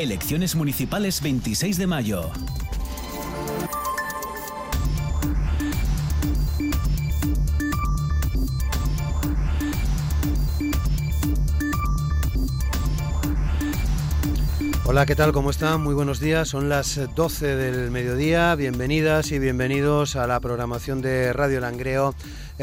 Elecciones municipales 26 de mayo. Hola, ¿qué tal? ¿Cómo están? Muy buenos días. Son las 12 del mediodía. Bienvenidas y bienvenidos a la programación de Radio Langreo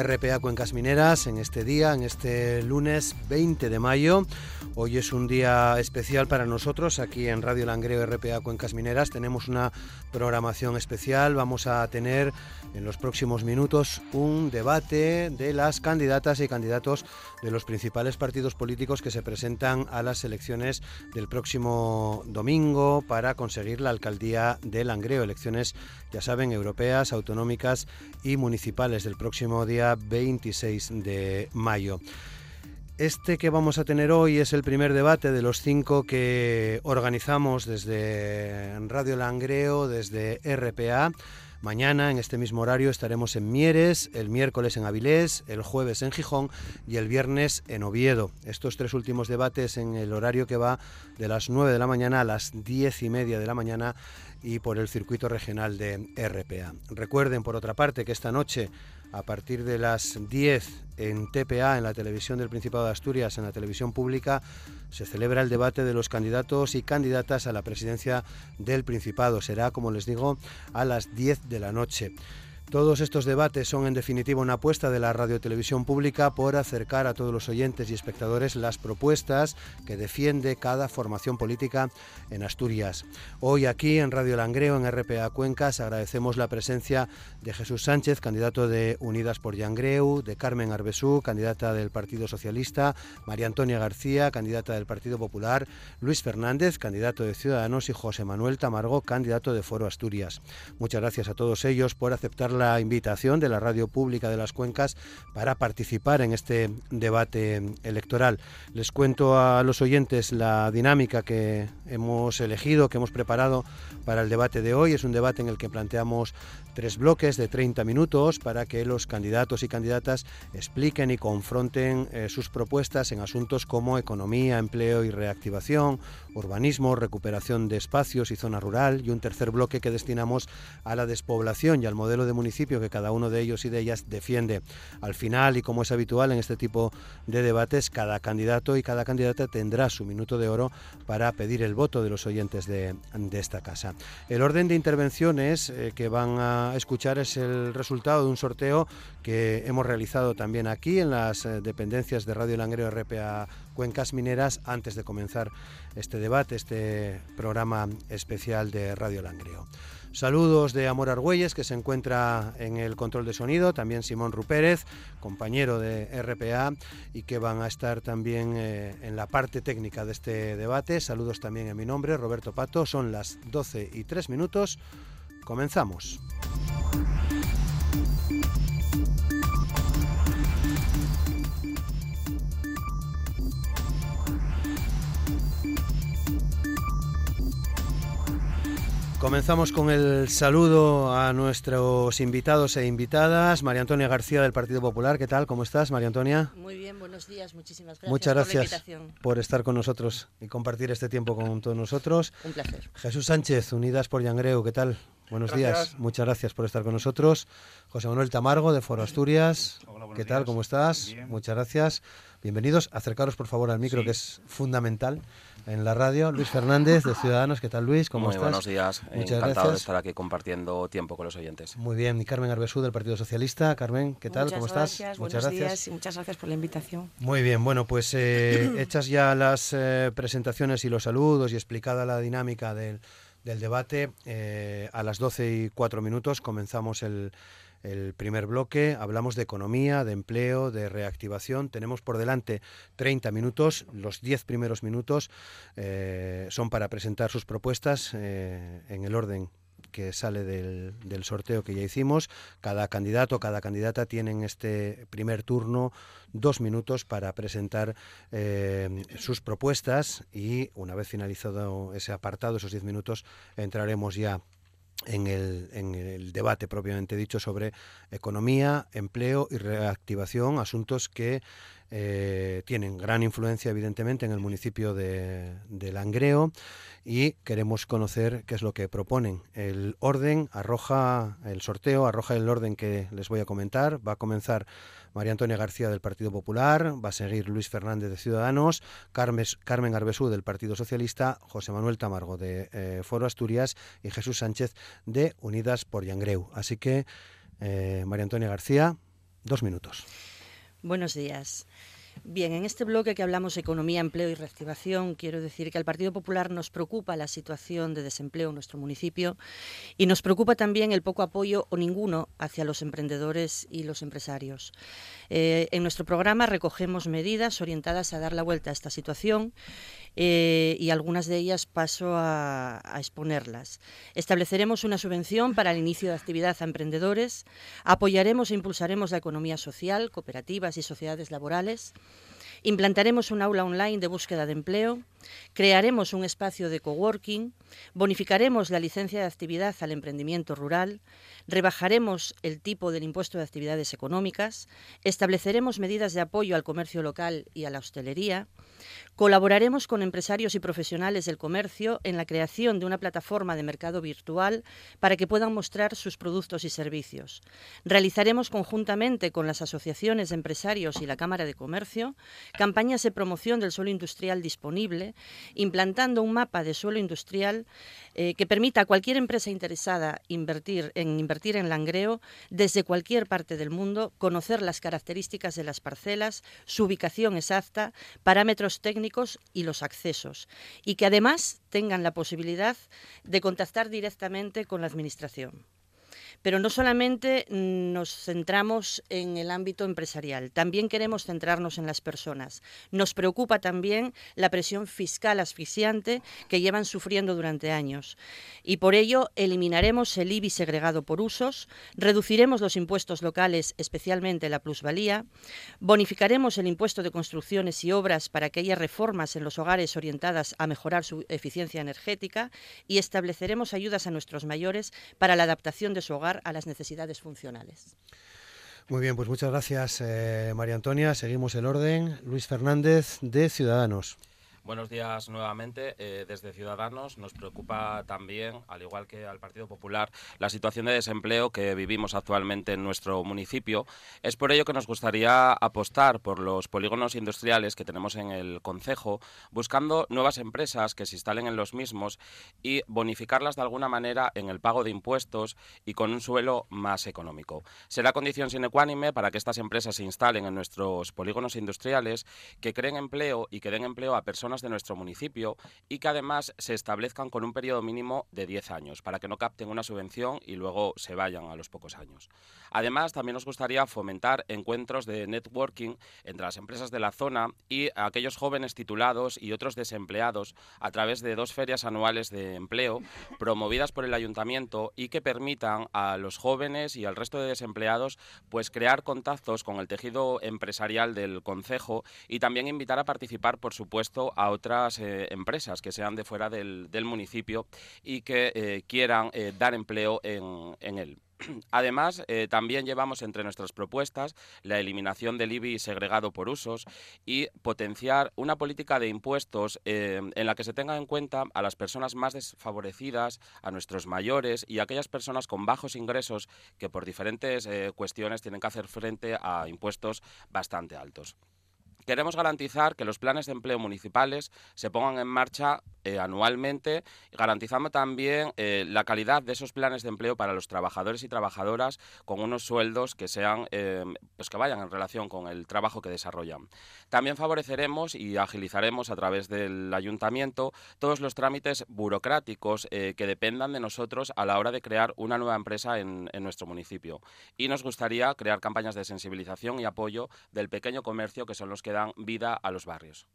RPA Cuencas Mineras en este día, en este lunes 20 de mayo. Hoy es un día especial para nosotros aquí en Radio Langreo RPA Cuencas Mineras. Tenemos una programación especial. Vamos a tener en los próximos minutos un debate de las candidatas y candidatos de los principales partidos políticos que se presentan a las elecciones del próximo domingo para conseguir la alcaldía de Langreo. Elecciones, ya saben, europeas, autonómicas y municipales del próximo día 26 de mayo. Este que vamos a tener hoy es el primer debate de los cinco que organizamos desde Radio Langreo, desde RPA. Mañana, en este mismo horario, estaremos en Mieres, el miércoles en Avilés, el jueves en Gijón y el viernes en Oviedo. Estos tres últimos debates en el horario que va de las 9 de la mañana a las 10 y media de la mañana y por el circuito regional de RPA. Recuerden, por otra parte, que esta noche a partir de las 10 en TPA, en la televisión del Principado de Asturias, en la televisión pública, se celebra el debate de los candidatos y candidatas a la presidencia del Principado. Será, como les digo, a las 10 de la noche. Todos estos debates son en definitiva una apuesta de la radiotelevisión pública por acercar a todos los oyentes y espectadores las propuestas que defiende cada formación política en Asturias. Hoy aquí en Radio Langreo, en RPA Cuencas, agradecemos la presencia de Jesús Sánchez, candidato de Unidas por Yangreu, de Carmen Arbesú, candidata del Partido Socialista, María Antonia García, candidata del Partido Popular, Luis Fernández, candidato de Ciudadanos y José Manuel Tamargo, candidato de Foro Asturias. Muchas gracias a todos ellos por aceptar la invitación de la Radio Pública de las Cuencas para participar en este debate electoral. Les cuento a los oyentes la dinámica que hemos elegido, que hemos preparado para el debate de hoy. Es un debate en el que planteamos tres bloques de 30 minutos para que los candidatos y candidatas expliquen y confronten eh, sus propuestas en asuntos como economía, empleo y reactivación, urbanismo, recuperación de espacios y zona rural y un tercer bloque que destinamos a la despoblación y al modelo de municipio que cada uno de ellos y de ellas defiende. Al final, y como es habitual en este tipo de debates, cada candidato y cada candidata tendrá su minuto de oro para pedir el voto de los oyentes de, esta casa. El orden de intervenciones eh, que van a escuchar es el resultado de un sorteo que hemos realizado también aquí en las eh, dependencias de Radio Langreo RPA Cuencas Mineras antes de comenzar este debate, este programa especial de Radio Langreo. Saludos de Amor Argüelles, que se encuentra en el control de sonido, también Simón Rupérez, compañero de RPA, y que van a estar también eh, en la parte técnica de este debate. Saludos también en mi nombre, Roberto Pato. Son las 12 y 3 minutos. Comenzamos. Comenzamos con el saludo a nuestros invitados e invitadas. María Antonia García del Partido Popular, ¿qué tal? ¿Cómo estás, María Antonia? Muy bien, buenos días, muchísimas gracias. Muchas gracias por, la invitación. por estar con nosotros y compartir este tiempo con todos nosotros. Un placer. Jesús Sánchez, Unidas por Yangreu, ¿qué tal? Buenos días, muchas gracias por estar con nosotros. José Manuel Tamargo de Foro Asturias, ¿qué tal? ¿Cómo estás? Muchas gracias. Bienvenidos. Acercaros por favor al micro, que es fundamental en la radio. Luis Fernández, de Ciudadanos. ¿Qué tal, Luis? ¿Cómo Muy estás? buenos días. Muchas Encantado gracias. de estar aquí compartiendo tiempo con los oyentes. Muy bien. Y Carmen Arbesú, del Partido Socialista. Carmen, ¿qué tal? Muchas ¿Cómo gracias, estás? Buenos días y muchas gracias por la invitación. Muy bien, bueno, pues eh, hechas ya las eh, presentaciones y los saludos y explicada la dinámica del, del debate, eh, a las 12 y 4 minutos comenzamos el, el primer bloque. Hablamos de economía, de empleo, de reactivación. Tenemos por delante 30 minutos. Los 10 primeros minutos eh, son para presentar sus propuestas eh, en el orden que sale del, sorteo que ya hicimos. Cada candidato, cada candidata tiene en este primer turno dos minutos para presentar eh, sus propuestas y una vez finalizado ese apartado, esos diez minutos, entraremos ya en el, en el, debate propiamente dicho sobre economía, empleo y reactivación, asuntos que eh, tienen gran influencia, evidentemente, en el municipio de, Langreo y queremos conocer qué es lo que proponen. El orden arroja, el sorteo arroja el orden que les voy a comentar. Va a comenzar María Antonia García del Partido Popular, va a seguir Luis Fernández de Ciudadanos, Carmen Arbesú del Partido Socialista, José Manuel Tamargo de eh, Foro Asturias y Jesús Sánchez de Unidas por Yangreu. Así que, eh, María Antonia García, dos minutos. Buenos días. Bien, en este bloque que hablamos economía, empleo y reactivación, quiero decir que al Partido Popular nos preocupa la situación de desempleo en nuestro municipio y nos preocupa también el poco apoyo o ninguno hacia los emprendedores y los empresarios. Eh, en nuestro programa recogemos medidas orientadas a dar la vuelta a esta situación eh, y algunas de ellas paso a, exponerlas. Estableceremos una subvención para el inicio de actividad a emprendedores, apoyaremos e impulsaremos la economía social, cooperativas y sociedades laborales, implantaremos un aula online de búsqueda de empleo, crearemos un espacio de coworking, bonificaremos la licencia de actividad al emprendimiento rural, rebajaremos el tipo del impuesto de actividades económicas, estableceremos medidas de apoyo al comercio local y a la hostelería, Colaboraremos con empresarios y profesionales del comercio en la creación de una plataforma de mercado virtual para que puedan mostrar sus productos y servicios. Realizaremos conjuntamente con las asociaciones de empresarios y la Cámara de Comercio campañas de promoción del suelo industrial disponible, implantando un mapa de suelo industrial eh, que permita a cualquier empresa interesada invertir en invertir en langreo desde cualquier parte del mundo conocer las características de las parcelas, su ubicación exacta, parámetros técnicos y los accesos, y que además tengan la posibilidad de contactar directamente con la Administración. Pero no solamente nos centramos en el ámbito empresarial, también queremos centrarnos en las personas. Nos preocupa también la presión fiscal asfixiante que llevan sufriendo durante años. Y por ello eliminaremos el IBI segregado por usos, reduciremos los impuestos locales, especialmente la plusvalía, bonificaremos el impuesto de construcciones y obras para que haya reformas en los hogares orientadas a mejorar su eficiencia energética y estableceremos ayudas a nuestros mayores para la adaptación de su hogar a las necesidades funcionales. Muy bien, pues muchas gracias eh, María Antonia. Seguimos el orden. Luis Fernández de Ciudadanos. Buenos días nuevamente. Eh, desde Ciudadanos nos preocupa también, al igual que al Partido Popular, la situación de desempleo que vivimos actualmente en nuestro municipio. Es por ello que nos gustaría apostar por los polígonos industriales que tenemos en el Concejo, buscando nuevas empresas que se instalen en los mismos y bonificarlas de alguna manera en el pago de impuestos y con un suelo más económico. Será condición sine qua para que estas empresas se instalen en nuestros polígonos industriales, que creen empleo y que den empleo a personas de nuestro municipio y que además se establezcan con un periodo mínimo de 10 años para que no capten una subvención y luego se vayan a los pocos años. Además, también nos gustaría fomentar encuentros de networking entre las empresas de la zona y aquellos jóvenes titulados y otros desempleados a través de dos ferias anuales de empleo promovidas por el ayuntamiento y que permitan a los jóvenes y al resto de desempleados pues crear contactos con el tejido empresarial del concejo y también invitar a participar, por supuesto, a otras eh, empresas que sean de fuera del, municipio y que eh, quieran eh, dar empleo en, en él. Además, también llevamos entre nuestras propuestas la eliminación del IBI segregado por usos y potenciar una política de impuestos en la que se tenga en cuenta a las personas más desfavorecidas, a nuestros mayores y a aquellas personas con bajos ingresos que por diferentes cuestiones tienen que hacer frente a impuestos bastante altos. Queremos garantizar que los planes de empleo municipales se pongan en marcha eh, anualmente, garantizando también eh, la calidad de esos planes de empleo para los trabajadores y trabajadoras con unos sueldos que sean, eh, pues que vayan en relación con el trabajo que desarrollan. También favoreceremos y agilizaremos a través del ayuntamiento todos los trámites burocráticos que dependan de nosotros a la hora de crear una nueva empresa en, en nuestro municipio. Y nos gustaría crear campañas de sensibilización y apoyo del pequeño comercio que son los que dan vida a los barrios.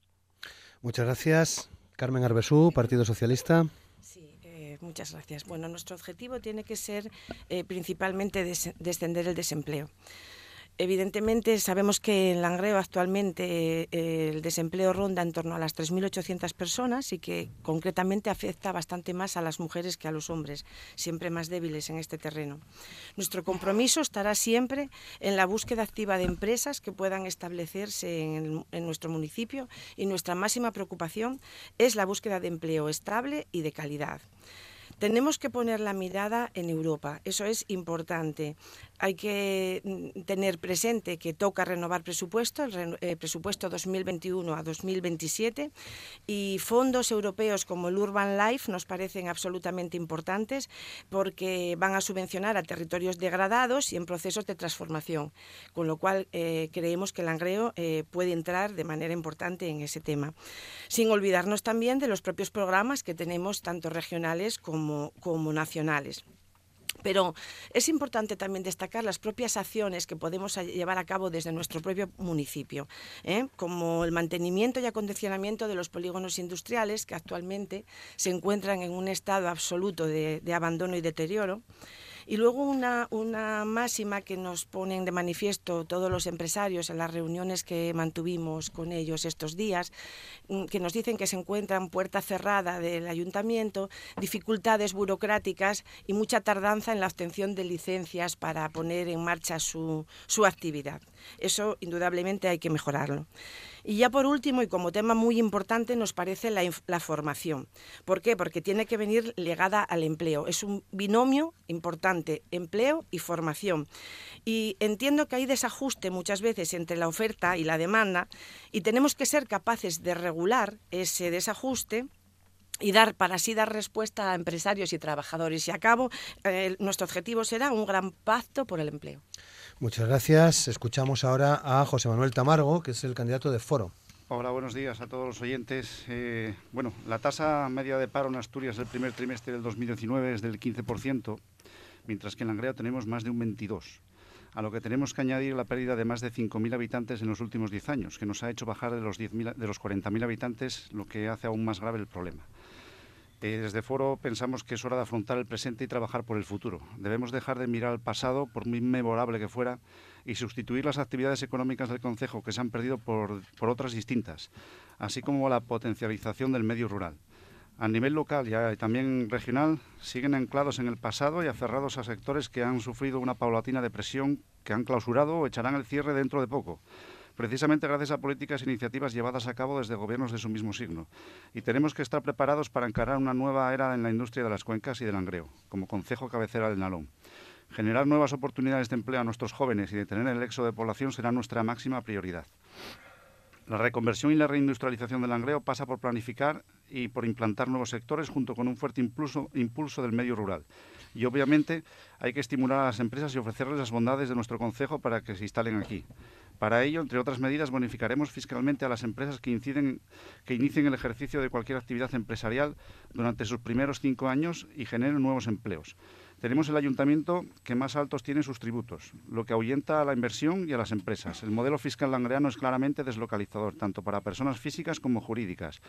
Muchas gracias. Carmen Arbesú, Partido Socialista. Sí, eh, muchas gracias. Bueno, nuestro objetivo tiene que ser eh, principalmente descender el desempleo. Evidentemente, sabemos que en Langreo actualmente eh, el desempleo ronda en torno a las 3.800 personas y que concretamente afecta bastante más a las mujeres que a los hombres, siempre más débiles en este terreno. Nuestro compromiso estará siempre en la búsqueda activa de empresas que puedan establecerse en, en nuestro municipio y nuestra máxima preocupación es la búsqueda de empleo estable y de calidad. Tenemos que poner la mirada en Europa, eso es importante. Hay que mm, tener presente que toca renovar presupuesto, el eh, presupuesto 2021 a 2027, y fondos europeos como el Urban Life nos parecen absolutamente importantes porque van a subvencionar a territorios degradados y en procesos de transformación, con lo cual eh, creemos que el Langreo eh, puede entrar de manera importante en ese tema. Sin olvidarnos también de los propios programas que tenemos, tanto regionales como como, nacionales. Pero es importante también destacar las propias acciones que podemos llevar a cabo desde nuestro propio municipio, ¿eh? como el mantenimiento y acondicionamiento de los polígonos industriales que actualmente se encuentran en un estado absoluto de abandono y deterioro y luego una, una máxima que nos ponen de manifiesto todos los empresarios en las reuniones que mantuvimos con ellos estos días, mm, que nos dicen que se encuentran puerta cerrada del ayuntamiento, dificultades burocráticas y mucha tardanza en la obtención de licencias para poner en marcha su, su actividad. Eso indudablemente hay que mejorarlo. Y ya por último, y como tema muy importante, nos parece la, formación. ¿Por qué? Porque tiene que venir legada al empleo. Es un binomio importante, empleo y formación. Y entiendo que hay desajuste muchas veces entre la oferta y la demanda y tenemos que ser capaces de regular ese desajuste y dar para así dar respuesta a empresarios y trabajadores. Y a cabo, eh, nuestro objetivo será un gran pacto por el empleo. Muchas gracias. Escuchamos ahora a José Manuel Tamargo, que es el candidato de Foro. Hola, buenos días a todos los oyentes. Eh, bueno, la tasa media de paro en Asturias el primer trimestre del 2019 es del 15%, mientras que en Langreo tenemos más de un 22%, a lo que tenemos que añadir la pérdida de más de 5.000 habitantes en los últimos 10 años, que nos ha hecho bajar de los, de los 40.000 habitantes, lo que hace aún más grave el problema. Eh, desde Foro pensamos que es hora de afrontar el presente y trabajar por el futuro. Debemos dejar de mirar al pasado, por muy memorable que fuera, y sustituir las actividades económicas del Concejo que se han perdido por, por otras distintas, así como la potencialización del medio rural. A nivel local y también regional, siguen anclados en el pasado y aferrados a sectores que han sufrido una paulatina depresión, que han clausurado o echarán el cierre dentro de poco precisamente gracias a políticas e iniciativas llevadas a cabo desde gobiernos de su mismo signo. Y tenemos que estar preparados para encarar una nueva era en la industria de las cuencas y del angreo, como concejo cabecera del Nalón. Generar nuevas oportunidades de empleo a nuestros jóvenes y detener el éxodo de población será nuestra máxima prioridad. La reconversión y la reindustrialización del langreo pasa por planificar y por implantar nuevos sectores junto con un fuerte impulso, impulso del medio rural. Y obviamente hay que estimular a las empresas y ofrecerles las bondades de nuestro concejo para que se instalen aquí. Para ello, entre otras medidas, bonificaremos fiscalmente a las empresas que, inciden, que inicien el ejercicio de cualquier actividad empresarial durante sus primeros cinco años y generen nuevos empleos. Tenemos el ayuntamiento que más altos tiene sus tributos, lo que ahuyenta a la inversión y a las empresas. El modelo fiscal langreano es claramente deslocalizador, tanto para personas físicas como jurídicas.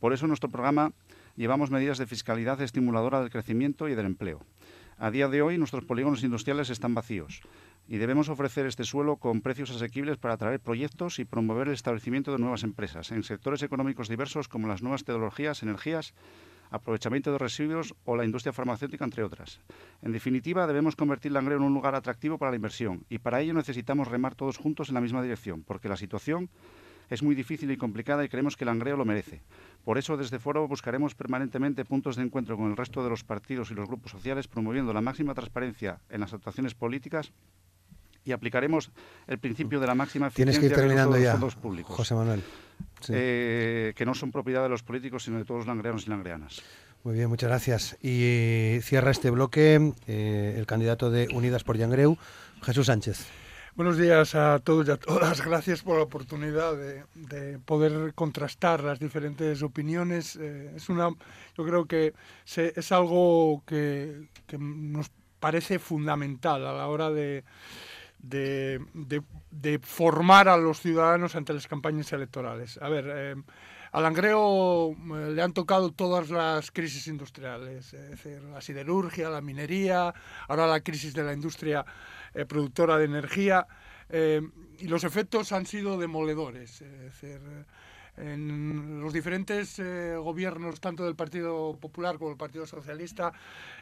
Por eso, en nuestro programa llevamos medidas de fiscalidad estimuladora del crecimiento y del empleo. A día de hoy, nuestros polígonos industriales están vacíos y debemos ofrecer este suelo con precios asequibles para atraer proyectos y promover el establecimiento de nuevas empresas en sectores económicos diversos como las nuevas tecnologías, energías, aprovechamiento de residuos o la industria farmacéutica, entre otras. En definitiva, debemos convertir Langreo en un lugar atractivo para la inversión y para ello necesitamos remar todos juntos en la misma dirección, porque la situación es muy difícil y complicada y creemos que Langreo lo merece. Por eso, desde Foro buscaremos permanentemente puntos de encuentro con el resto de los partidos y los grupos sociales, promoviendo la máxima transparencia en las actuaciones políticas y aplicaremos el principio de la máxima eficiencia Tienes que ir terminando de los fondos públicos. José Manuel. Eh, que no son propiedad de los políticos, sino de todos los langreanos y langreanas. Muy bien, muchas gracias. Y cierra este bloque eh, el candidato de Unidas por Yangreu, Jesús Sánchez. Buenos días a todos y a todas. Gracias por la oportunidad de, poder contrastar las diferentes opiniones. Eh, es una, yo creo que es algo que, que nos parece fundamental a la hora de, de, de, formar a los ciudadanos ante las campañas electorales. A ver, eh, a Langreo eh, le han tocado todas las crisis industriales, es decir, la siderurgia, la minería, ahora la crisis de la industria eh, productora de energía. eh, y los efectos han sido demoledores. En los diferentes eh, gobiernos, tanto del Partido Popular como del Partido Socialista,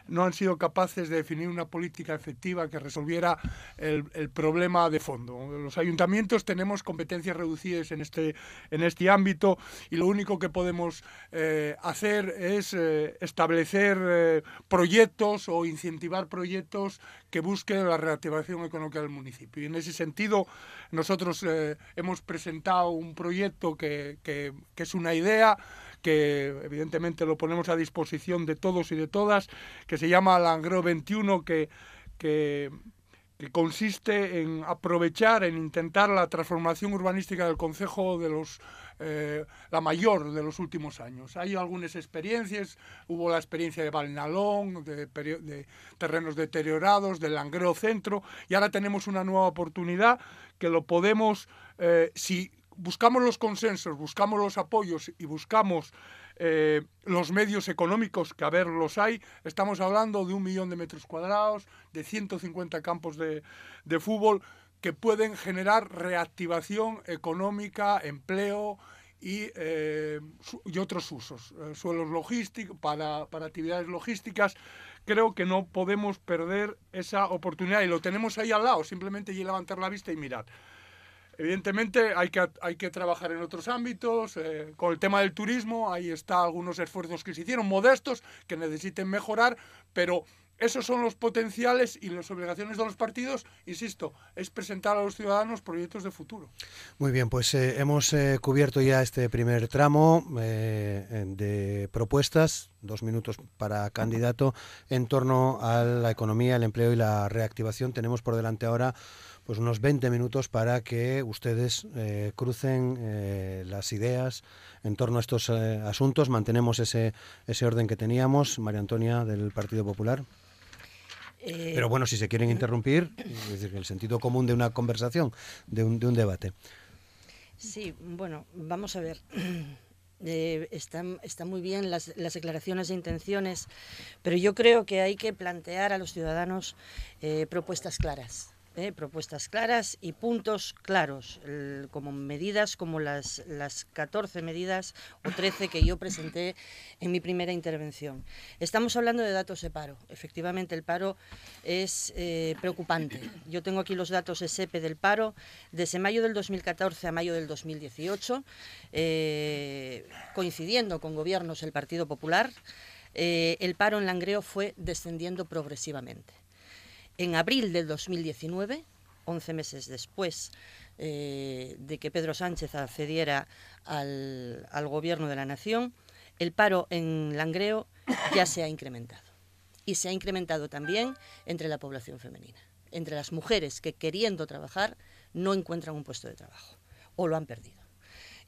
no han sido capaces de definir una política efectiva que resolviera el, problema de fondo. Los ayuntamientos tenemos competencias reducidas en este, en este ámbito y lo único que podemos eh, hacer es eh, establecer proyectos o incentivar proyectos que busquen la reactivación económica del municipio. Y en ese sentido, nosotros hemos presentado un proyecto que que, es una idea que evidentemente lo ponemos a disposición de todos y de todas, que se llama Langreo 21, que, que, consiste en aprovechar, en intentar la transformación urbanística del Concejo de los eh, la mayor de los últimos años. Hay algunas experiencias, hubo la experiencia de Valnalón, de, de, terrenos deteriorados, del Langreo Centro, y ahora tenemos una nueva oportunidad que lo podemos, eh, si buscamos los consensos, buscamos los apoyos y buscamos eh, los medios económicos, que a ver los hay, estamos hablando de un millón de metros cuadrados, de 150 campos de, fútbol que pueden generar reactivación económica, empleo y, eh, otros usos, eh, suelos logísticos, para, para actividades logísticas. Creo que no podemos perder esa oportunidad y lo tenemos ahí al lado, simplemente y levantar la vista y mirar. Evidentemente hay que, hay que trabajar en otros ámbitos, eh, con el tema del turismo, ahí está algunos esfuerzos que se hicieron, modestos, que necesiten mejorar, pero esos son los potenciales y las obligaciones de los partidos, insisto, es presentar a los ciudadanos proyectos de futuro. Muy bien, pues eh, hemos eh, cubierto ya este primer tramo de propuestas, dos minutos para candidato, en torno a la economía, el empleo y la reactivación. Tenemos por delante ahora pues unos 20 minutos para que ustedes eh, crucen eh, las ideas en torno a estos eh, asuntos. Mantenemos ese, ese orden que teníamos, María Antonia, del Partido Popular. Pero bueno, si se quieren interrumpir, es decir, el sentido común de una conversación, de un, de un debate. Sí, bueno, vamos a ver. están, están, muy bien las, las, declaraciones de intenciones, pero yo creo que hay que plantear a los ciudadanos propuestas claras. ¿Eh? propuestas claras y puntos claros, como medidas como las, las 14 medidas o 13 que yo presenté en mi primera intervención. Estamos hablando de datos de paro. Efectivamente, el paro es eh, preocupante. Yo tengo aquí los datos SEPE del paro desde mayo del 2014 a mayo del 2018, eh, coincidiendo con gobiernos del Partido Popular. el paro en Langreo fue descendiendo progresivamente. En abril del 2019, 11 meses después eh, de que Pedro Sánchez accediera al, gobierno de la nación, el paro en Langreo ya se ha incrementado. Y se ha incrementado también entre la población femenina, entre las mujeres que queriendo trabajar no encuentran un puesto de trabajo o lo han perdido.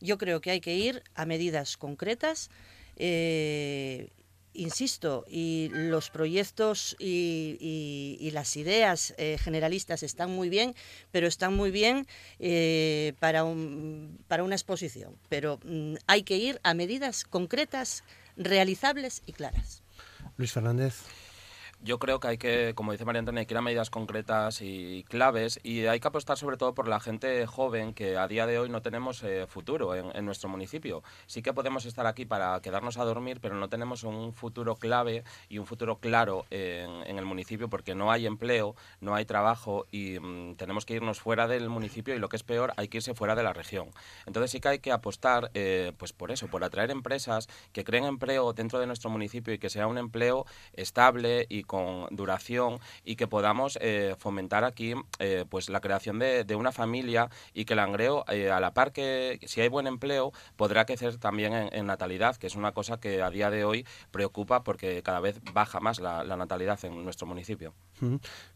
Yo creo que hay que ir a medidas concretas eh, insisto, y los proyectos y, las ideas eh, generalistas están muy bien, pero están muy bien eh, para, para una exposición. Pero mm, hay que ir a medidas concretas, realizables y claras. Luis Fernández. Yo creo que hay que, como dice María Antonia, hay que ir a medidas concretas y claves y hay que apostar sobre todo por la gente joven que a día de hoy no tenemos eh, futuro en, nuestro municipio. Sí que podemos estar aquí para quedarnos a dormir, pero no tenemos un futuro clave y un futuro claro en, el municipio porque no hay empleo, no hay trabajo y mm, tenemos que irnos fuera del municipio y lo que es peor, hay que irse fuera de la región. Entonces sí que hay que apostar eh, pues por eso, por atraer empresas que creen empleo dentro de nuestro municipio y que sea un empleo estable y con duración y que podamos eh, fomentar aquí eh, pues la creación de, una familia y que el angreo, eh, a la par que si hay buen empleo, podrá crecer también en, natalidad, que es una cosa que a día de hoy preocupa porque cada vez baja más la, natalidad en nuestro municipio.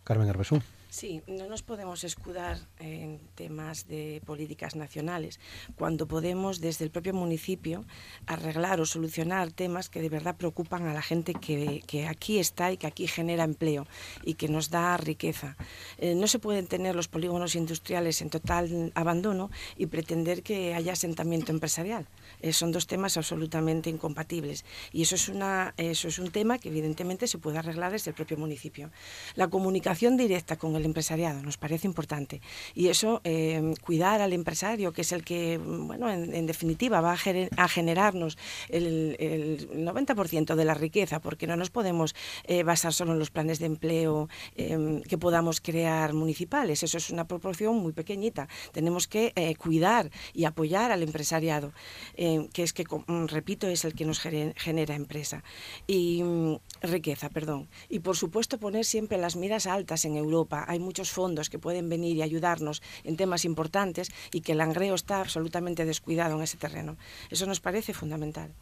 Carmen Arbesú. Sí, no nos podemos escudar en temas de políticas nacionales cuando podemos desde el propio municipio arreglar o solucionar temas que de verdad preocupan a la gente que, aquí está y que aquí genera empleo y que nos da riqueza. Eh, no se pueden tener los polígonos industriales en total abandono y pretender que haya asentamiento empresarial. Eh, son dos temas absolutamente incompatibles y eso es, una, eso es un tema que evidentemente se puede arreglar desde el propio municipio. La comunicación directa con el al empresariado, nos parece importante. Y eso, eh, cuidar al empresario, que es el que, bueno, en, definitiva, va a, generarnos el, 90% de la riqueza, porque no nos podemos eh, basar solo en los planes de empleo em, que podamos crear municipales. Eso es una proporción muy pequeñita. Tenemos que eh, cuidar y apoyar al empresariado, que es que, repito, es el que nos genera empresa. Y mm, riqueza, perdón. Y por supuesto poner siempre las miras altas en Europa. Hay muchos fondos que pueden venir y ayudarnos en temas importantes y que el Langreo está absolutamente descuidado en ese terreno. Eso nos parece fundamental.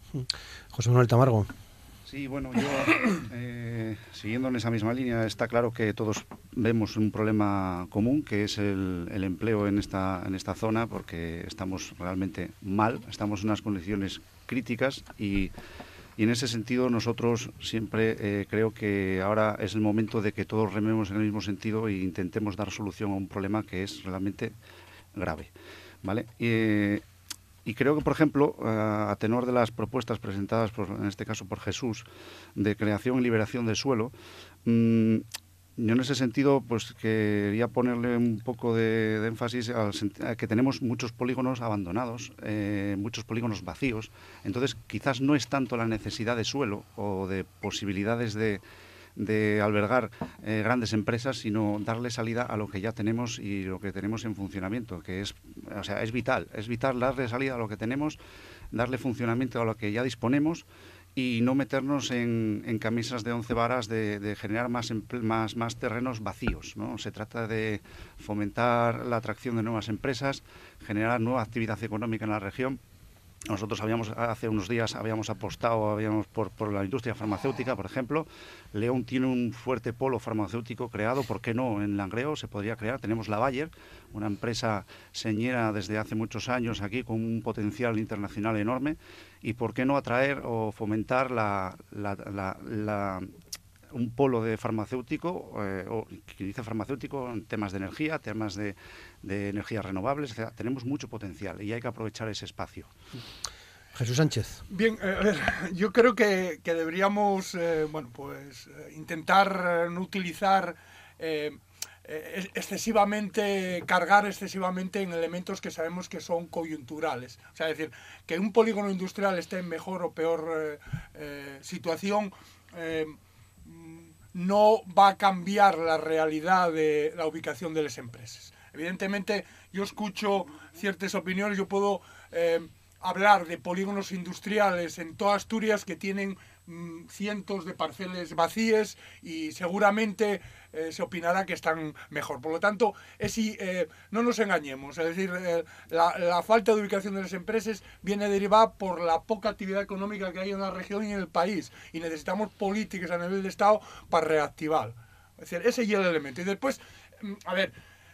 José Manuel Tamargo. Sí, bueno, yo eh, siguiendo en esa misma línea, está claro que todos vemos un problema común, que es el, el, empleo en esta, en esta zona, porque estamos realmente mal, estamos en unas condiciones críticas y y en ese sentido nosotros siempre eh, creo que ahora es el momento de que todos rememos en el mismo sentido e intentemos dar solución a un problema que es realmente grave. ¿vale? y creo que, por ejemplo, a tenor de las propuestas presentadas, por, en este caso por Jesús, de creación y liberación de suelo, mm, yo en ese sentido pues quería ponerle un poco de, énfasis a que tenemos muchos polígonos abandonados, eh, muchos polígonos vacíos. Entonces quizás no es tanto la necesidad de suelo o de posibilidades de, albergar eh, grandes empresas, sino darle salida a lo que ya tenemos y lo que tenemos en funcionamiento, que es, o sea, es vital, es vital darle salida a lo que tenemos, darle funcionamiento a lo que ya disponemos y no meternos en, camisas de once varas de, generar más, más, más terrenos vacíos. ¿no? Se trata de fomentar la atracción de nuevas empresas, generar nueva actividad económica en la región nosotros habíamos hace unos días habíamos apostado habíamos por, por, la industria farmacéutica, por ejemplo. León tiene un fuerte polo farmacéutico creado, ¿por qué no? En Langreo se podría crear. Tenemos la Bayer, una empresa señera desde hace muchos años aquí con un potencial internacional enorme. ¿Y por qué no atraer o fomentar la, la un polo de farmacéutico, eh, o que dice farmacéutico, en temas de energía, temas de, de energías renovables, tenemos mucho potencial y hay que aprovechar ese espacio. Jesús Sánchez. Bien, eh, a ver, yo creo que, que deberíamos, eh, bueno, pues intentar no utilizar excesivamente, cargar excesivamente en elementos que sabemos que son coyunturales. O sea, es decir, que un polígono industrial esté en mejor o peor situación no va a cambiar la realidad de la ubicación de las empresas. Evidentemente, yo escucho ciertas opiniones, yo puedo eh, hablar de polígonos industriales en toda Asturias que tienen cientos de parcelas vacías y seguramente eh, se opinará que están mejor. Por lo tanto, es si, eh, no nos engañemos, es decir, eh, la, falta de ubicación de las empresas viene derivada por la poca actividad económica que hay en la región y en el país y necesitamos políticas a nivel de Estado para reactivar. Es decir, ese es el elemento. Y después, mm, a ver,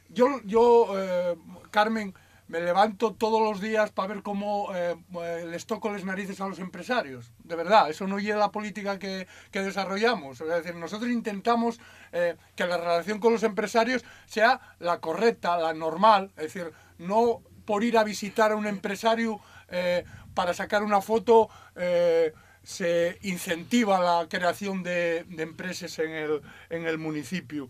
yo, yo Carmen, me levanto todos los días para ver cómo eh, eh, les toco las narices a los empresarios. De verdad, eso no lleva la política que, que desarrollamos. Es decir, nosotros intentamos eh, que la relación con los empresarios sea la correcta, la normal. Es decir, no por ir a visitar a un empresario para sacar una foto se incentiva la creación de, de empresas en el, en el municipio.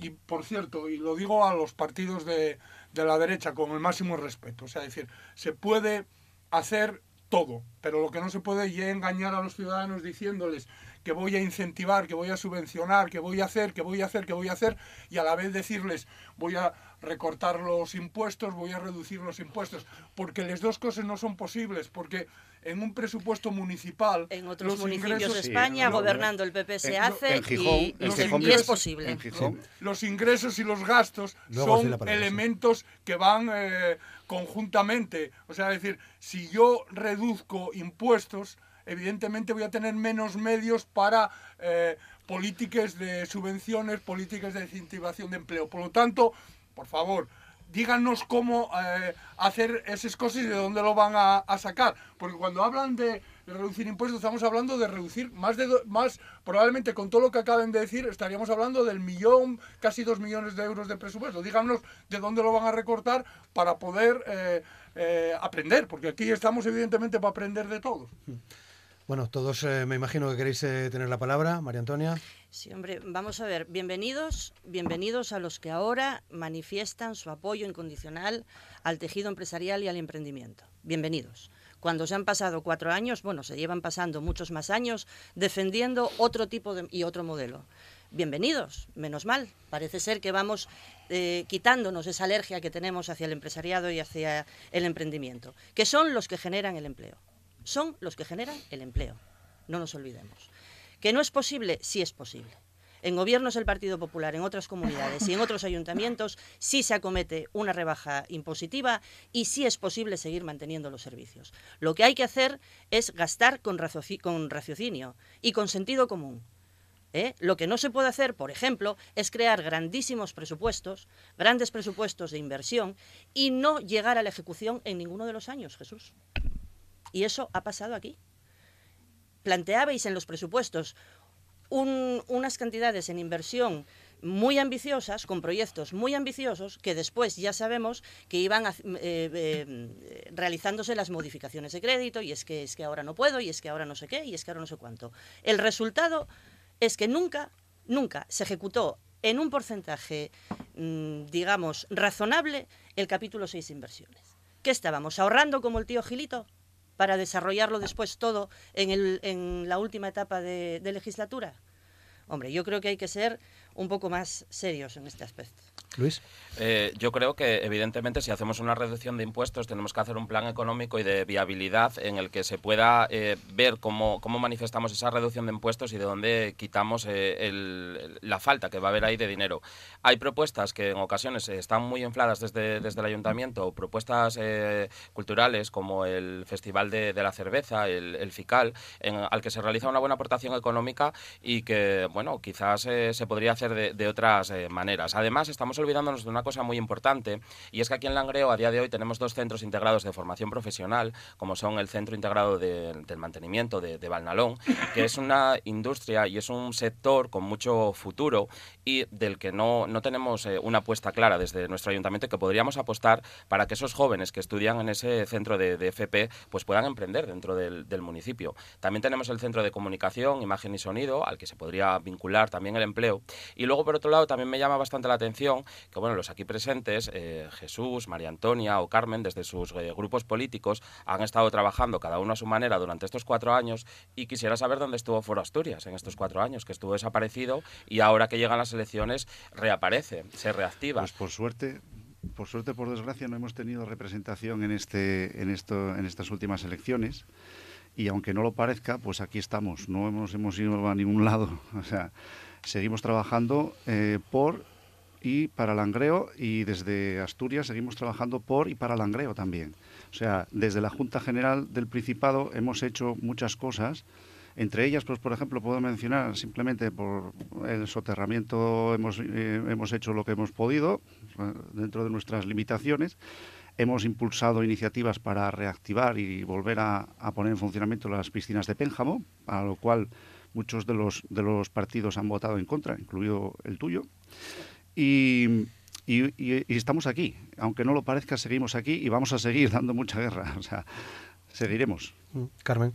y por cierto, y lo digo a los partidos de, de la derecha con el máximo respeto. O sea, decir, se puede hacer todo, pero lo que no se puede es engañar a los ciudadanos diciéndoles que voy a incentivar, que voy a subvencionar, que voy a hacer, que voy a hacer, que voy a hacer, y a la vez decirles voy a recortar los impuestos, voy a reducir los impuestos, porque las dos cosas no son posibles, porque en un presupuesto municipal... En otros municipios de España, gobernando el PP se hace y, es posible. Los ingresos y los gastos son elementos que van eh, conjuntamente. O sea, es decir, si yo reduzco impuestos, evidentemente voy a tener menos medios para eh, políticas de subvenciones, políticas de incentivación de empleo. Por lo tanto, por favor, díganos cómo eh, hacer esas cosas y de dónde lo van a, sacar. Porque cuando hablan de, reducir impuestos, estamos hablando de reducir más de más, probablemente con todo lo que acaben de decir, estaríamos hablando del millón, casi dos millones de euros de presupuesto. Díganos de dónde lo van a recortar para poder eh, eh, aprender, porque aquí estamos evidentemente para aprender de todos. Bueno, todos me imagino que queréis tener la palabra, María Antonia. Sí, hombre, vamos a ver, bienvenidos, bienvenidos a los que ahora manifiestan su apoyo incondicional al tejido empresarial y al emprendimiento. Bienvenidos. Cuando se han pasado cuatro años, bueno, se llevan pasando muchos más años defendiendo otro tipo de, y otro modelo. Bienvenidos, menos mal. Parece ser que vamos eh, quitándonos esa alergia que tenemos hacia el empresariado y hacia el emprendimiento, que son los que generan el empleo. Son los que generan el empleo. No nos olvidemos. ¿Que no es posible? Sí es posible. En gobiernos del Partido Popular, en otras comunidades y en otros ayuntamientos sí se acomete una rebaja impositiva y sí es posible seguir manteniendo los servicios. Lo que hay que hacer es gastar con, raciocinio y con sentido común. ¿eh? Lo que no se puede hacer, por ejemplo, es crear grandísimos presupuestos, grandes presupuestos de inversión y no llegar a la ejecución en ninguno de los años, Jesús. Y eso ha pasado aquí planteabais en los presupuestos unas cantidades en inversión muy ambiciosas, con proyectos muy ambiciosos, que después ya sabemos que iban eh, eh, realizándose las modificaciones de crédito, y es que, es que ahora no puedo, y es que ahora no sé qué, y es que ahora no sé cuánto. El resultado es que nunca, nunca se ejecutó en un porcentaje, mm, digamos, razonable el capítulo 6 inversiones. ¿Qué estábamos? ¿Ahorrando como el tío Gilito? Para desarrollarlo después todo en, el, en la última etapa de, de legislatura? Hombre, yo creo que hay que ser un poco más serios en este aspecto. Luis. Eh, yo creo que, evidentemente, si hacemos una reducción de impuestos, tenemos que hacer un plan económico y de viabilidad en el que se pueda eh, ver cómo, cómo, manifestamos esa reducción de impuestos y de dónde quitamos eh, la falta que va a haber ahí de dinero. Hay propuestas que en ocasiones están muy infladas desde, desde el ayuntamiento, propuestas culturales como el Festival de, la Cerveza, el, FICAL, en, al que se realiza una buena aportación económica y que, bueno, quizás se podría hacer de, otras maneras. Además, estamos olvidándonos de una cosa muy importante y es que aquí en Langreo a día de hoy tenemos dos centros integrados de formación profesional, como son el Centro Integrado del Mantenimiento de, Balnalón, que es una industria y es un sector con mucho futuro y del que no, no tenemos eh, una apuesta clara desde nuestro ayuntamiento que podríamos apostar para que esos jóvenes que estudian en ese centro de, FP pues puedan emprender dentro del municipio. También tenemos el Centro de Comunicación, Imagen y Sonido, al que se podría vincular también el empleo. Y luego, por otro lado, también me llama bastante la atención que bueno, los aquí presentes, eh, Jesús, María Antonia o Carmen, desde sus eh, grupos políticos, han estado trabajando cada uno a su manera durante estos cuatro años y quisiera saber dónde estuvo Foro Asturias en estos cuatro años, que estuvo desaparecido y ahora que llegan las elecciones reaparece, se reactiva. Pues por suerte, por suerte, por desgracia, no hemos tenido representación en, este, en, esto, en estas últimas elecciones y aunque no lo parezca, pues aquí estamos, no hemos, hemos ido a ningún lado. O sea, seguimos trabajando eh, por y para Langreo y desde Asturias seguimos trabajando por y para Langreo también. O sea, desde la Junta General del Principado hemos hecho muchas cosas. Entre ellas, pues por ejemplo, puedo mencionar simplemente por el soterramiento hemos, eh, hemos hecho lo que hemos podido eh, dentro de nuestras limitaciones. Hemos impulsado iniciativas para reactivar y volver a, poner en funcionamiento las piscinas de Pénjamo, a lo cual muchos de los, de los partidos han votado en contra, incluido el tuyo. Y, y, estamos aquí. Aunque no lo parezca, seguimos aquí y vamos a seguir dando mucha guerra. O sea, seguiremos. Mm, Carmen.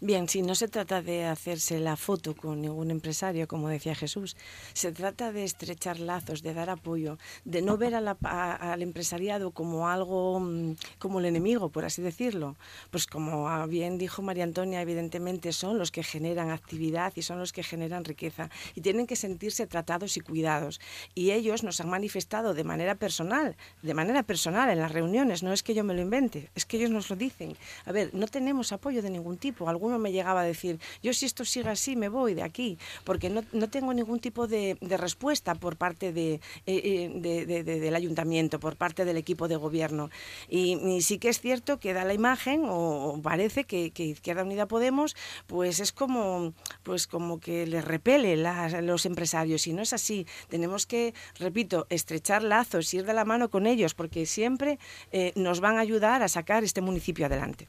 Bien, si no se trata de hacerse la foto con ningún empresario, como decía Jesús, se trata de estrechar lazos, de dar apoyo, de no ver al empresariado como algo, mm, como el enemigo, por así decirlo. Pues como bien dijo María Antonia, evidentemente son los que generan actividad y son los que generan riqueza y tienen que sentirse tratados y cuidados. Y ellos nos han manifestado de manera personal, de manera personal en las reuniones, no es que yo me lo invente, es que ellos nos lo dicen. A ver, no tenemos apoyo de ningún tipo. Algunos me llegaba a decir, yo si esto sigue así me voy de aquí, porque no, no tengo ningún tipo de, de respuesta por parte de, eh, eh, del ayuntamiento, por parte del equipo de gobierno. Y, sí que es cierto que da la imagen, o, parece que, Izquierda Unida Podemos, pues es como, pues como que les repele a los empresarios, y no es así. Tenemos que, repito, estrechar lazos, ir de la mano con ellos, porque siempre eh, nos van a ayudar a sacar este municipio adelante.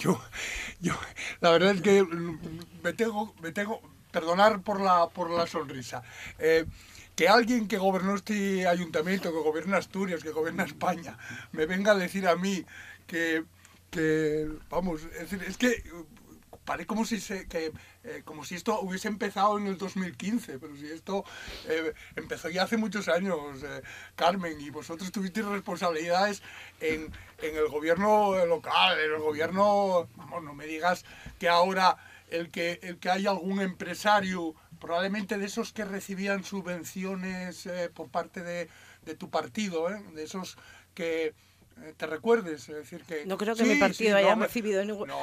Yo, yo, la verdad es que me tengo, me tengo, perdonar por la, por la sonrisa. Eh, que alguien que gobernó este ayuntamiento, que gobierna Asturias, que gobierna España, me venga a decir a mí que, que vamos, es, que parece como si, se, que, eh, como si esto hubiese empezado en el 2015, pero si esto eh, empezó ya hace muchos años, eh, Carmen, y vosotros tuvisteis responsabilidades en, en, el gobierno local, en el gobierno, vamos, no me digas que ahora el que, el que hay algún empresario, probablemente de esos que recibían subvenciones por parte de, de tu partido, de esos que te recuerdes. Es decir, que, no creo que mi partido haya recibido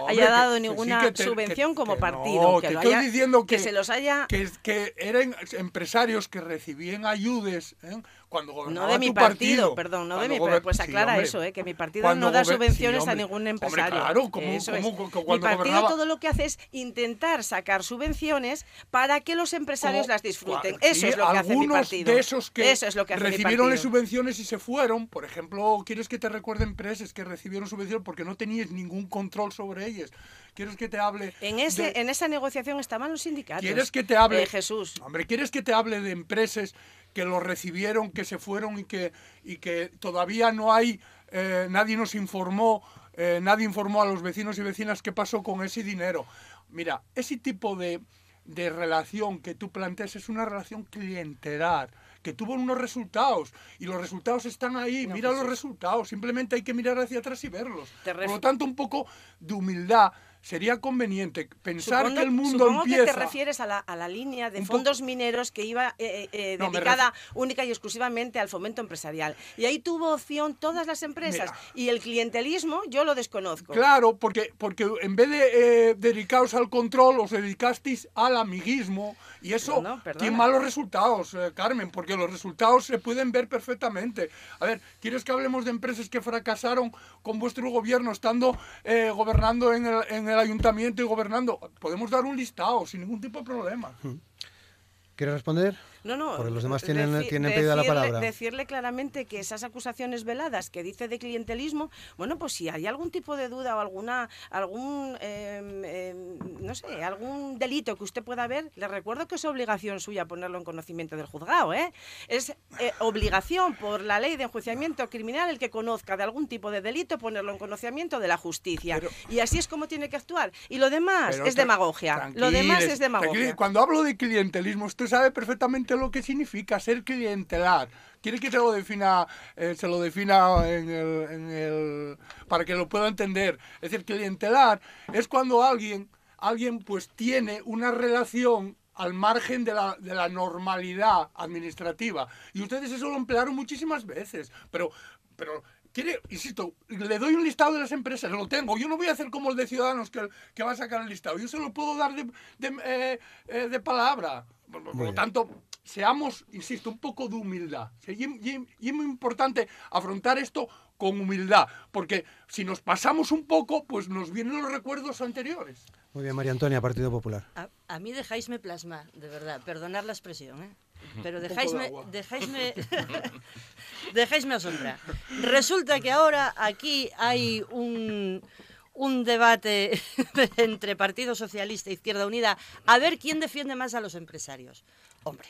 haya dado ninguna subvención como partido. Que, estoy diciendo que, se los haya. Que, que eran empresarios que recibían ayudes ¿eh? Cuando gobernaba No de mi partido, perdón, no de mi partido. Pues aclara eso, ¿eh? que mi partido no da subvenciones a ningún empresario. claro, como, Mi partido todo lo que hace es intentar sacar subvenciones para que los empresarios las disfruten. eso es lo que hace mi partido. de esos que eso es lo que recibieron las subvenciones y se fueron, por ejemplo, ¿quieres que te recuerde empresas que recibieron subvenciones porque no tenías ningún control sobre ellas? ¿Quieres que te hable? En, ese, en esa negociación estaban los sindicatos. ¿Quieres que te hable? de Jesús. Hombre, ¿quieres que te hable de empresas que lo recibieron, que se fueron y que, y que todavía no hay, eh, nadie nos informó, eh, nadie informó a los vecinos y vecinas qué pasó con ese dinero. Mira, ese tipo de, de relación que tú planteas es una relación clientelar que tuvo unos resultados y los resultados están ahí, mira los resultados, simplemente hay que mirar hacia atrás y verlos. Por lo tanto, un poco de humildad sería conveniente pensar que el mundo supongo empieza... que te refieres a la, a la línea de fondos mineros que iba eh, eh, eh dedicada única y exclusivamente al fomento empresarial. Y ahí tuvo opción todas las empresas. y el clientelismo yo lo desconozco. Claro, porque, porque en vez de eh, dedicaros al control, os dedicasteis al amiguismo y eso tiene malos resultados, eh, Carmen, porque los resultados se pueden ver perfectamente. A ver, ¿quieres que hablemos de empresas que fracasaron con vuestro gobierno estando gobernando en el, en el ayuntamiento y gobernando. Podemos dar un listado sin ningún tipo de problema. ¿Quiere responder? No, no. Porque los demás tienen, tienen pedida la palabra. Decirle claramente que esas acusaciones veladas que dice de clientelismo, bueno, pues si hay algún tipo de duda o alguna, algún, em, em, no sé, algún delito que usted pueda ver, le recuerdo que es obligación suya ponerlo en conocimiento del juzgado, ¿eh? Es eh, obligación por la ley de enjuiciamiento criminal el que conozca de algún tipo de delito ponerlo en conocimiento de la justicia. y así es como tiene que actuar. Y lo demás es demagogia. Lo demás es demagogia. Cuando hablo de clientelismo, usted sabe perfectamente lo que significa ser clientelar. ¿Quiere que se lo defina, eh, se lo defina en el, para que lo pueda entender? Es decir, clientelar es cuando alguien, alguien pues tiene una relación al margen de la, de la normalidad administrativa. Y ustedes eso lo emplearon muchísimas veces, pero, pero Quiere, insisto, le doy un listado de las empresas, lo tengo. Yo no voy a hacer como el de Ciudadanos que, que va a sacar el listado. Yo se lo puedo dar de, de, eh, eh, de palabra. Por, lo tanto, seamos, insisto, un poco de humildad. Y, es muy importante afrontar esto con humildad, porque si nos pasamos un poco, pues nos vienen los recuerdos anteriores. Muy bien, María Antonia, Partido Popular. A, mí dejáisme plasmar, de verdad, perdonar la expresión, ¿eh? pero dejáisme, dejáisme, dejáisme asombrar. Resulta que ahora aquí hay un, un debate entre Partido Socialista e Izquierda Unida a ver quién defiende más a los empresarios. Hombre,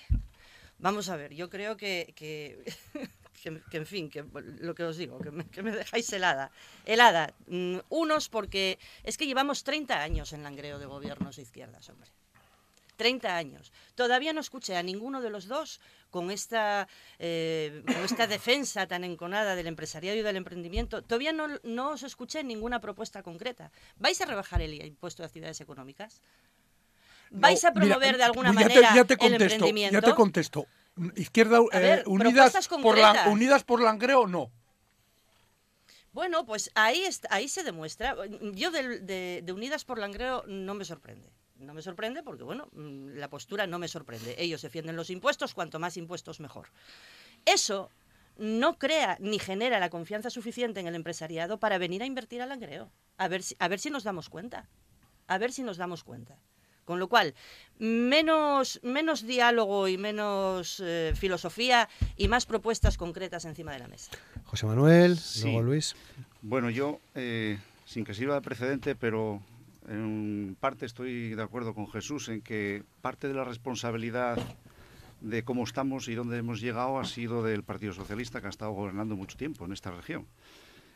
vamos a ver, yo creo que, que, en fin, que lo que os digo, que me, dejáis helada. Helada. Mm, unos porque es que llevamos 30 años en Langreo de gobiernos de izquierdas, hombre. 30 años. Todavía no escuché a ninguno de los dos con esta, eh, con esta defensa tan enconada del empresariado y del emprendimiento. Todavía no, no os escuché ninguna propuesta concreta. ¿Vais a rebajar el impuesto de actividades económicas? ¿Vais a promover de alguna manera el emprendimiento? Ya te contesto. Izquierda eh, Unidas, por la, Unidas por Langreo, no. Bueno, pues ahí, ahí se demuestra. Yo de, de, Unidas por Langreo no me sorprende. No me sorprende porque, bueno, mm, la postura no me sorprende. Ellos defienden los impuestos, cuanto más impuestos mejor. Eso no crea ni genera la confianza suficiente en el empresariado para venir a invertir al Langreo. A ver, a ver si nos damos cuenta. A ver si nos damos cuenta. Con lo cual, menos, menos diálogo y menos eh, filosofía y más propuestas concretas encima de la mesa. José Manuel, luego Luis. Bueno, yo, eh, sin que sirva de precedente, pero en parte estoy de acuerdo con Jesús en que parte de la responsabilidad de cómo estamos y dónde hemos llegado ha sido del Partido Socialista, que ha estado gobernando mucho tiempo en esta región.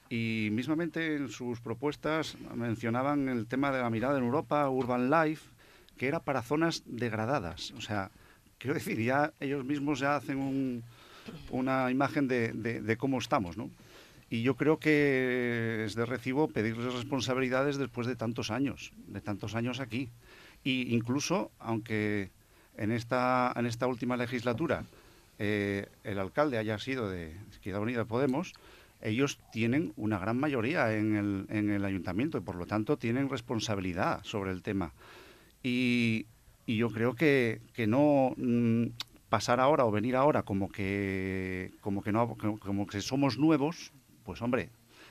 Y mismamente en sus propuestas mencionaban el tema de la mirada en Europa, Urban Life, que era para zonas degradadas. O sea, quiero decir, ya ellos mismos ya hacen una imagen de, cómo estamos, ¿no? Y yo creo que es de recibo pedirles responsabilidades después de tantos años, de tantos años aquí. Y incluso, aunque en esta, en esta última legislatura eh, el alcalde haya sido de Izquierda Unida Podemos, ellos tienen una gran mayoría en el, en el ayuntamiento y por lo tanto tienen responsabilidad sobre el tema. Y, yo creo que, que no mm, pasar ahora o venir ahora como que, como, que no, como que somos nuevos, pues hombre,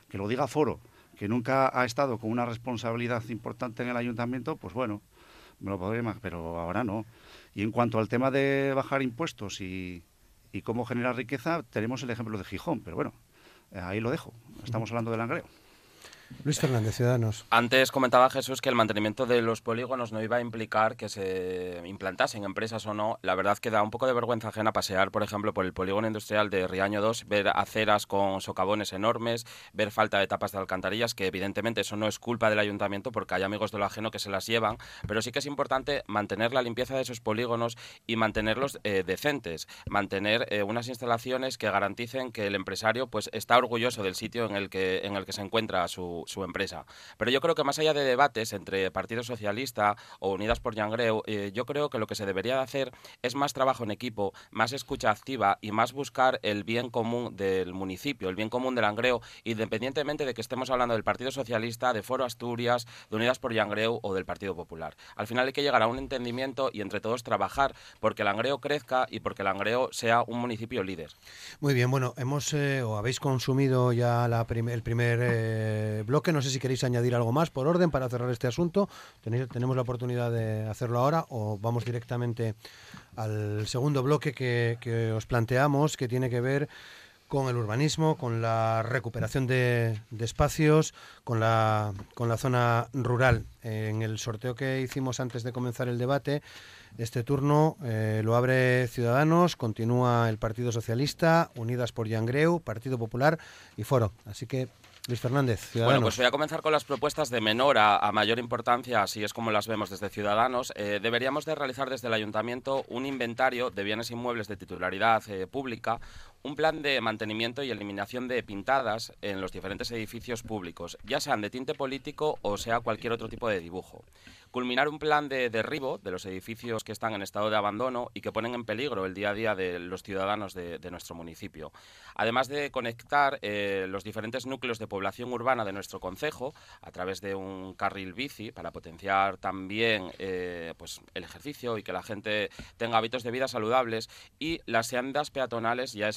que lo diga Foro, que nunca ha estado con una responsabilidad importante en el ayuntamiento, pues bueno, me lo podría más, pero ahora no. Y en cuanto al tema de bajar impuestos y, y cómo generar riqueza, tenemos el ejemplo de Gijón, pero bueno, ahí lo dejo. Estamos hablando del Langreo. Luis Fernández, Ciudadanos. Antes comentaba Jesús que el mantenimiento de los polígonos no iba a implicar que se implantasen empresas o no. La verdad que da un poco de vergüenza ajena pasear, por ejemplo, por el polígono industrial de Riaño 2, ver aceras con socavones enormes, ver falta de tapas de alcantarillas, que evidentemente eso no es culpa del ayuntamiento porque hay amigos de lo ajeno que se las llevan, pero sí que es importante mantener la limpieza de esos polígonos y mantenerlos eh, decentes, mantener eh, unas instalaciones que garanticen que el empresario pues está orgulloso del sitio en el que, en el que se encuentra su su, empresa. Pero yo creo que más allá de debates entre Partido Socialista o Unidas por Yangreu, eh, yo creo que lo que se debería de hacer es más trabajo en equipo, más escucha activa y más buscar el bien común del municipio, el bien común del Langreo, independientemente de que estemos hablando del Partido Socialista, de Foro Asturias, de Unidas por Yangreu o del Partido Popular. Al final hay que llegar a un entendimiento y entre todos trabajar porque Langreo crezca y porque Langreo sea un municipio líder. Muy bien, bueno, hemos eh, o habéis consumido ya el primer eh, bloque. No sé si queréis añadir algo más por orden para cerrar este asunto. tenemos la oportunidad de hacerlo ahora o vamos directamente al segundo bloque que, os planteamos, que tiene que ver con el urbanismo, con la recuperación de, espacios, con la, con la zona rural. En el sorteo que hicimos antes de comenzar el debate, este turno eh, lo abre Ciudadanos, continúa el Partido Socialista, Unidas por Yangreu, Partido Popular y Foro. Así que Luis Fernández, Ciudadanos. Bueno, pues voy a comenzar con las propuestas de menor a, mayor importancia, así es como las vemos desde Ciudadanos. Eh, deberíamos de realizar desde el Ayuntamiento un inventario de bienes inmuebles de titularidad eh, pública, un plan de mantenimiento y eliminación de pintadas en los diferentes edificios públicos, ya sean de tinte político o sea cualquier otro tipo de dibujo culminar un plan de derribo de los edificios que están en estado de abandono y que ponen en peligro el día a día de los ciudadanos de, nuestro municipio. Además de conectar eh, los diferentes núcleos de población urbana de nuestro concejo a través de un carril bici para potenciar también eh, pues el ejercicio y que la gente tenga hábitos de vida saludables y las sendas peatonales ya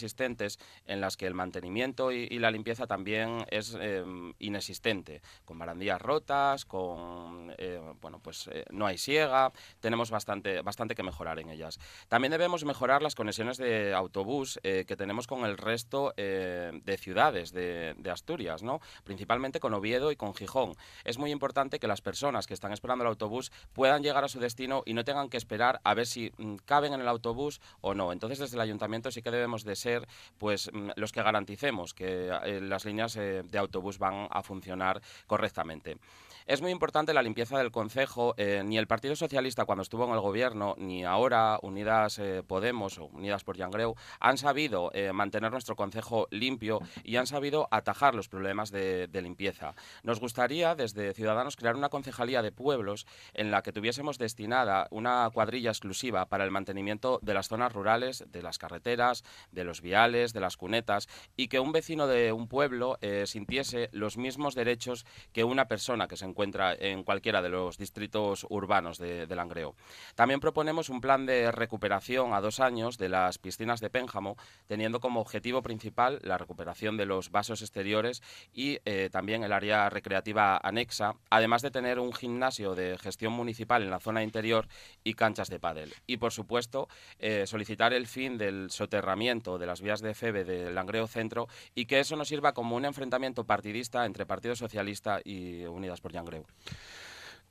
en las que el mantenimiento y, la limpieza también es eh, inexistente, con barandillas rotas, con bueno pues eh, no hay siega, tenemos bastante, bastante que mejorar en ellas. También debemos mejorar las conexiones de autobús eh, que tenemos con el resto eh, de ciudades de, Asturias, ¿no? principalmente con Oviedo y con Gijón. Es muy importante que las personas que están esperando el autobús puedan llegar a su destino y no tengan que esperar a ver si mm, caben en el autobús o no. Entonces, desde el ayuntamiento sí que debemos de ser pues, mm, los que garanticemos que las líneas de autobús van a funcionar correctamente. Es muy importante la limpieza del concejo. Eh, ni el Partido Socialista cuando estuvo en el gobierno, ni ahora Unidas eh, Podemos o Unidas por Yangreu han sabido eh, mantener nuestro concejo limpio y han sabido atajar los problemas de, limpieza. Nos gustaría desde Ciudadanos crear una concejalía de pueblos en la que tuviésemos destinada una cuadrilla exclusiva para el mantenimiento de las zonas rurales, de las carreteras, de los de las cunetas y que un vecino de un pueblo sintiese los mismos derechos que una persona que se encuentra en cualquiera de los distritos urbanos de, Langreo. También proponemos un plan de recuperación a dos años de las piscinas de Pénjamo, teniendo como objetivo principal la recuperación de los vasos exteriores y eh, también el área recreativa anexa, además de tener un gimnasio de gestión municipal en la zona interior y canchas de pádel. Y, por supuesto, eh, solicitar el fin del soterramiento de las vías de FEBE del Langreo Centro y que eso nos sirva como un enfrentamiento partidista entre Partido Socialista y Unidas por Yangreu.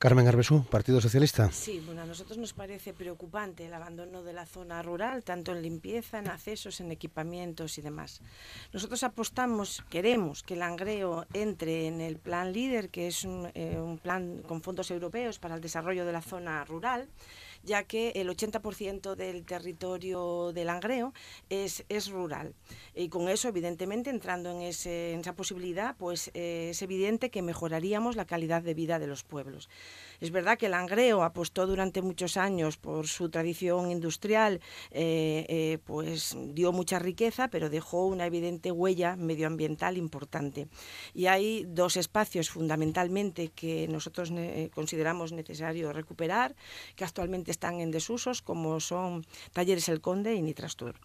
Carmen Arbesú, Partido Socialista. Sí, bueno, a nosotros nos parece preocupante el abandono de la zona rural, tanto en limpieza, en accesos, en equipamientos y demás. Nosotros apostamos, queremos que el Langreo entre en el plan líder, que es un, eh, un plan con fondos europeos para el desarrollo de la zona rural ya que el 80% del territorio del Langreo es, es rural. Y con eso, evidentemente, entrando en, ese, esa posibilidad, pues eh, es evidente que mejoraríamos la calidad de vida de los pueblos. Es verdad que Langreo apostó durante muchos años por su tradición industrial, eh, eh, pues dio mucha riqueza, pero dejó una evidente huella medioambiental importante. Y hay dos espacios fundamentalmente que nosotros consideramos necesario recuperar, que actualmente están en desusos, como son Talleres El Conde y Nitrastur.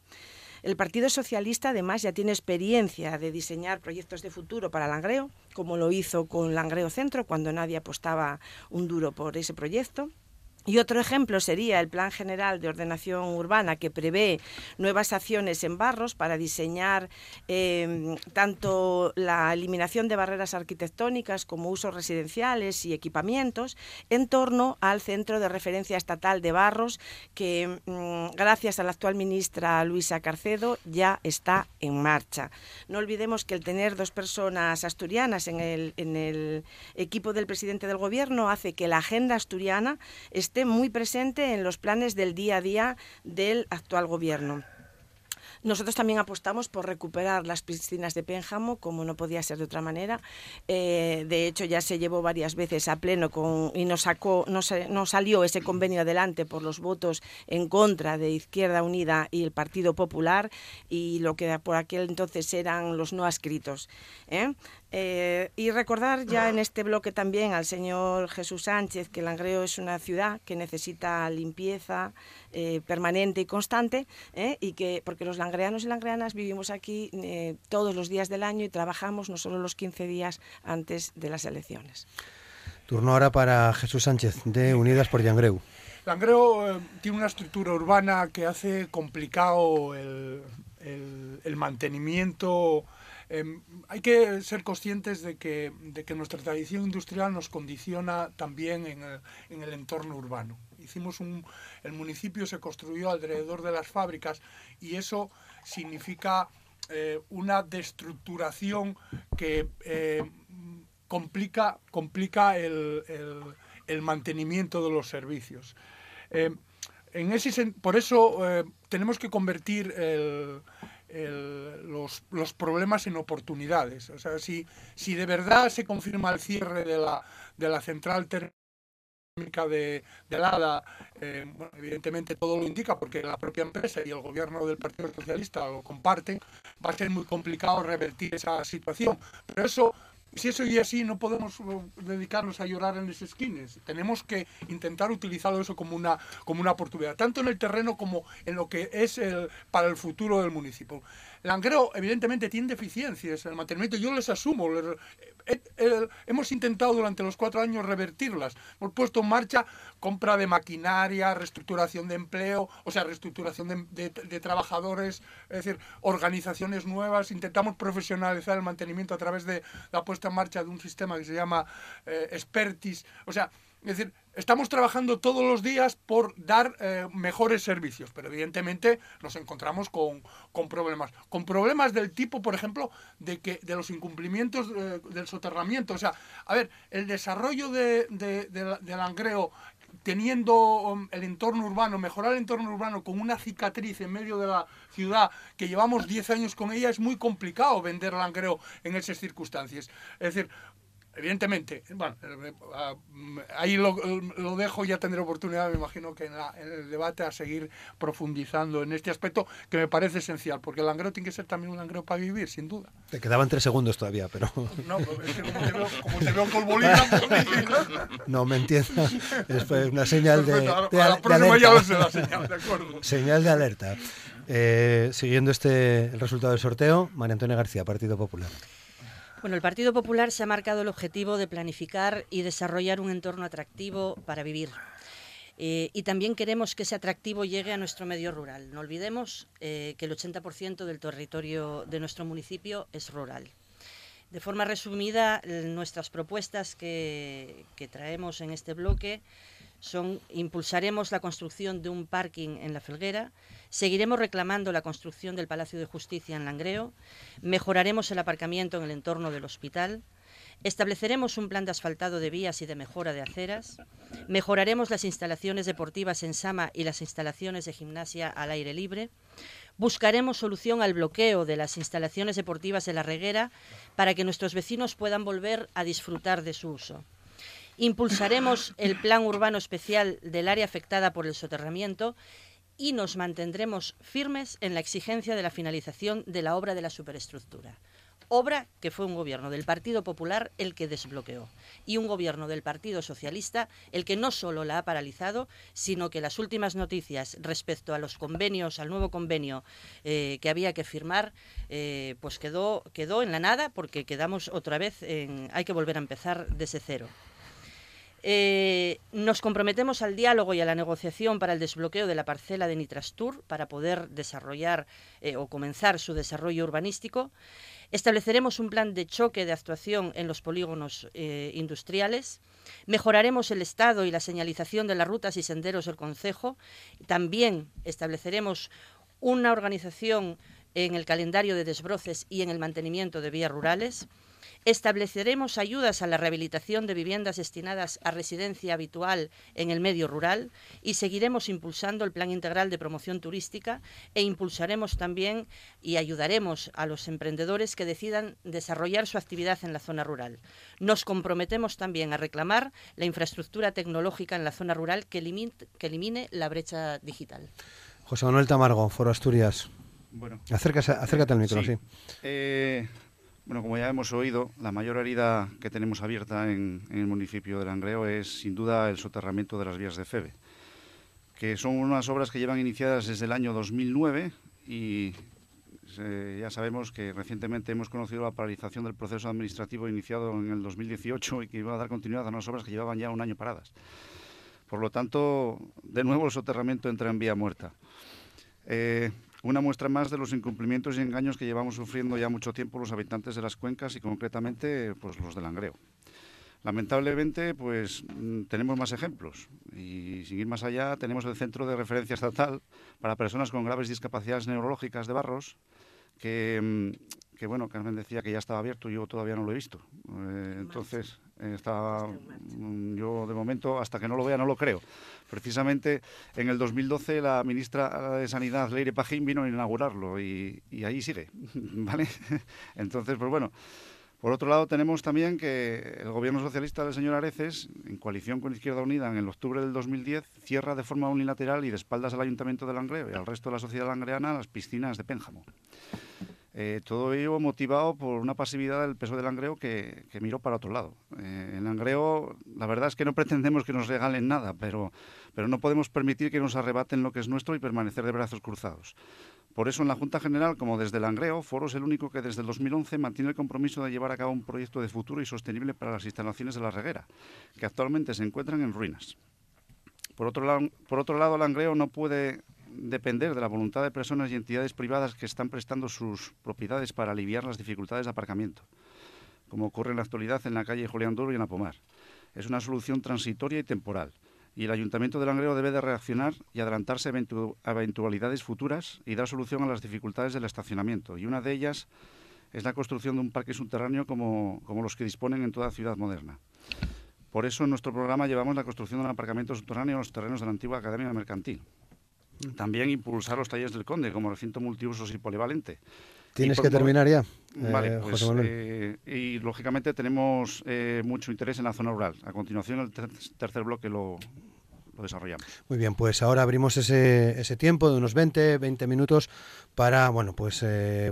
El Partido Socialista además ya tiene experiencia de diseñar proyectos de futuro para Langreo, como lo hizo con Langreo Centro cuando nadie apostaba un duro por ese proyecto. Y otro ejemplo sería el Plan General de Ordenación Urbana que prevé nuevas acciones en barros para diseñar eh, tanto la eliminación de barreras arquitectónicas como usos residenciales y equipamientos en torno al Centro de Referencia Estatal de Barros que mm, gracias a la actual ministra Luisa Carcedo ya está en marcha. No olvidemos que el tener dos personas asturianas en el, en el equipo del presidente del Gobierno hace que la agenda asturiana esté muy presente en los planes del día a día del actual gobierno. Nosotros también apostamos por recuperar las piscinas de Pénjamo, como no podía ser de otra manera. Eh, de hecho, ya se llevó varias veces a pleno y nos, sacó, no, no salió ese convenio adelante por los votos en contra de Izquierda Unida y el Partido Popular y lo que por aquel entonces eran los no adscritos. ¿eh? Eh, y recordar ya en este bloque también al señor Jesús Sánchez que Langreo es una ciudad que necesita limpieza eh, permanente y constante ¿eh? y que porque los langreanos y langreanas vivimos aquí todos los días del año y trabajamos no solo los 15 días antes de las elecciones. Turno ahora para Jesús Sánchez de Unidas por Langreo. Langreo tiene una estructura urbana que hace complicado el, el, el mantenimiento Em, hay que ser conscientes de que, de que, nuestra tradición industrial nos condiciona también en el, en el entorno urbano. Hicimos un, el municipio se construyó alrededor de las fábricas y eso significa eh, una destructuración que eh, complica, complica el, el, mantenimiento de los servicios. Eh, ese, por eso tenemos que convertir el, el, los, los, problemas en oportunidades. O sea, si, si de verdad se confirma el cierre de la, de la central térmica de, de LADA, eh, bueno, evidentemente todo lo indica porque la propia empresa y el gobierno del Partido Socialista lo comparten, va a ser muy complicado revertir esa situación. Pero eso si eso y así, no podemos uh, dedicarnos a llorar en las esquinas. Tenemos que intentar utilizar eso como una, como una oportunidad, tanto en el terreno como en lo que es el, para el futuro del municipio. Langreo, evidentemente, tiene deficiencias en el mantenimiento. Yo les asumo. hemos intentado durante los cuatro años revertirlas. Hemos puesto en marcha compra de maquinaria, reestructuración de empleo, o sea, reestructuración de, de decir, organizaciones nuevas. Intentamos profesionalizar el mantenimiento a través de la puesta en marcha de un sistema que se llama eh, Expertis. O sea, es decir, estamos trabajando todos los días por dar eh, mejores servicios, pero evidentemente nos encontramos con, con, problemas. Con problemas del tipo, por ejemplo, de, que, de los incumplimientos eh, del soterramiento. O sea, a ver, el desarrollo de, de, de, del angreo teniendo um, el entorno urbano, mejorar el entorno urbano con una cicatriz en medio de la ciudad que llevamos 10 años con ella, es muy complicado vender Langreo en esas circunstancias. Es decir, evidentemente, bueno, eh, ah, ahí lo, lo, dejo, ya tendré oportunidad, me imagino que en, la, en, el debate a seguir profundizando en este aspecto que me parece esencial, porque el langreo tiene que ser también un langreo para vivir, sin duda. Te quedaban tres segundos todavía, pero... No, es que como te veo, como te veo con no, me entiendas, es una señal de, de, a la próxima ya lo sé la señal, de acuerdo. Señal de alerta. Eh, siguiendo este el resultado del sorteo, María Antonia García, Partido Popular. Bueno, el Partido Popular se ha marcado el objetivo de planificar y desarrollar un entorno atractivo para vivir. Eh, y también queremos que ese atractivo llegue a nuestro medio rural. No olvidemos eh, que el 80% del territorio de nuestro municipio es rural. De forma resumida, nuestras propuestas que, que traemos en este bloque son impulsaremos la construcción de un parking en la Felguera, seguiremos reclamando la construcción del Palacio de Justicia en Langreo, mejoraremos el aparcamiento en el entorno del hospital, estableceremos un plan de asfaltado de vías y de mejora de aceras, mejoraremos las instalaciones deportivas en Sama y las instalaciones de gimnasia al aire libre, buscaremos solución al bloqueo de las instalaciones deportivas en la reguera para que nuestros vecinos puedan volver a disfrutar de su uso. Impulsaremos el plan urbano especial del área afectada por el soterramiento y nos mantendremos firmes en la exigencia de la finalización de la obra de la superestructura. Obra que fue un gobierno del Partido Popular el que desbloqueó y un gobierno del Partido Socialista el que no solo la ha paralizado, sino que las últimas noticias respecto a los convenios, al nuevo convenio eh, que había que firmar, eh, pues quedó, quedó en la nada porque quedamos otra vez en. hay que volver a empezar desde cero. Eh, nos comprometemos al diálogo y a la negociación para el desbloqueo de la parcela de Nitrastur para poder desarrollar eh, o comenzar su desarrollo urbanístico. Estableceremos un plan de choque de actuación en los polígonos eh, industriales. Mejoraremos el estado y la señalización de las rutas y senderos del Concejo. También estableceremos una organización en el calendario de desbroces y en el mantenimiento de vías rurales. Estableceremos ayudas a la rehabilitación de viviendas destinadas a residencia habitual en el medio rural y seguiremos impulsando el Plan Integral de Promoción Turística e impulsaremos también y ayudaremos a los emprendedores que decidan desarrollar su actividad en la zona rural. Nos comprometemos también a reclamar la infraestructura tecnológica en la zona rural que elimine, la brecha digital. José Manuel Tamargo, Foro Asturias. Bueno, acércate al micro, sí. Eh, bueno, como ya hemos oído, la mayor herida que tenemos abierta en, el municipio de Langreo es sin duda el soterramiento de las vías de FEBE, que son unas obras que llevan iniciadas desde el año 2009 y ya sabemos que recientemente hemos conocido la paralización del proceso administrativo iniciado en el 2018 y que iba a dar continuidad a unas obras que llevaban ya un año paradas. Por lo tanto, de nuevo el soterramiento entra en vía muerta. Eh, una muestra más de los incumplimientos y engaños que llevamos sufriendo ya mucho tiempo los habitantes de las cuencas y concretamente pues, los del Langreo. Lamentablemente, pues mm, tenemos más ejemplos y sin ir más allá, tenemos el Centro de Referencia Estatal para Personas con Graves Discapacidades Neurológicas de Barros, que, mm, que bueno, Carmen decía que ya estaba abierto, yo todavía no lo he visto. Eh, entonces, estaba, mm, yo de momento, hasta que no lo vea, no lo creo. Precisamente en el 2012 la ministra de Sanidad, Leire Pajín, vino a inaugurarlo y, ahí sigue, ¿vale? Entonces, pues bueno. Por otro lado, tenemos también que el gobierno socialista del señor Areces, en coalición con Izquierda Unida, en el octubre del 2010, cierra de forma unilateral y de espaldas al Ayuntamiento de Langreo y al resto de la sociedad langreana las piscinas de Pénjamo. Eh, todo ello motivado por una pasividad del peso del Langreo que, miró para otro lado. Eh, en Langreo, la verdad es que no pretendemos que nos regalen nada, pero, pero no podemos permitir que nos arrebaten lo que es nuestro y permanecer de brazos cruzados. Por eso, en la Junta General, como desde Langreo, Foro es el único que desde el 2011 mantiene el compromiso de llevar a cabo un proyecto de futuro y sostenible para las instalaciones de la reguera, que actualmente se encuentran en ruinas. Por otro lado, por otro lado Langreo no puede depender de la voluntad de personas y entidades privadas que están prestando sus propiedades para aliviar las dificultades de aparcamiento, como ocurre en la actualidad en la calle Julián Duro en la Pomar. Es una solución transitoria y temporal, y el Ayuntamiento de Langreo debe de reaccionar y adelantarse a eventualidades futuras y dar solución a las dificultades del estacionamiento, y una de ellas es la construcción de un parque subterráneo como, como los que disponen en toda ciudad moderna. Por eso en nuestro programa llevamos la construcción de un aparcamiento subterráneo en los terrenos de la antigua Academia Mercantil, también impulsar los talleres del Conde como recinto multiusos y polivalente. Tienes que terminar ya. Vale, eh, pues, eh, y lógicamente tenemos eh, mucho interés en la zona rural. A continuación, el tercer bloque lo, lo, desarrollamos. Muy bien, pues ahora abrimos ese, ese tiempo de unos 20, 20 minutos para bueno, pues,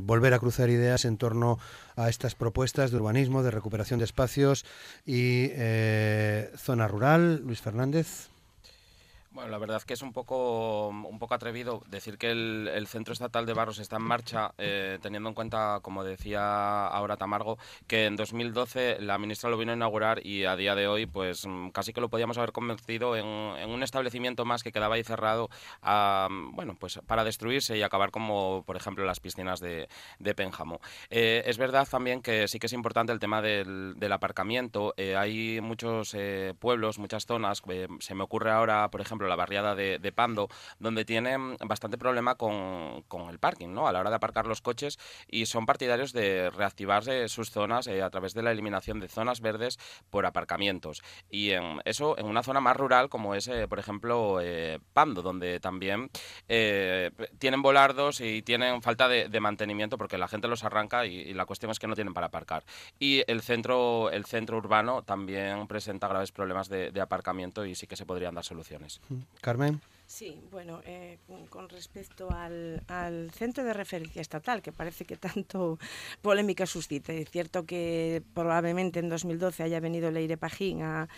volver a cruzar ideas en torno a estas propuestas de urbanismo, de recuperación de espacios y zona rural. Luis Fernández. Bueno, la verdad que es un poco, un poco atrevido decir que el, Centro Estatal de Barros está en marcha, eh, teniendo en cuenta, como decía ahora Tamargo, que en 2012 la ministra lo vino a inaugurar y a día de hoy, pues mm, casi que lo podíamos haber convencido en, un establecimiento más que quedaba ahí cerrado, bueno, pues para destruirse y acabar como, por ejemplo, las piscinas de, de Pénjamo. Eh, es verdad también que sí que es importante el tema del, aparcamiento. Eh, hay muchos pueblos, muchas zonas, se me ocurre ahora, por ejemplo, la barriada de, Pando, donde tienen bastante problema con, el parking, ¿no? A la hora de aparcar los coches y son partidarios de reactivarse sus zonas eh, a través de la eliminación de zonas verdes por aparcamientos. Y en eso en una zona más rural como es, eh, por ejemplo, eh, Pando, donde también tienen volardos y tienen falta de, mantenimiento porque la gente los arranca y, la cuestión es que no tienen para aparcar. Y el centro, el centro urbano también presenta graves problemas de aparcamiento y sí que se podrían dar soluciones. Carmen. Sí, bueno, eh, con respecto al, centro de referencia estatal, que parece que tanto polémica suscita, es cierto que probablemente en 2012 haya venido Leire Pajín a,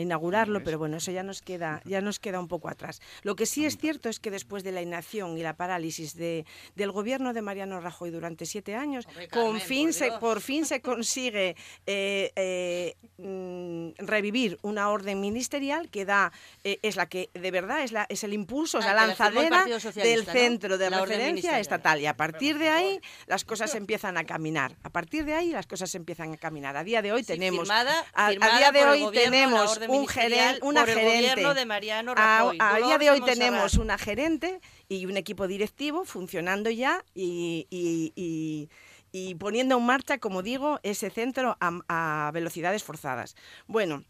inaugurarlo, pero bueno, eso ya nos queda ya nos queda un poco atrás. Lo que sí es cierto es que después de la inacción y la parálisis de, del gobierno de Mariano Rajoy durante siete años, con fin se, por fin se consigue eh, eh, mm, revivir una orden ministerial que da es la que de verdad es la es el impulso, es ah, la lanzadera del centro de referencia estatal. Y a partir de ahí las cosas empiezan a caminar. A partir de ahí las cosas empiezan a caminar. A día de hoy tenemos a, día de hoy tenemos un gerente, una gerente. a, día de hoy tenemos una gerente y un equipo directivo funcionando ya y, y, poniendo en marcha, como digo, ese centro a, a velocidades forzadas. Bueno,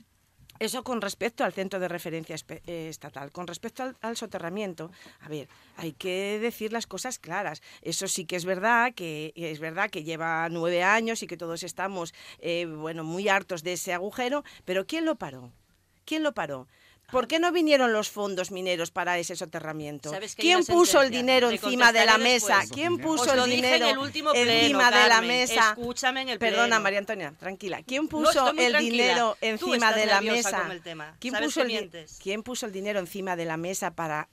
eso con respecto al centro de referencia eh, estatal. Con respecto al, soterramiento, a ver, hay que decir las cosas claras. Eso sí que es verdad, que es verdad que lleva nueve años y que todos estamos, eh, bueno, muy hartos de ese agujero, pero ¿quién lo paró? ¿Quién lo paró? ¿Por qué no vinieron los fondos mineros para ese soterramiento? ¿Quién puso el dinero encima de la mesa? ¿Quién puso el dinero encima de la mesa? Escúchame en el Perdona, María Antonia, tranquila. ¿Quién puso el dinero encima de la mesa? ¿Quién puso, el, ¿Quién puso el dinero encima de la mesa para,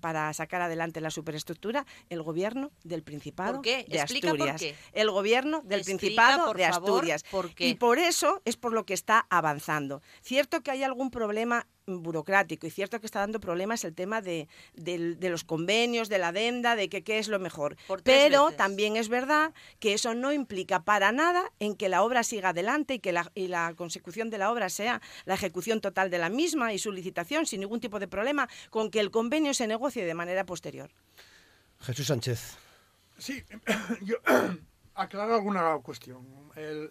para sacar adelante la superestructura? El gobierno del Principado de Asturias. El gobierno del Principado de Asturias. Y por eso es por lo que está avanzando. Cierto que hay algún problema burocrático y cierto que está dando problemas el tema de, los convenios, de la adenda, de que qué es lo mejor. Pero también es verdad que eso no implica para nada en que la obra siga adelante y que la, y la consecución de la obra sea la ejecución total de la misma y su licitación sin ningún tipo de problema con que el convenio se negocie de manera posterior. Jesús Sánchez. Sí, yo aclarar alguna cuestión.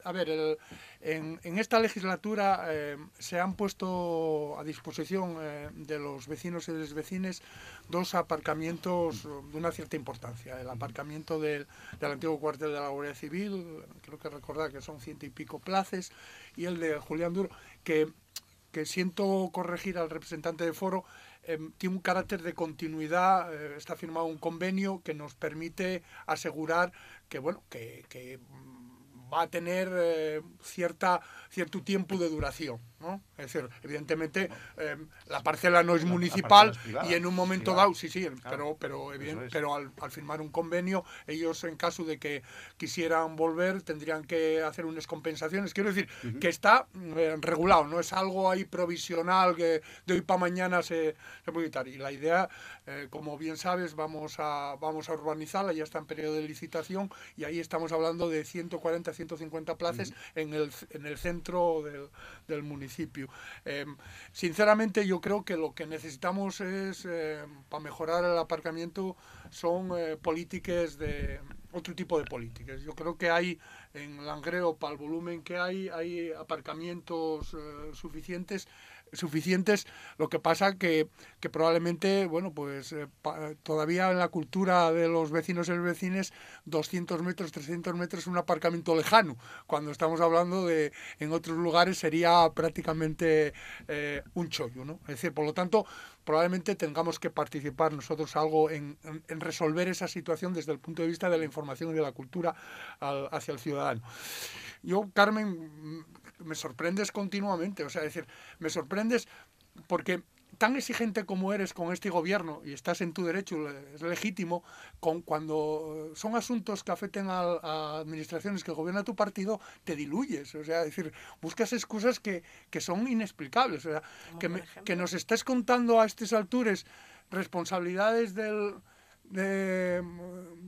a ver, en, esta legislatura eh, se han puesto a disposición eh, de los vecinos y de las vecinas dos aparcamientos de una cierta importancia. El aparcamiento del, antiguo cuartel de la Guardia Civil, creo que recordar que son ciento y pico plazas, y el de Julián Duro, que, que siento corregir al representante de foro, Em, tiene un carácter de continuidad, eh, está firmado un convenio que nos permite asegurar que, bueno, que, que va a tener eh, cierta, cierto tiempo de duración. ¿No? Es decir, evidentemente em, la parcela no es municipal y en un momento dado, sí, sí, pero, pero, pero al, firmar un convenio, ellos en caso de que quisieran volver tendrían que hacer unas compensaciones. Quiero decir, que está eh, regulado, no es algo ahí provisional que de hoy para mañana se, se puede quitar. Y la idea, eh, como bien sabes, vamos a, vamos a urbanizarla, ya está en periodo de licitación y ahí estamos hablando de 140, 150 plazas en, el, en el centro del, del municipio Em, sinceramente yo creo que lo que necesitamos es, em, para mejorar el aparcamiento, son eh, políticas de otro tipo de políticas. Yo creo que hay en Langreo, para el volumen que hay, hay aparcamientos eh, suficientes suficientes. Lo que pasa que, que probablemente, bueno, pues eh, todavía en la cultura de los vecinos y los vecines, 200 metros, 300 metros es un aparcamiento lejano. Cuando estamos hablando de, en otros lugares sería prácticamente eh, un chollo, ¿no? Es decir, por lo tanto, probablemente tengamos que participar nosotros algo en, en, resolver esa situación desde el punto de vista de la información y de la cultura hacia el ciudadano. Yo, Carmen, me sorprendes continuamente, o sea, decir, me sorprendes porque tan exigente como eres con este gobierno, y estás en tu derecho, es legítimo, con, cuando son asuntos que afecten a, a administraciones que gobierna tu partido, te diluyes. O sea, es decir, buscas excusas que, que son inexplicables. O sea, que, me- que nos estés contando a estas alturas responsabilidades del,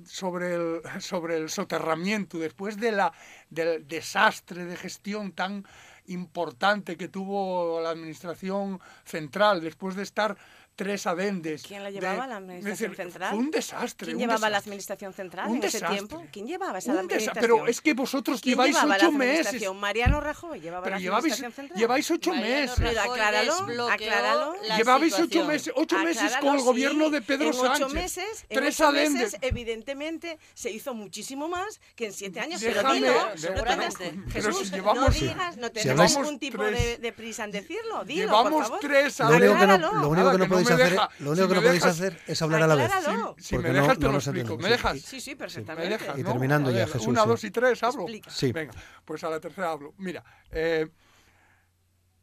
sobre, el, sobre el soterramiento, después de la, del desastre de gestión tan importante que tuvo la administración central, después de estar tres adendes. ¿Quién la de- llevaba la es administración decir, central? Fue un desastre. ¿Quién un llevaba la desastre. administración central Un en ese desastre. tiempo? ¿Quién llevaba esa Un administración? Pero es que vosotros ¿Quién lleváis la ocho meses. administración? Mariano Rajoy llevaba Pero la lleváis, administración central. lleváis ocho Mariano meses. Pero Rajoy acláralo, acláralo. la Llevabais ocho situación. meses, ocho meses con el gobierno sí. de Pedro en Sánchez. Ocho meses, en tres ocho adendes. meses, evidentemente, se hizo muchísimo más que en siete años. pero Déjame- dilo, de- no seguramente. tengas- Pero Jesús, no digas, no hablamos ningún tipo de, de prisa en decirlo. Dilo, Llevamos por favor. tres Acláralo. lo único que no no podéis me hacer, deja. lo único Si que no podéis dejas- hacer es hablar a la vez. Si me dejas, no- te no lo explico. ¿Me sí. dejas? Sí, sí, Me perfectamente. dejas, Y terminando ya, Jesús, Una, sí. dos y tres, hablo. Explica. Sí. Venga, pues a la tercera hablo. Mira, eh,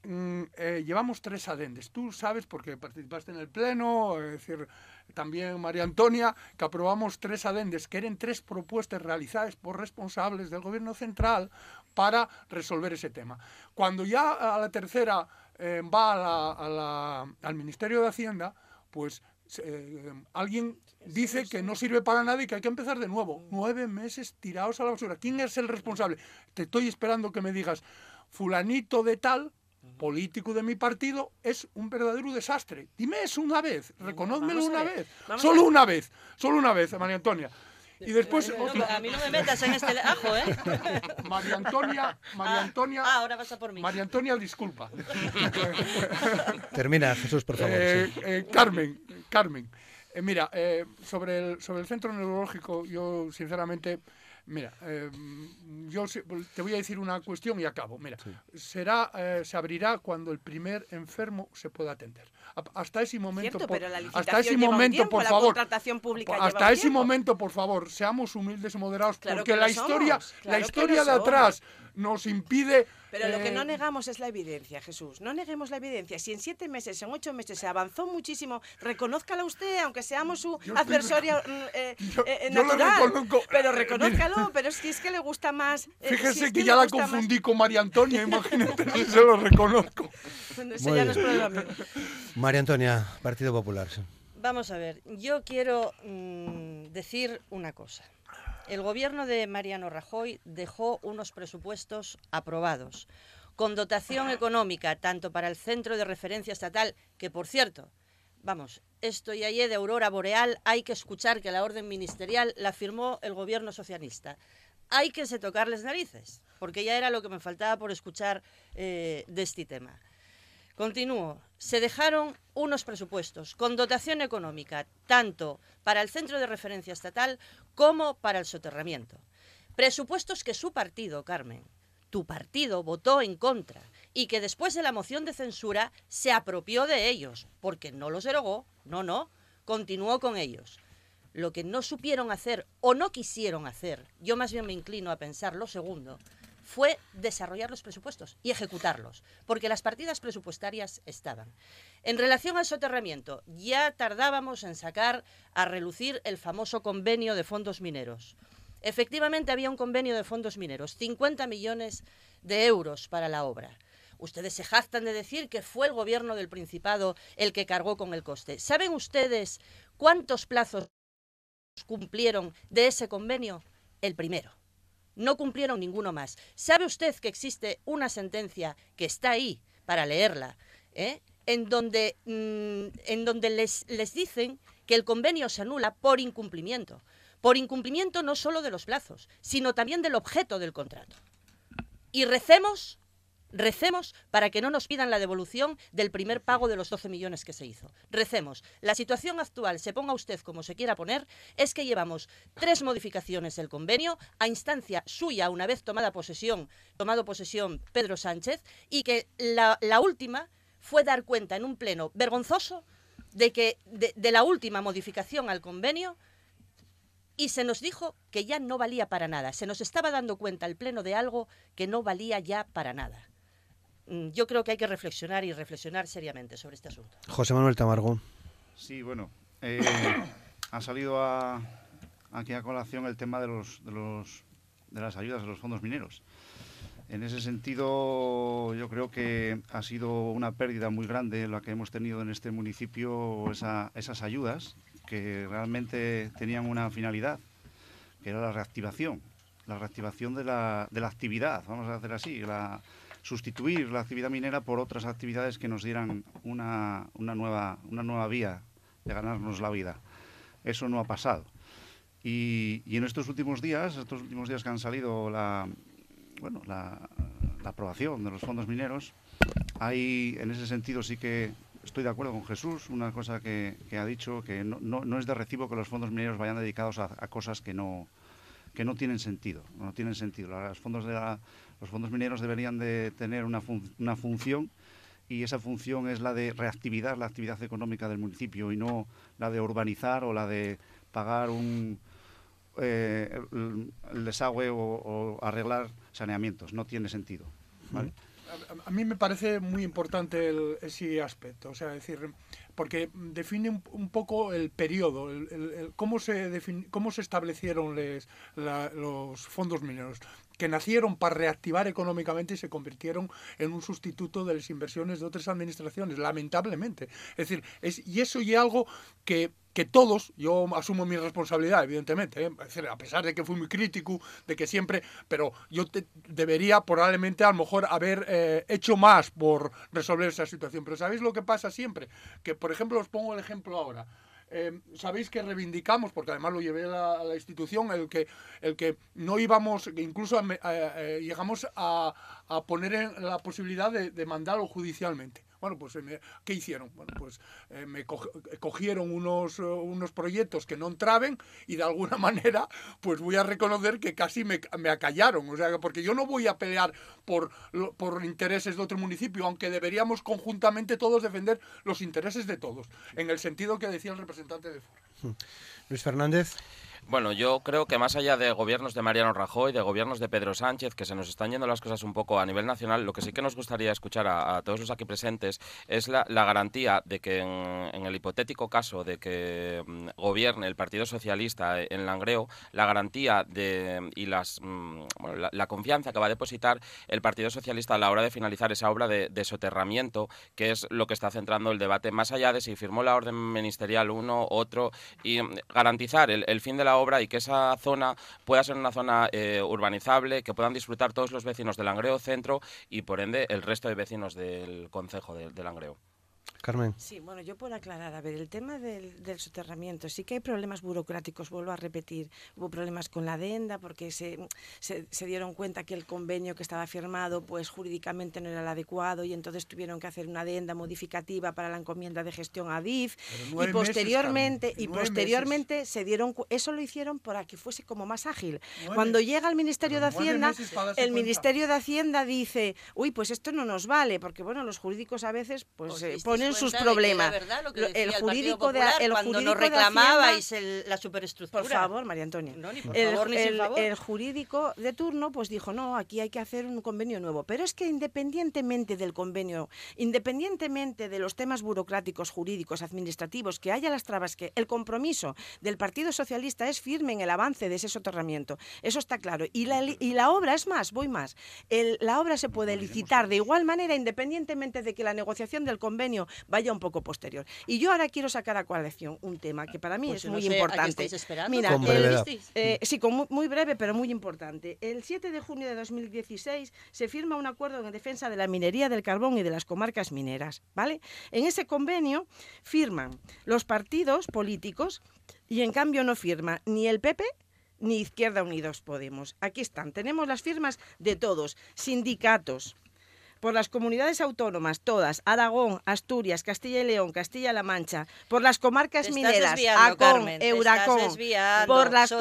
mm, eh, llevamos tres adendes. Tú sabes, porque participaste en el pleno, es decir, también María Antonia, que aprobamos tres adendes, que eran tres propuestas realizadas por responsables del gobierno central para resolver ese tema. Cuando ya a la tercera eh, va a la- a la- al Ministerio de Hacienda, pues eh, alguien dice que no sirve para nada y que hay que empezar de nuevo. Nueve meses tirados a la basura. ¿Quién es el responsable? Te estoy esperando que me digas, fulanito de tal, político de mi partido, es un verdadero desastre. Dime eso una vez, reconózmelo una vez. Solo una vez, solo una vez, María Antonia. Y después, otra- a mí no me metas en este ajo, ¿eh? María Antonia, María Ah, Antonia, ah, ahora vas a por mí. María Antonia, disculpa. Termina, Jesús, por favor. Eh, sí. eh, Carmen, Carmen, eh, mira, eh, sobre, el, sobre el centro neurológico, yo sinceramente, mira, eh, yo se- te voy a decir una cuestión y acabo. Mira, será, eh, se abrirá cuando el primer enfermo se pueda atender. Hasta ese momento, Cierto, por, hasta ese momento, tiempo, por favor, hasta ese tiempo. momento, por favor, seamos humildes y moderados, Claro porque que la historia, la historia de atrás nos impide. Pero lo que eh, no negamos es la evidencia, Jesús. No neguemos la evidencia. Si en siete meses, en ocho meses se avanzó muchísimo, reconózcala usted, aunque seamos su Yo adversario mm, eh, Yo- eh, yo lo natural. reconozco. Pero Eh, reconózcalo. Pero si es que le gusta más. eh, Fíjese si es que ya la más- confundí con María Antonia, imagínate si se lo reconozco. Bueno, Muy ya no es problema mío. María Antonia, Partido Popular. Vamos a ver, yo quiero mm, decir una cosa. El gobierno de Mariano Rajoy dejó unos presupuestos aprobados, con dotación económica tanto para el Centro de Referencia Estatal, que por cierto, vamos, esto ya de Aurora Boreal, hay que escuchar que la orden ministerial la firmó el gobierno socialista. Hay que se tocarles narices, porque ya era lo que me faltaba por escuchar eh, de este tema. Continúo. Se dejaron unos presupuestos con dotación económica, tanto para el centro de referencia estatal como para el soterramiento. Presupuestos que su partido, Carmen, tu partido votó en contra y que después de la moción de censura se apropió de ellos, porque no los derogó, no, no, continuó con ellos. Lo que no supieron hacer o no quisieron hacer, yo más bien me inclino a pensar lo segundo, fue desarrollar los presupuestos y ejecutarlos, porque las partidas presupuestarias estaban. En relación al soterramiento, ya tardábamos en sacar a relucir el famoso convenio de fondos mineros. Efectivamente había un convenio de fondos mineros, 50 millones de euros para la obra. Ustedes se jactan de decir que fue el gobierno del Principado el que cargó con el coste. ¿Saben ustedes cuántos plazos cumplieron de ese convenio? El primero. No cumplieron ninguno más. ¿Sabe usted que existe una sentencia que está ahí para leerla, ¿eh? en donde, mm, en donde les, les dicen que el convenio se anula por incumplimiento? Por incumplimiento no solo de los plazos, sino también del objeto del contrato. Y recemos Recemos para que no nos pidan la devolución del primer pago de los 12 millones que se hizo. Recemos. La situación actual, se ponga usted como se quiera poner, es que llevamos tres modificaciones del convenio a instancia suya una vez tomada posesión, tomado posesión Pedro Sánchez, y que la, última fue dar cuenta en un pleno vergonzoso de que de la última modificación al convenio y se nos dijo que ya no valía para nada. Se nos estaba dando cuenta el pleno de algo que no valía ya para nada. Mm, yo creo que hay que reflexionar y reflexionar seriamente sobre este asunto. José Manuel Tamargo. Sí, bueno, eh, ha salido a, aquí a colación el tema de, los, de, los, de las ayudas de los fondos mineros. En ese sentido, yo creo que ha sido una pérdida muy grande la que hemos tenido en este municipio, esas ayudas, que realmente tenían una finalidad, que era la reactivación, la reactivación de la, de la actividad, vamos a hacer así, la, sustituir la actividad minera por otras actividades que nos dieran una, una, nueva, una nueva vía de ganarnos la vida. Eso no ha pasado. Y, y en estos últimos días, estos últimos días que han salido la, bueno, la, aprobación de los fondos mineros, hay, en ese sentido sí que estoy de acuerdo con Jesús, una cosa que, ha dicho, que no, no, es de recibo que los fondos mineros vayan dedicados a, cosas que no, que no tienen sentido. No tienen sentido. Los fondos, de los fondos mineros deberían de tener una, una función y esa función es la de reactivar la actividad económica del municipio y no la de urbanizar o la de pagar un, eh, el, desagüe o, arreglar saneamientos. No tiene sentido. A, mí me parece muy importante ese aspecto, o sea, decir, porque define un, poco el periodo, el, cómo, se cómo se establecieron los fondos mineros que nacieron para reactivar económicamente y se convirtieron en un sustituto de las inversiones de otras administraciones, lamentablemente. Es decir, es, y eso y algo que que todos, yo asumo mi responsabilidad, evidentemente, ¿eh? a pesar de que fui muy crítico, de que siempre, pero yo debería probablemente a lo mejor haber eh, hecho más por resolver esa situación. Pero ¿sabéis lo que pasa siempre? Que, por ejemplo, os pongo el ejemplo ahora. Eh, sabéis que reivindicamos, porque además lo llevé a la, institución, el que, el que no íbamos, incluso llegamos a, poner en la posibilidad de, de mandarlo judicialmente. Bueno, pues eh, ¿qué hicieron? Bueno, pues eh, me cogieron unos, eh, unos proyectos que no entraban y de alguna manera pues voy a reconocer que casi me, me acallaron. O sea, porque yo no voy a pelear por, por intereses de otro municipio, aunque deberíamos conjuntamente todos defender los intereses de todos, en el sentido que decía el representante de. Luis Fernández. Bueno, yo creo que más allá de gobiernos de Mariano Rajoy, de gobiernos de Pedro Sánchez, que se nos están yendo las cosas un poco a nivel nacional, lo que sí que nos gustaría escuchar a, todos los aquí presentes es la, garantía de que en, el hipotético caso de que mm, gobierne el Partido Socialista en Langreo, la garantía de, y las, mm, la, confianza que va a depositar el Partido Socialista a la hora de finalizar esa obra de, soterramiento, que es lo que está centrando el debate, más allá de si firmó la orden ministerial uno, otro, y mm, garantizar el fin de la obra y que esa zona pueda ser una zona eh, urbanizable, que puedan disfrutar todos los vecinos del Langreo Centro y por ende el resto de vecinos del concejo de, de Langreo. Carmen. Sí, bueno, yo puedo aclarar. A ver, el tema del, del, soterramiento, sí que hay problemas burocráticos, vuelvo a repetir. Hubo problemas con la adenda porque se, se, dieron cuenta que el convenio que estaba firmado, pues jurídicamente no era el adecuado y entonces tuvieron que hacer una adenda modificativa para la encomienda de gestión a DIF. Y posteriormente, y posteriormente se dieron, eso lo hicieron para que fuese como más ágil. Cuando llega al Ministerio de Hacienda, el Ministerio de Hacienda dice, uy, pues esto no nos vale, porque bueno, los jurídicos a veces pues eh, ponen sus problemas. el jurídico de el cuando nos reclamabais la superestructura. Por favor, María Antonia. el, jurídico de turno pues dijo, "No, aquí hay que hacer un convenio nuevo." Pero es que independientemente del convenio, independientemente de los temas burocráticos, jurídicos, administrativos, que haya las trabas que el compromiso del Partido Socialista es firme en el avance de ese soterramiento. Eso está claro. Y la, y la obra es más, voy más. la obra se puede licitar de igual manera independientemente de que la negociación del convenio vaya un poco posterior. Y yo ahora quiero sacar a coalición un tema que para mí pues es muy importante. Mira, eh, sí, con muy, breve, pero muy importante. El 7 de junio de 2016 se firma un acuerdo en defensa de la minería del carbón y de las comarcas mineras, ¿vale? En ese convenio firman los partidos políticos y en cambio no firma ni el PP ni Izquierda Unidos Podemos. Aquí están, tenemos las firmas de todos, sindicatos, por las comunidades autónomas, todas, Aragón, Asturias, Castilla y León, Castilla-La Mancha, por las comarcas mineras, ACON, Euracón, por, las,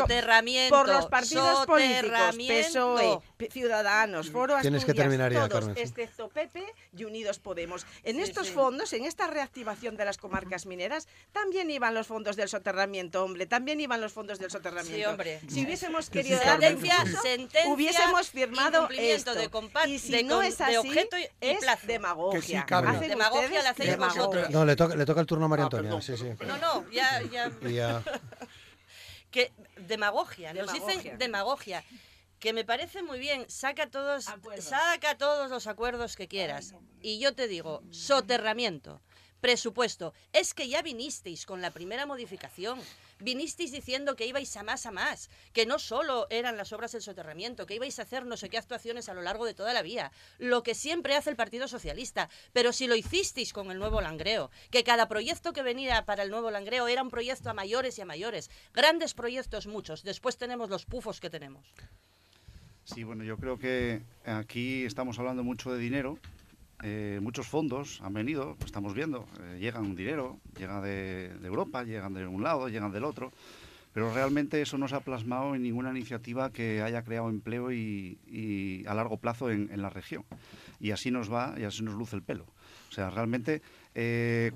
por los partidos políticos, PSOE, Ciudadanos, Foro Tienes Asturias, que terminar ya, todos, Carmen, sí. excepto Pepe y Unidos Podemos. En Sí, estos sí. fondos, en esta reactivación de las comarcas mineras, también iban los fondos del soterramiento, hombre, también iban los fondos del soterramiento. Sí, hombre. Si hubiésemos sí, querido sentencia, impulso, sentencia, hubiésemos firmado esto. de y si de no es así, objeto y- es plazo. demagogia. Que sí. Hacen Demagogia la hacéis demagogia. vosotros. No, le toca, le toca el turno a María Ah, Antonia. perdón, sí, sí. No, no, ya, ya. Que demagogia, nos Demagogia. dicen demagogia. Que me parece muy bien, saca todos, Acuerdos. saca todos los acuerdos que quieras. Y yo te digo, soterramiento, presupuesto. Es que ya vinisteis con la primera modificación. Vinisteis diciendo que ibais a más a más, que no solo eran las obras del soterramiento, que ibais a hacer no sé qué actuaciones a lo largo de toda la vía, lo que siempre hace el Partido Socialista. Pero si lo hicisteis con el nuevo Langreo, que cada proyecto que venía para el nuevo Langreo era un proyecto a mayores y a mayores, grandes proyectos muchos, después tenemos los pufos que tenemos. Sí, bueno, yo creo que aquí estamos hablando mucho de dinero. Eh, muchos fondos han venido, estamos viendo, eh, llegan un dinero, llega de, Europa, llegan de un lado, llegan del otro, pero realmente eso no se ha plasmado en ninguna iniciativa que haya creado empleo y, a largo plazo en, en la región. Y así nos va y así nos luce el pelo. O sea, realmente eh,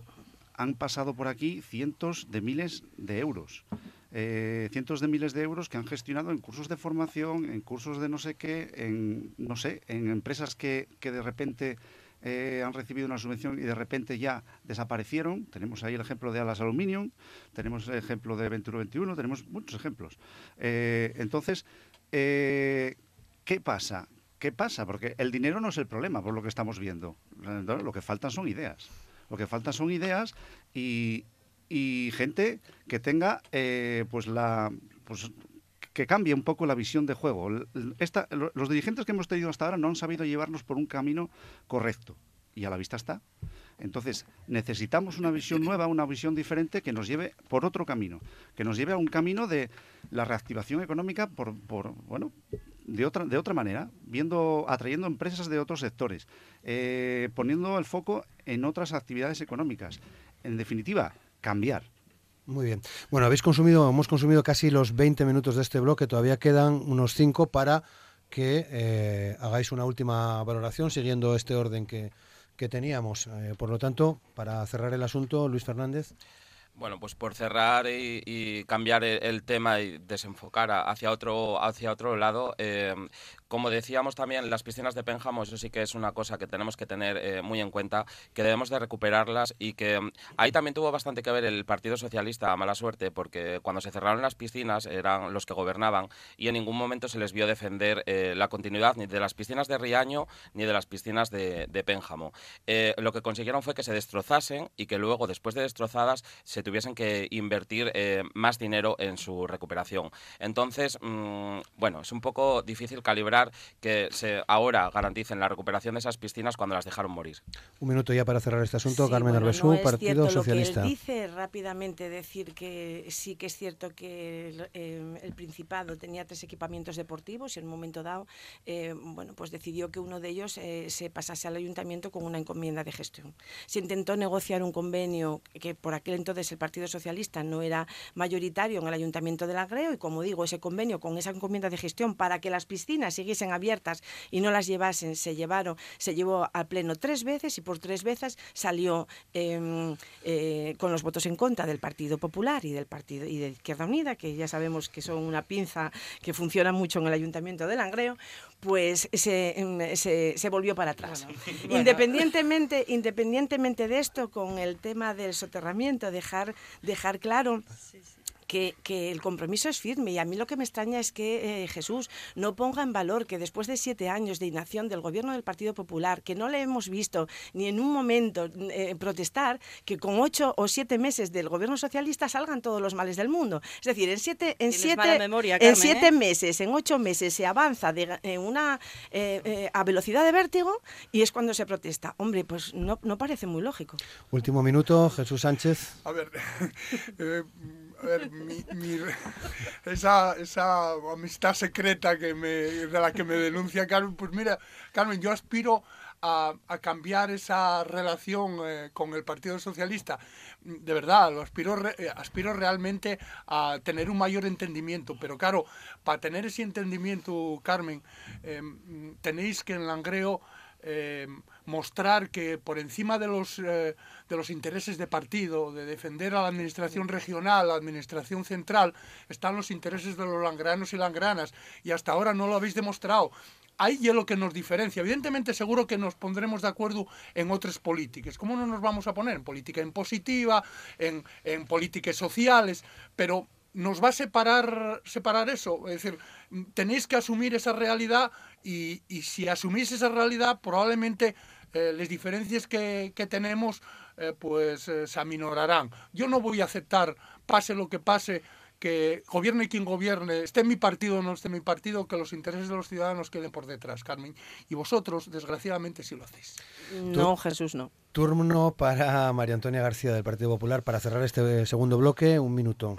han pasado por aquí cientos de miles de euros. Eh, cientos de miles de euros que han gestionado en cursos de formación, en cursos de no sé qué, en no sé, en empresas que, que de repente eh, han recibido una subvención y de repente ya desaparecieron. Tenemos ahí el ejemplo de Alas Aluminium, tenemos el ejemplo de Venturo 21, tenemos muchos ejemplos. Eh, entonces, eh, ¿qué pasa? ¿Qué pasa? Porque el dinero no es el problema, por lo que estamos viendo. Lo que faltan son ideas. Lo que faltan son ideas y, y gente que tenga pues la pues que cambie un poco la visión de juego. Los dirigentes que hemos tenido hasta ahora no han sabido llevarnos por un camino correcto y a la vista está. Entonces, necesitamos una visión nueva, una visión diferente que nos lleve por otro camino, que nos lleve a un camino de la reactivación económica por, por bueno, de otra, de otra manera, viendo, atrayendo empresas de otros sectores, eh, poniendo el foco en otras actividades económicas. En definitiva, cambiar. Muy bien. Bueno, habéis consumido, hemos consumido casi los 20 minutos de este bloque, todavía quedan unos 5 para que eh, hagáis una última valoración siguiendo este orden que, que teníamos. Eh, por lo tanto, para cerrar el asunto, Luis Fernández. Bueno, pues por cerrar y, y cambiar el, tema y desenfocar hacia otro, hacia otro lado, eh, como decíamos también, las piscinas de Pénjamo, eso sí que es una cosa que tenemos que tener eh, muy en cuenta, que debemos de recuperarlas y que mm, ahí también tuvo bastante que ver el Partido Socialista, a mala suerte, porque cuando se cerraron las piscinas eran los que gobernaban y en ningún momento se les vio defender eh, la continuidad ni de las piscinas de Riaño ni de las piscinas de, de Pénjamo. Eh, lo que consiguieron fue que se destrozasen y que luego, después de destrozadas, se tuviesen que invertir más dinero en su recuperación. Entonces, mm, bueno, es un poco difícil calibrar que se ahora garanticen la recuperación de esas piscinas cuando las dejaron morir. Un minuto ya para cerrar este asunto. Sí, Carmen bueno, Arbesú, no es Partido cierto Socialista. Lo que él dice rápidamente, decir que sí que es cierto que el, eh, el Principado tenía tres equipamientos deportivos y en un momento dado, eh, bueno, pues decidió que uno de ellos eh, se pasase al ayuntamiento con una encomienda de gestión. Se intentó negociar un convenio que por aquel entonces el Partido Socialista no era mayoritario en el ayuntamiento de Langreo y como digo, ese convenio con esa encomienda de gestión para que las piscinas siguiesen abiertas y no las llevasen, se llevaron, se llevó al pleno tres veces y por tres veces salió eh, eh, con los votos en contra del Partido Popular y del Partido y de Izquierda Unida, que ya sabemos que son una pinza que funciona mucho en el Ayuntamiento de Langreo, pues se, em, se, se volvió para atrás. Independientemente, independientemente de esto, con el tema del soterramiento, dejar, dejar claro que, que el compromiso es firme y a mí lo que me extraña es que eh, Jesús no ponga en valor que después de siete años de inacción del gobierno del Partido Popular, que no le hemos visto ni en un momento eh, protestar, que con ocho o siete meses del gobierno socialista salgan todos los males del mundo. Es decir, en siete, en siete, en siete ¿eh? meses, en ocho meses se avanza de, eh, una, eh, eh, a velocidad de vértigo y es cuando se protesta. Hombre, pues no, no parece muy lógico. Último minuto, Jesús Sánchez. A ver, eh, a ver mi- mi- esa, esa amistad secreta que me, de la que me denuncia Carmen, pues mira, Carmen, yo aspiro a, cambiar esa relación eh, con el Partido Socialista. De verdad, lo aspiro, eh, aspiro realmente a tener un mayor entendimiento, pero claro, para tener ese entendimiento, Carmen, em, tenéis que en Langreo em, mostrar que por encima de los, de los intereses de partido, de defender a la administración regional, a la administración central, están los intereses de los langreanos y langreanas, y hasta ahora no lo habéis demostrado ahí es lo que nos diferencia. Evidentemente, seguro que nos pondremos de acuerdo en otras políticas. ¿Cómo no nos vamos a poner? En política impositiva, en, en políticas sociales, pero nos va a separar, separar eso. Es decir, tenéis que asumir esa realidad y, y si asumís esa realidad, probablemente eh, las diferencias que, que tenemos eh, pues eh, se aminorarán. Yo no voy a aceptar, pase lo que pase, que gobierne quien gobierne, esté en mi partido o no esté en mi partido, que los intereses de los ciudadanos queden por detrás, Carmen. Y vosotros, desgraciadamente, sí lo hacéis. No, Jesús, no. Turno para María Antonia García del Partido Popular para cerrar este segundo bloque. Un minuto.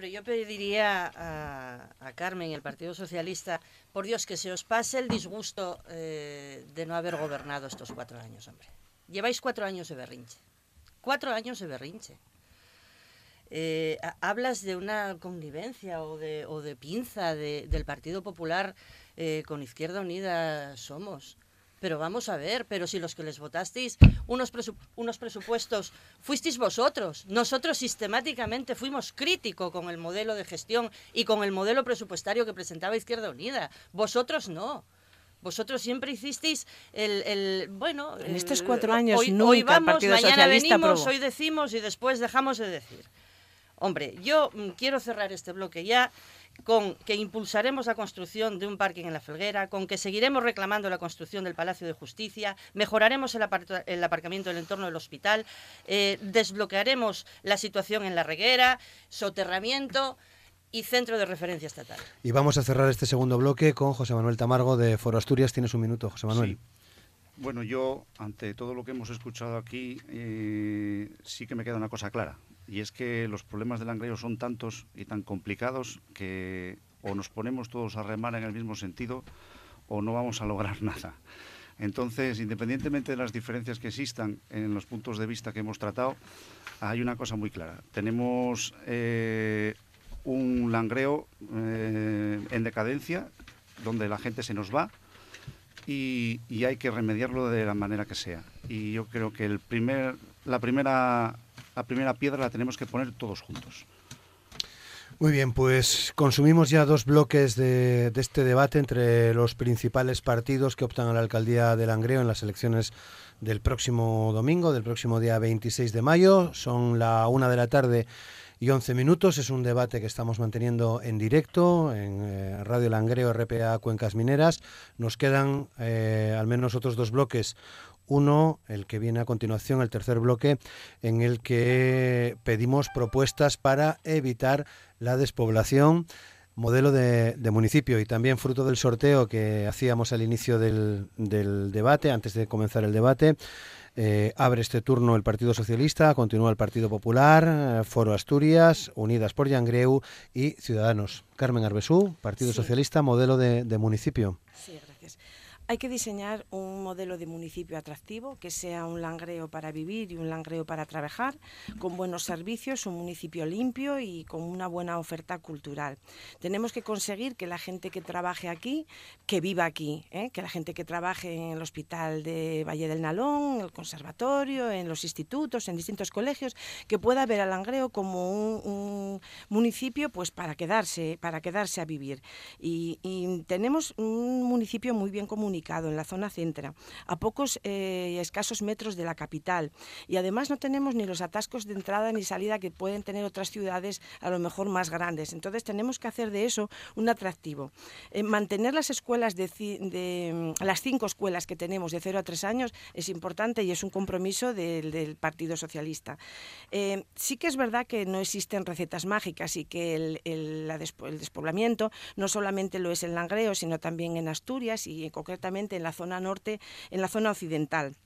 Hombre, yo pediría a, Carmen y al Partido Socialista, por Dios, que se os pase el disgusto eh, de no haber gobernado estos cuatro años, hombre. Lleváis cuatro años de berrinche. Cuatro años de berrinche. Eh, hablas de una connivencia o de, pinza del Partido Popular eh, con Izquierda Unida Somos. Pero vamos a ver, pero si los que les votasteis unos, unos presupuestos fuisteis vosotros, nosotros sistemáticamente fuimos críticos con el modelo de gestión y con el modelo presupuestario que presentaba Izquierda Unida. Vosotros no. Vosotros siempre hicisteis el, bueno... En estos cuatro años hoy, hoy vamos, mañana venimos, hoy decimos y después dejamos de decir. Hombre, yo mm, quiero cerrar este bloque ya con que impulsaremos la construcción de un parking en la Felguera, con que seguiremos reclamando la construcción del Palacio de Justicia, mejoraremos el, aparcamiento del entorno del hospital, eh, desbloquearemos la situación en la reguera, soterramiento y centro de referencia estatal. Y vamos a cerrar este segundo bloque con José Manuel Tamargo de Foro Asturias. Tienes un minuto, José Manuel. Bueno, yo, ante todo lo que hemos escuchado aquí, eh, sí que me queda una cosa clara y es que los problemas del Langreo son tantos y tan complicados que o nos ponemos todos a remar en el mismo sentido o no vamos a lograr nada. Entonces, independientemente de las diferencias que existan en los puntos de vista que hemos tratado, hay una cosa muy clara. Tenemos eh, un langreo eh, en decadencia, donde la gente se nos va y, y, hay que remediarlo de la manera que sea. Y yo creo que el primer, la primera la primera piedra la tenemos que poner todos juntos. Muy bien, pues consumimos ya dos bloques de, este debate entre los principales partidos que optan a la alcaldía de Langreo en las elecciones del próximo domingo, del próximo día 26 de mayo. Son la una de la tarde y 11 minutos. Es un debate que estamos manteniendo en directo en eh, Radio Langreo, RPA Cuencas Mineras. Nos quedan eh, al menos otros dos bloques uno, el que viene a continuación, el tercer bloque, en el que pedimos propuestas para evitar la despoblación modelo de, municipio y también fruto del sorteo que hacíamos al inicio del, debate, antes de comenzar el debate. Eh, abre este turno el Partido Socialista, continúa el Partido Popular, eh, Foro Asturias, Unidas por Yangreu y Ciudadanos. Carmen Arbesú, Partido Socialista, modelo de, municipio. Hay que diseñar un modelo de municipio atractivo, que sea un langreo para vivir y un langreo para trabajar, con buenos servicios, un municipio limpio y con una buena oferta cultural. Tenemos que conseguir que la gente que trabaje aquí, que viva aquí, ¿eh? que la gente que trabaje en el hospital de Valle del Nalón, en el conservatorio, en los institutos, en distintos colegios, que pueda ver al langreo como un, municipio pues para quedarse, para quedarse a vivir. Y, y tenemos un municipio muy bien comunicado en la zona centra, a pocos eh, escasos metros de la capital. Y además no tenemos ni los atascos de entrada ni salida que pueden tener otras ciudades a lo mejor más grandes. Entonces tenemos que hacer de eso un atractivo. Eh, mantener las escuelas de, mm, las cinco escuelas que tenemos de 0 a 3 años es importante y es un compromiso del, Partido Socialista. Eh, sí que es verdad que no existen recetas mágicas y que el, el despoblamiento no solamente lo es en Langreo, sino también en Asturias y concretamente en la zona norte, en la zona occidental.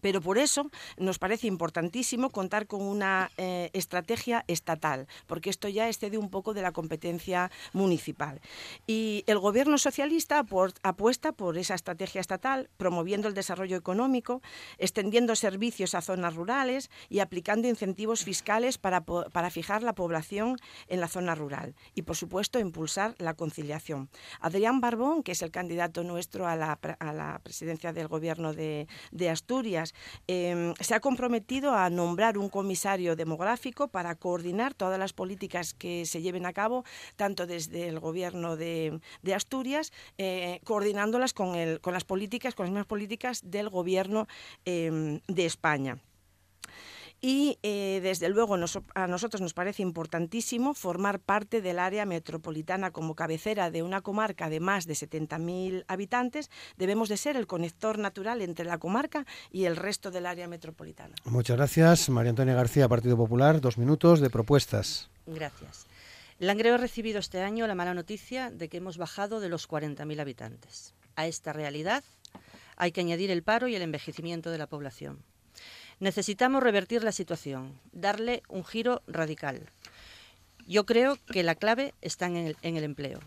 Pero por eso nos parece importantísimo contar con una eh, estrategia estatal, porque esto ya excede un poco de la competencia municipal. Y el Gobierno socialista apuesta por esa estrategia estatal, promoviendo el desarrollo económico, extendiendo servicios a zonas rurales y aplicando incentivos fiscales para, fijar la población en la zona rural. Y, por supuesto, impulsar la conciliación. Adrián Barbón, que es el candidato nuestro a la, a la presidencia del Gobierno de Asturias, Em, se ha comprometido a nombrar un comisario demográfico para coordinar todas las políticas que se lleven a cabo, tanto desde el Gobierno de, Asturias, eh, coordinándolas con, las políticas, con las mismas políticas del Gobierno em, de España. Y eh, desde luego a nosotros nos parece importantísimo formar parte del área metropolitana como cabecera de una comarca de más de 70.000 habitantes. Debemos de ser el conector natural entre la comarca y el resto del área metropolitana. Muchas gracias. María Antonia García, Partido Popular. Dos minutos de propuestas. Gracias. Langreo ha recibido este año la mala noticia de que hemos bajado de los 40.000 habitantes. A esta realidad hay que añadir el paro y el envejecimiento de la población. Necesitamos revertir la situación, darle un giro radical. Yo creo que la clave está en el, empleo.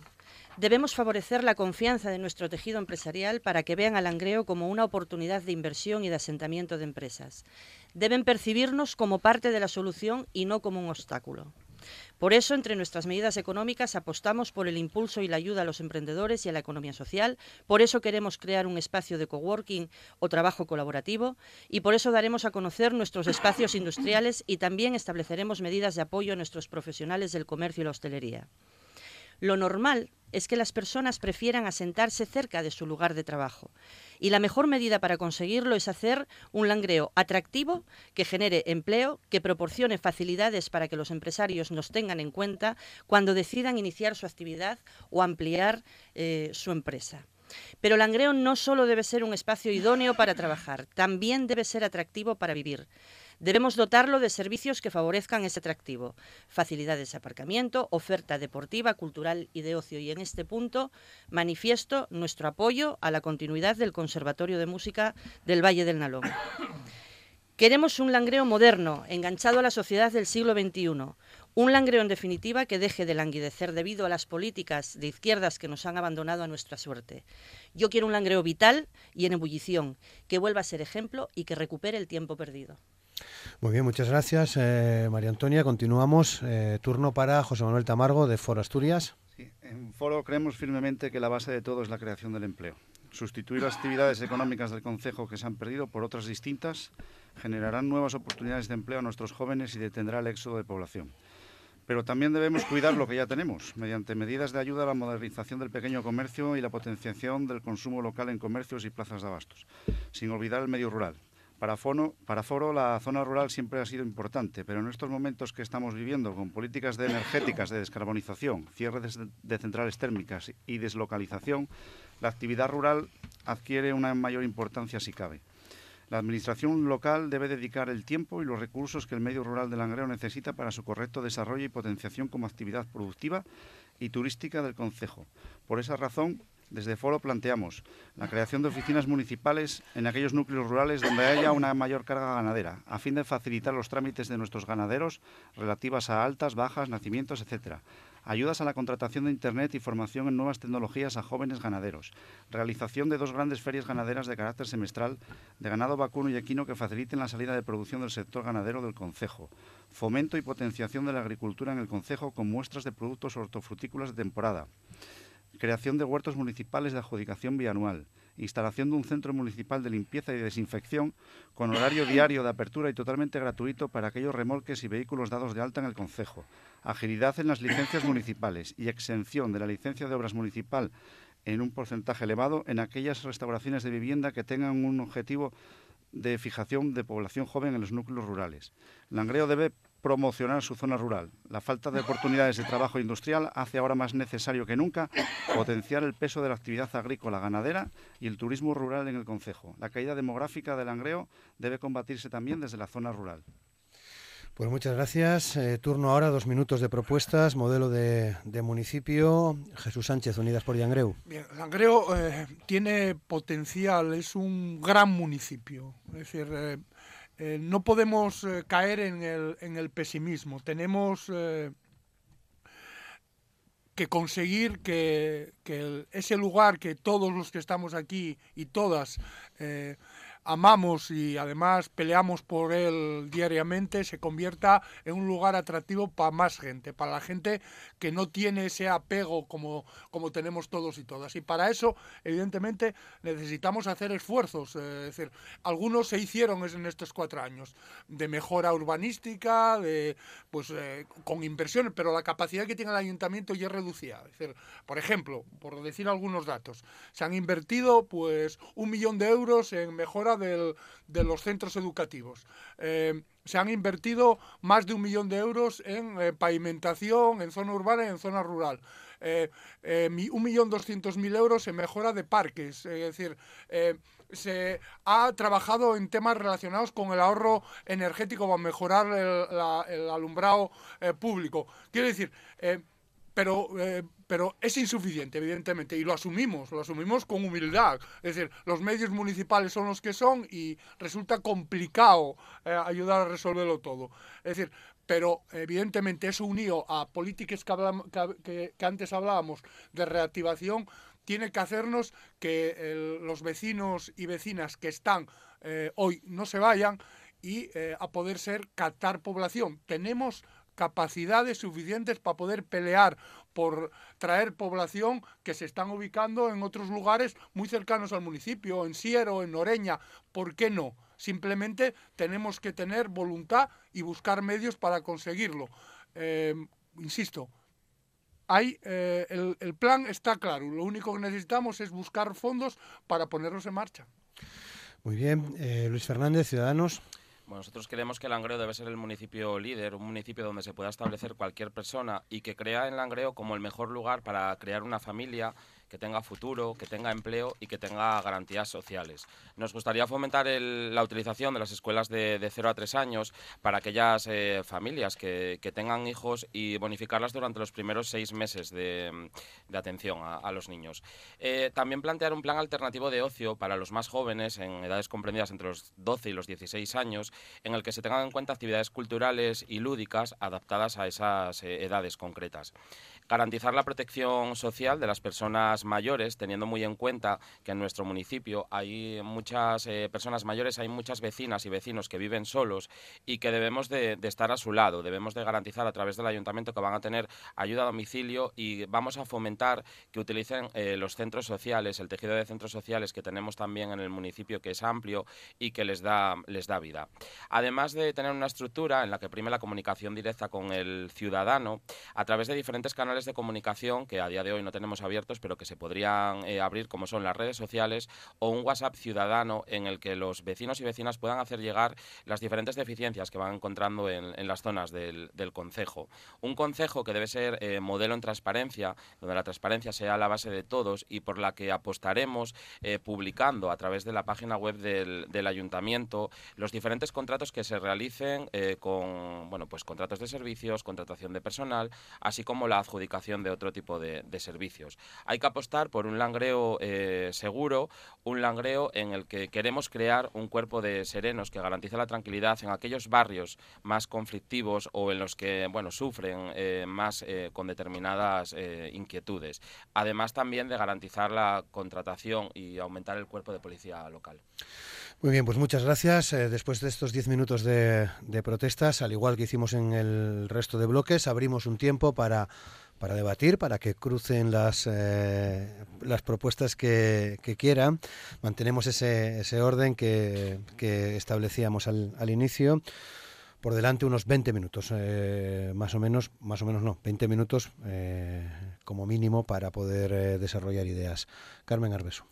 Debemos favorecer la confianza de nuestro tejido empresarial para que vean al Langreo como una oportunidad de inversión y de asentamiento de empresas. Deben percibirnos como parte de la solución y no como un obstáculo. Por eso, entre nuestras medidas económicas, apostamos por el impulso y la ayuda a los emprendedores y a la economía social. Por eso queremos crear un espacio de coworking o trabajo colaborativo. Y por eso daremos a conocer nuestros espacios industriales y también estableceremos medidas de apoyo a nuestros profesionales del comercio y la hostelería. Lo normal es que las personas prefieran asentarse cerca de su lugar de trabajo. Y la mejor medida para conseguirlo es hacer un langreo atractivo que genere empleo, que proporcione facilidades para que los empresarios nos tengan en cuenta cuando decidan iniciar su actividad o ampliar eh, su empresa. Pero Langreo no solo debe ser un espacio idóneo para trabajar, también debe ser atractivo para vivir. Debemos dotarlo de servicios que favorezcan ese atractivo, facilidades de aparcamiento, oferta deportiva, cultural y de ocio. Y en este punto manifiesto nuestro apoyo a la continuidad del Conservatorio de Música del Valle del Nalón. Queremos un langreo moderno, enganchado a la sociedad del siglo XXI. Un langreo, en definitiva, que deje de languidecer debido a las políticas de izquierdas que nos han abandonado a nuestra suerte. Yo quiero un langreo vital y en ebullición, que vuelva a ser ejemplo y que recupere el tiempo perdido. Muy bien, muchas gracias, eh, María Antonia. Continuamos. Eh, turno para José Manuel Tamargo, de Foro Asturias. en Foro creemos firmemente que la base de todo es la creación del empleo. Sustituir las actividades económicas del Concejo que se han perdido por otras distintas generarán nuevas oportunidades de empleo a nuestros jóvenes y detendrá el éxodo de población. Pero también debemos cuidar lo que ya tenemos, mediante medidas de ayuda a la modernización del pequeño comercio y la potenciación del consumo local en comercios y plazas de abastos, sin olvidar el medio rural. Para, para Foro la zona rural siempre ha sido importante, pero en estos momentos que estamos viviendo con políticas de energéticas de descarbonización, cierre de centrales térmicas y deslocalización, la actividad rural adquiere una mayor importancia si cabe. La Administración local debe dedicar el tiempo y los recursos que el medio rural de Langreo necesita para su correcto desarrollo y potenciación como actividad productiva y turística del Concejo. Por esa razón, desde Foro planteamos la creación de oficinas municipales en aquellos núcleos rurales donde haya una mayor carga ganadera, a fin de facilitar los trámites de nuestros ganaderos relativas a altas, bajas, nacimientos, etc. Ayudas a la contratación de Internet y formación en nuevas tecnologías a jóvenes ganaderos. Realización de dos grandes ferias ganaderas de carácter semestral de ganado vacuno y equino que faciliten la salida de producción del sector ganadero del Concejo. Fomento y potenciación de la agricultura en el Concejo con muestras de productos hortofrutícolas de temporada creación de huertos municipales de adjudicación bianual, instalación de un centro municipal de limpieza y desinfección con horario diario de apertura y totalmente gratuito para aquellos remolques y vehículos dados de alta en el concejo, agilidad en las licencias municipales y exención de la licencia de obras municipal en un porcentaje elevado en aquellas restauraciones de vivienda que tengan un objetivo de fijación de población joven en los núcleos rurales. Langreo debe promocionar su zona rural. La falta de oportunidades de trabajo industrial hace ahora más necesario que nunca potenciar el peso de la actividad agrícola, ganadera y el turismo rural en el concejo. La caída demográfica del Langreo debe combatirse también desde la zona rural. Pues muchas gracias. Eh, turno ahora, dos minutos de propuestas, modelo de, municipio. Jesús Sánchez, Unidas por Langreo. Bien, Langreo eh, tiene potencial, es un gran municipio. Es decir, eh, no podemos caer en el, en el, pesimismo. Tenemos que conseguir que, que, ese lugar que todos los que estamos aquí y todas amamos y además peleamos por él diariamente se convierta en un lugar atractivo para más gente, para la gente que no tiene ese apego como, como tenemos todos y todas. Y para eso, evidentemente, necesitamos hacer esfuerzos. Eh, decir, algunos se hicieron en estos cuatro años de mejora urbanística, de pues eh, con inversiones, pero la capacidad que tiene el ayuntamiento ya es reducida. Decir, por ejemplo, por decir algunos datos, se han invertido pues un millón de euros en mejora de los centros educativos. Eh, se han invertido más de un millón de euros en eh, pavimentación en zona urbana y en zona rural. Eh, un millón doscientos mil euros en mejora de parques. Es decir, se ha trabajado en temas relacionados con el ahorro energético para mejorar el, alumbrado público. Quiero decir, pero pero es insuficiente, evidentemente, y lo asumimos, lo asumimos con humildad. Es decir, los medios municipales son los que son y resulta complicado eh, ayudar a resolverlo todo. Es decir, pero evidentemente eso unido a políticas que, antes hablábamos de reactivación, tiene que hacernos que los vecinos y vecinas que están eh, hoy no se vayan y eh, a poder ser captar población. Tenemos capacidades suficientes para poder pelear por traer población que se están ubicando en otros lugares muy cercanos al municipio, en Siero, en Oreña. ¿Por qué no? Simplemente tenemos que tener voluntad y buscar medios para conseguirlo. Eh, insisto, hay, eh, el, plan está claro. Lo único que necesitamos es buscar fondos para ponerlos en marcha. Muy bien. Eh, Luis Fernández, Ciudadanos. Bueno, nosotros creemos que Langreo debe ser el municipio líder, un municipio donde se pueda establecer cualquier persona y que crea en Langreo como el mejor lugar para crear una familia que tenga futuro, que tenga empleo y que tenga garantías sociales. Nos gustaría fomentar la utilización de las escuelas de, de 0 a 3 años para aquellas eh, familias que, tengan hijos y bonificarlas durante los primeros seis meses de, atención a, los niños. Eh, también plantear un plan alternativo de ocio para los más jóvenes en edades comprendidas entre los 12 y los 16 años, en el que se tengan en cuenta actividades culturales y lúdicas adaptadas a esas eh, edades concretas. Garantizar la protección social de las personas mayores, teniendo muy en cuenta que en nuestro municipio hay muchas eh, personas mayores, hay muchas vecinas y vecinos que viven solos y que debemos de, estar a su lado. Debemos de garantizar a través del ayuntamiento que van a tener ayuda a domicilio y vamos a fomentar que utilicen eh, los centros sociales, el tejido de centros sociales que tenemos también en el municipio, que es amplio y que les da, les da vida. Además de tener una estructura en la que prime la comunicación directa con el ciudadano a través de diferentes canales de comunicación que a día de hoy no tenemos abiertos, pero que se podrían eh, abrir, como son las redes sociales o un WhatsApp ciudadano en el que los vecinos y vecinas puedan hacer llegar las diferentes deficiencias que van encontrando en, las zonas del, concejo. Un concejo que debe ser eh, modelo en transparencia, donde la transparencia sea la base de todos y por la que apostaremos eh, publicando a través de la página web del, del, ayuntamiento los diferentes contratos que se realicen con bueno pues contratos de servicios, contratación de personal, así como la adjudicación de otro tipo de, servicios. Hay que apostar por un langreo eh, seguro, un langreo en el que queremos crear un cuerpo de serenos que garantice la tranquilidad en aquellos barrios más conflictivos o en los que bueno sufren eh, más eh, con determinadas inquietudes. Además también de garantizar la contratación y aumentar el cuerpo de policía local. Muy bien, pues muchas gracias. después de estos diez minutos de, de protestas, al igual que hicimos en el resto de bloques, abrimos un tiempo para para debatir, para que crucen las, eh, las propuestas que, quieran. Mantenemos ese, ese orden que, establecíamos al, al, inicio. Por delante unos 20 minutos, eh, más o menos, más o menos no, 20 minutos eh, como mínimo para poder desarrollar ideas. Carmen Arbeso.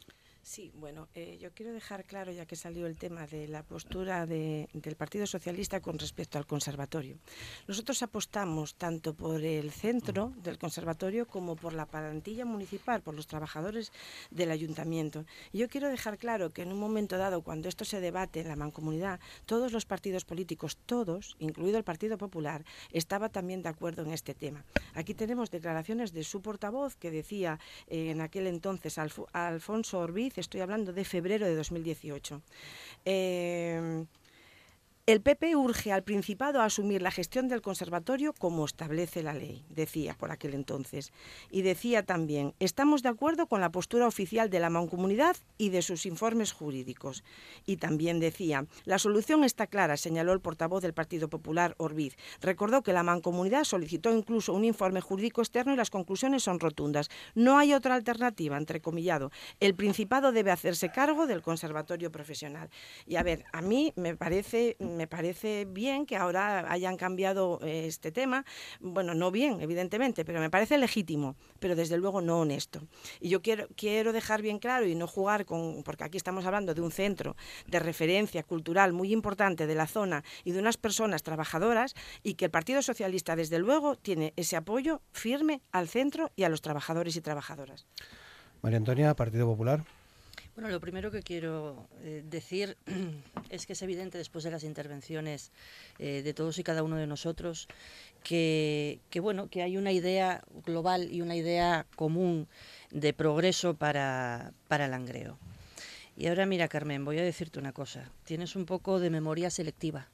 Sí, bueno, eh, yo quiero dejar claro, ya que salió el tema de la postura del Partido Socialista con respecto al conservatorio. Nosotros apostamos tanto por el centro del conservatorio como por la plantilla municipal, por los trabajadores del ayuntamiento. Y yo quiero dejar claro que en un momento dado, cuando esto se debate en la mancomunidad, todos los partidos políticos, todos, incluido el Partido Popular, estaba también de acuerdo en este tema. Aquí tenemos declaraciones de su portavoz que decía eh, en aquel entonces Alfonso Orbiz, estoy hablando de febrero de 2018. El PP urge al Principado a asumir la gestión del conservatorio como establece la ley, decía por aquel entonces. Y decía también, estamos de acuerdo con la postura oficial de la Mancomunidad y de sus informes jurídicos. Y también decía, la solución está clara, señaló el portavoz del Partido Popular, Orbiz. Recordó que la Mancomunidad solicitó incluso un informe jurídico externo y las conclusiones son rotundas. No hay otra alternativa, entrecomillado. El Principado debe hacerse cargo del conservatorio profesional. Y a ver, a mí me parece me parece bien que ahora hayan cambiado eh, este tema. Bueno, no bien, evidentemente, pero me parece legítimo, pero desde luego no honesto. Y yo quiero, quiero dejar bien claro y no jugar con, porque aquí estamos hablando de un centro de referencia cultural muy importante de la zona y de unas personas trabajadoras y que el Partido Socialista, desde luego, tiene ese apoyo firme al centro y a los trabajadores y trabajadoras. María Antonia, Partido Popular. Bueno, lo primero que quiero eh, decir es que es evidente después de las intervenciones eh, de todos y cada uno de nosotros que, bueno, que hay una idea global y una idea común de progreso para, para el Langreo. Y ahora mira, Carmen, voy a decirte una cosa. Tienes un poco de memoria selectiva.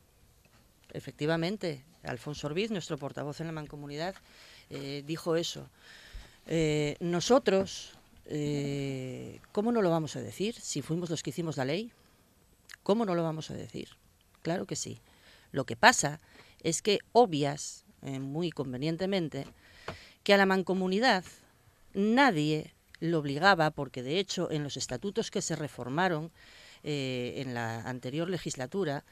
Efectivamente, Alfonso Orbiz, nuestro portavoz en la Mancomunidad, eh, dijo eso. nosotros, eh, ¿cómo no lo vamos a decir si fuimos los que hicimos la ley? ¿Cómo no lo vamos a decir? Claro que sí. Lo que pasa es que obvias, eh, muy convenientemente, que a la mancomunidad nadie lo obligaba, porque de hecho en los estatutos que se reformaron eh, en la anterior legislatura,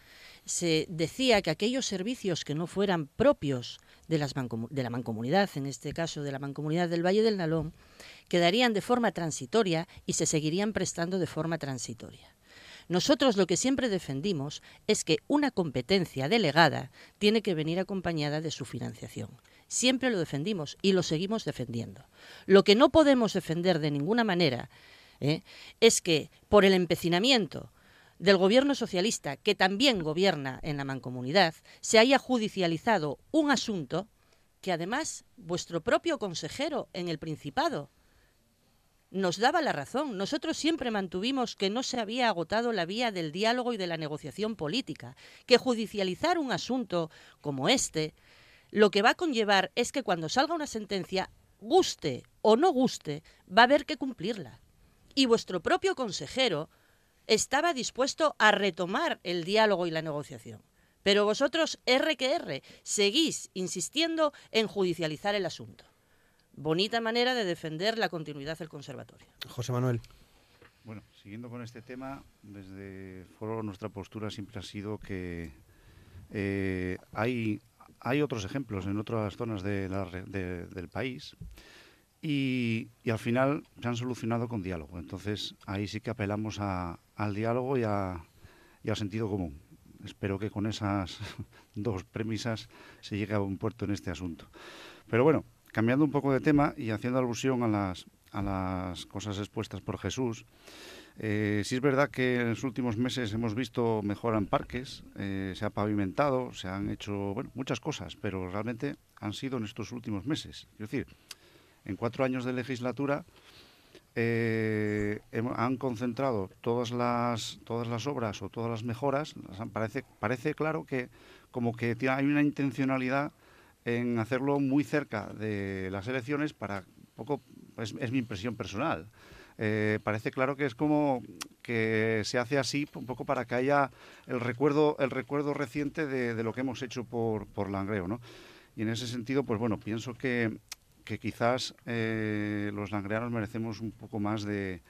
se decía que aquellos servicios que no fueran propios de, las de la mancomunidad, en este caso de la mancomunidad del Valle del Nalón, quedarían de forma transitoria y se seguirían prestando de forma transitoria. Nosotros lo que siempre defendimos es que una competencia delegada tiene que venir acompañada de su financiación. Siempre lo defendimos y lo seguimos defendiendo. Lo que no podemos defender de ninguna manera ¿eh? es que por el empecinamiento del gobierno socialista, que también gobierna en la mancomunidad, se haya judicializado un asunto que además vuestro propio consejero en el Principado nos daba la razón. Nosotros siempre mantuvimos que no se había agotado la vía del diálogo y de la negociación política, que judicializar un asunto como este lo que va a conllevar es que cuando salga una sentencia, guste o no guste, va a haber que cumplirla. Y vuestro propio consejero estaba dispuesto a retomar el diálogo y la negociación. Pero vosotros, R que R, seguís insistiendo en judicializar el asunto. Bonita manera de defender la continuidad del conservatorio. José Manuel. Bueno, siguiendo con este tema, desde Foro nuestra postura siempre ha sido que eh, hay, hay otros ejemplos en otras zonas del país y, al final se han solucionado con diálogo. Entonces ahí sí que apelamos al diálogo y, y al sentido común. Espero que con esas dos premisas se llegue a un puerto en este asunto. Pero bueno, cambiando un poco de tema y haciendo alusión a las, a las cosas expuestas por Jesús, eh, sí es verdad que en los últimos meses hemos visto mejora en parques, eh, se ha pavimentado, se han hecho bueno, muchas cosas, pero realmente han sido en estos últimos meses. Es decir, en cuatro años de legislatura eh, han concentrado todas las, todas las obras o todas las mejoras. Parece, parece claro que como que hay una intencionalidad en hacerlo muy cerca de las elecciones para poco es, es mi impresión personal. Eh, parece claro que es como que se hace así un poco para que haya el recuerdo el recuerdo reciente de, de lo que hemos hecho por, por Langreo, ¿no? Y en ese sentido, pues bueno, pienso que que quizás eh, los langreanos merecemos un poco más de,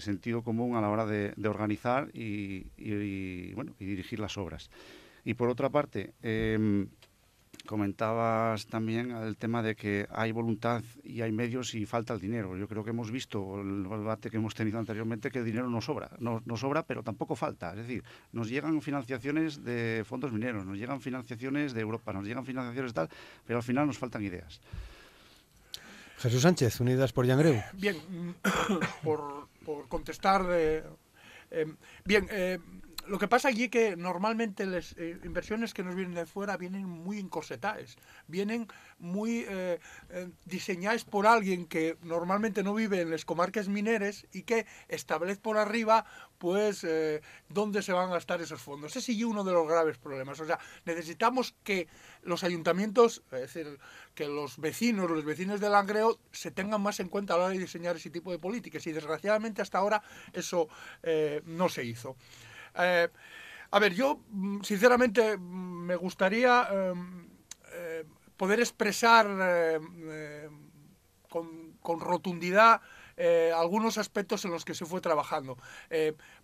sentido común a la hora de, organizar y, bueno, y dirigir las obras. Y por otra parte, em, comentabas también el tema de que hay voluntad y hay medios y falta el dinero. Yo creo que hemos visto el debate que hemos tenido anteriormente que el dinero no sobra, no, no, sobra, pero tampoco falta. Es decir, nos llegan financiaciones de fondos mineros, nos llegan financiaciones de Europa, nos llegan financiaciones tal, pero al final nos faltan ideas. Jesús Sánchez, Unidas por Yangreu. Bien, por, por contestar. Eh, bien, eh, lo que pasa allí es que normalmente las eh, inversiones que nos vienen de fuera vienen muy encorsetadas, vienen muy eh, eh, diseñadas por alguien que normalmente no vive en las comarcas mineras y que establece por arriba pues dónde se van a gastar esos fondos. Ese es uno de los graves problemas. O sea, necesitamos que los ayuntamientos, es decir, que los vecinos, los vecinos del Langreo se tengan más en cuenta a la hora de diseñar ese tipo de políticas y desgraciadamente hasta ahora eso no se hizo. Eh, a ver, yo mm, sinceramente mm, me gustaría em, eh, poder expresar eh, con, con, rotundidad eh, algunos aspectos en los que se fue trabajando.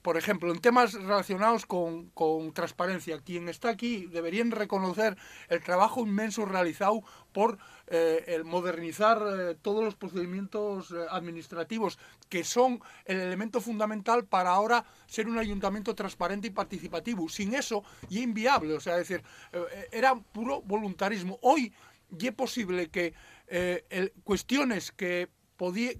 Por ejemplo, en temas relacionados con, con, transparencia, quien está aquí deberían reconocer el trabajo inmenso realizado por eh, el modernizar todos los procedimientos administrativos, que son el elemento fundamental para ahora ser un ayuntamiento transparente y participativo. Sin eso, y inviable, o sea, decir, era puro voluntarismo. Hoy, y es posible que cuestiones que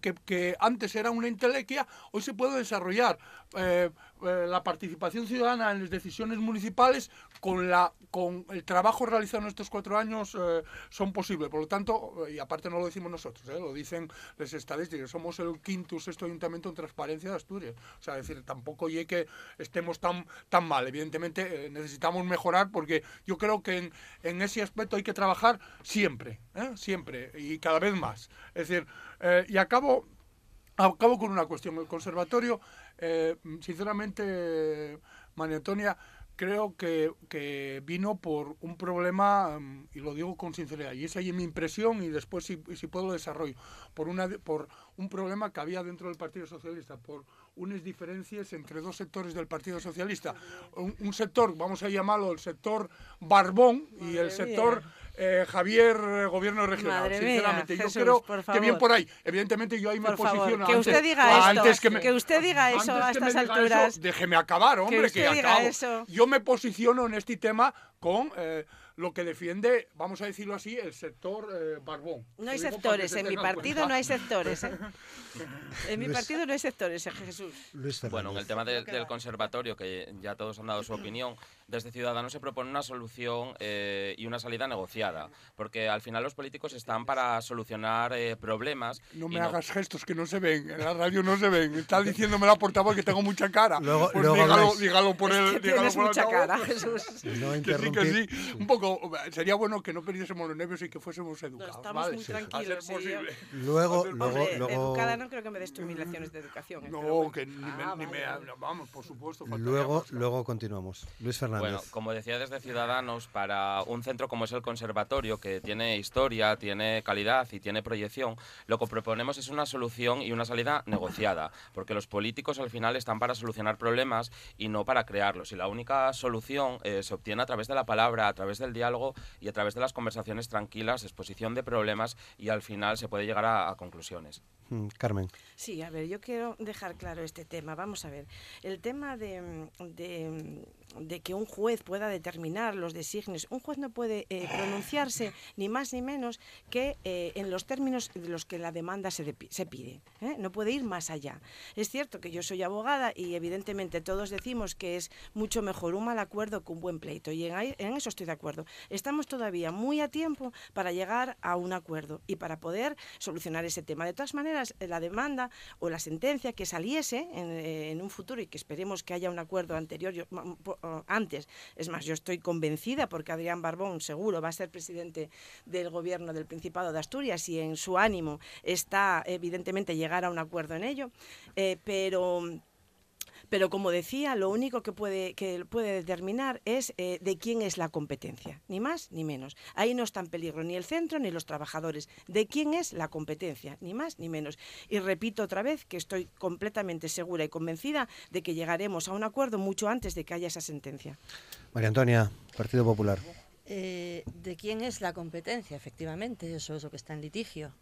que, que, antes era una intelequia, hoy se puede desarrollar eh, eh, la participación ciudadana en las decisiones municipales con, la, con el trabajo realizado en estos cuatro años eh, son posibles. Por lo tanto, y aparte no lo decimos nosotros, lo dicen las estadísticas, somos el quinto sexto ayuntamiento en transparencia de Asturias. O sea, decir, tampoco y que estemos tan, tan mal. Evidentemente necesitamos mejorar porque yo creo que en, en ese aspecto hay que trabajar siempre, siempre y cada vez más. Es decir, y acabo, acabo con una cuestión. El conservatorio eh, sinceramente, María Antonia, creo que, que, vino por un problema, mm, y lo digo con sinceridad, y esa es mi impresión, y después si, si puedo lo desarrollo, por, una, por un problema que había dentro del Partido Socialista, por unas diferencias entre dos sectores del Partido Socialista. Un, sector, vamos a llamarlo el sector Barbón, y el sector... Eh, Javier, eh, gobierno regional. sinceramente, yo creo que bien por ahí. Evidentemente, yo ahí me posiciono. Que usted diga esto, que, usted diga eso a estas alturas. déjeme acabar, hombre, que, acabo. Yo me posiciono en este tema con eh, lo que defiende, vamos a decirlo así, el sector eh, Barbón. No hay sectores, en mi partido no hay sectores. ¿eh? En mi partido no hay sectores, Jesús. bueno, en el tema del conservatorio, que ya todos han dado su opinión, desde Ciudadanos se propone una solución eh, y una salida negociada, porque al final los políticos están para solucionar problemas. No me hagas gestos que no se ven, en la radio no se ven. Está diciéndome la portavoz que tengo mucha cara. Luego, pues dígalo, dígalo, por el. tienes mucha cara, Jesús. No que sí, que sí. Un poco sería bueno que no perdiésemos los nervios y que fuésemos educados. No, estamos muy tranquilos. Luego, luego, luego, educada no creo que me des tus mil lecciones de educación. ¿eh? No, que ni, me, ni me, vamos, por supuesto. Luego, luego continuamos. Luis Fernández. Bueno, como decía desde Ciudadanos, para un centro como es el Conservatorio, que tiene historia, tiene calidad y tiene proyección, lo que proponemos es una solución y una salida negociada, porque los políticos al final están para solucionar problemas y no para crearlos. Y la única solución eh, se obtiene a través de la palabra, a través del diálogo y a través de las conversaciones tranquilas, exposición de problemas y al final se puede llegar a, conclusiones. Mm, Carmen. Sí, a ver, yo quiero dejar claro este tema. Vamos a ver, el tema de, que un juez pueda determinar los designios, un juez no puede eh, pronunciarse ni más ni menos que eh, en los términos de los que la demanda se, se pide. ¿eh? No puede ir más allá. Es cierto que yo soy abogada y evidentemente todos decimos que es mucho mejor un mal acuerdo que un buen pleito y en, en eso estoy de acuerdo. Estamos todavía muy a tiempo para llegar a un acuerdo y para poder solucionar ese tema. De todas maneras, la demanda o la sentencia que saliese en, en un futuro y que esperemos que haya un acuerdo anterior, yo, antes, es más, yo estoy convencida porque Adrián Barbón seguro va a ser presidente del gobierno del Principado de Asturias y en su ánimo está evidentemente llegar a un acuerdo en ello, eh, pero pero como decía, lo único que puede, que puede determinar es eh, de quién es la competencia, ni más ni menos. Ahí no está en peligro ni el centro ni los trabajadores. De quién es la competencia, ni más ni menos. Y repito otra vez que estoy completamente segura y convencida de que llegaremos a un acuerdo mucho antes de que haya esa sentencia. María Antonia, Partido Popular. Eh, ¿De quién es la competencia? Efectivamente, eso es lo que está en litigio.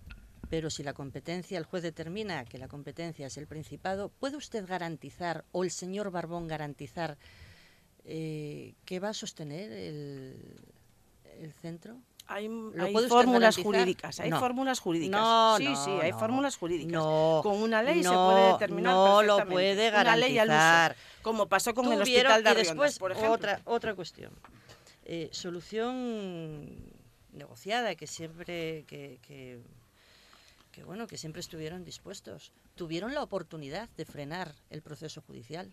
Pero si la competencia, el juez determina que la competencia es el Principado, ¿puede usted garantizar, o el señor Barbón garantizar, eh, que va a sostener el, el centro? Hay, ¿Lo hay puede usted fórmulas garantizar? jurídicas, hay No. fórmulas jurídicas. No, sí, no, sí, hay no. fórmulas jurídicas. No, con una ley se puede determinar no lo puede Una ley al uso, garantizar. como pasó con el hospital de y después por ejemplo. otra otra cuestión Eh, solución negociada que siempre que, que- que, bueno que siempre estuvieron dispuestos tuvieron la oportunidad de frenar el proceso judicial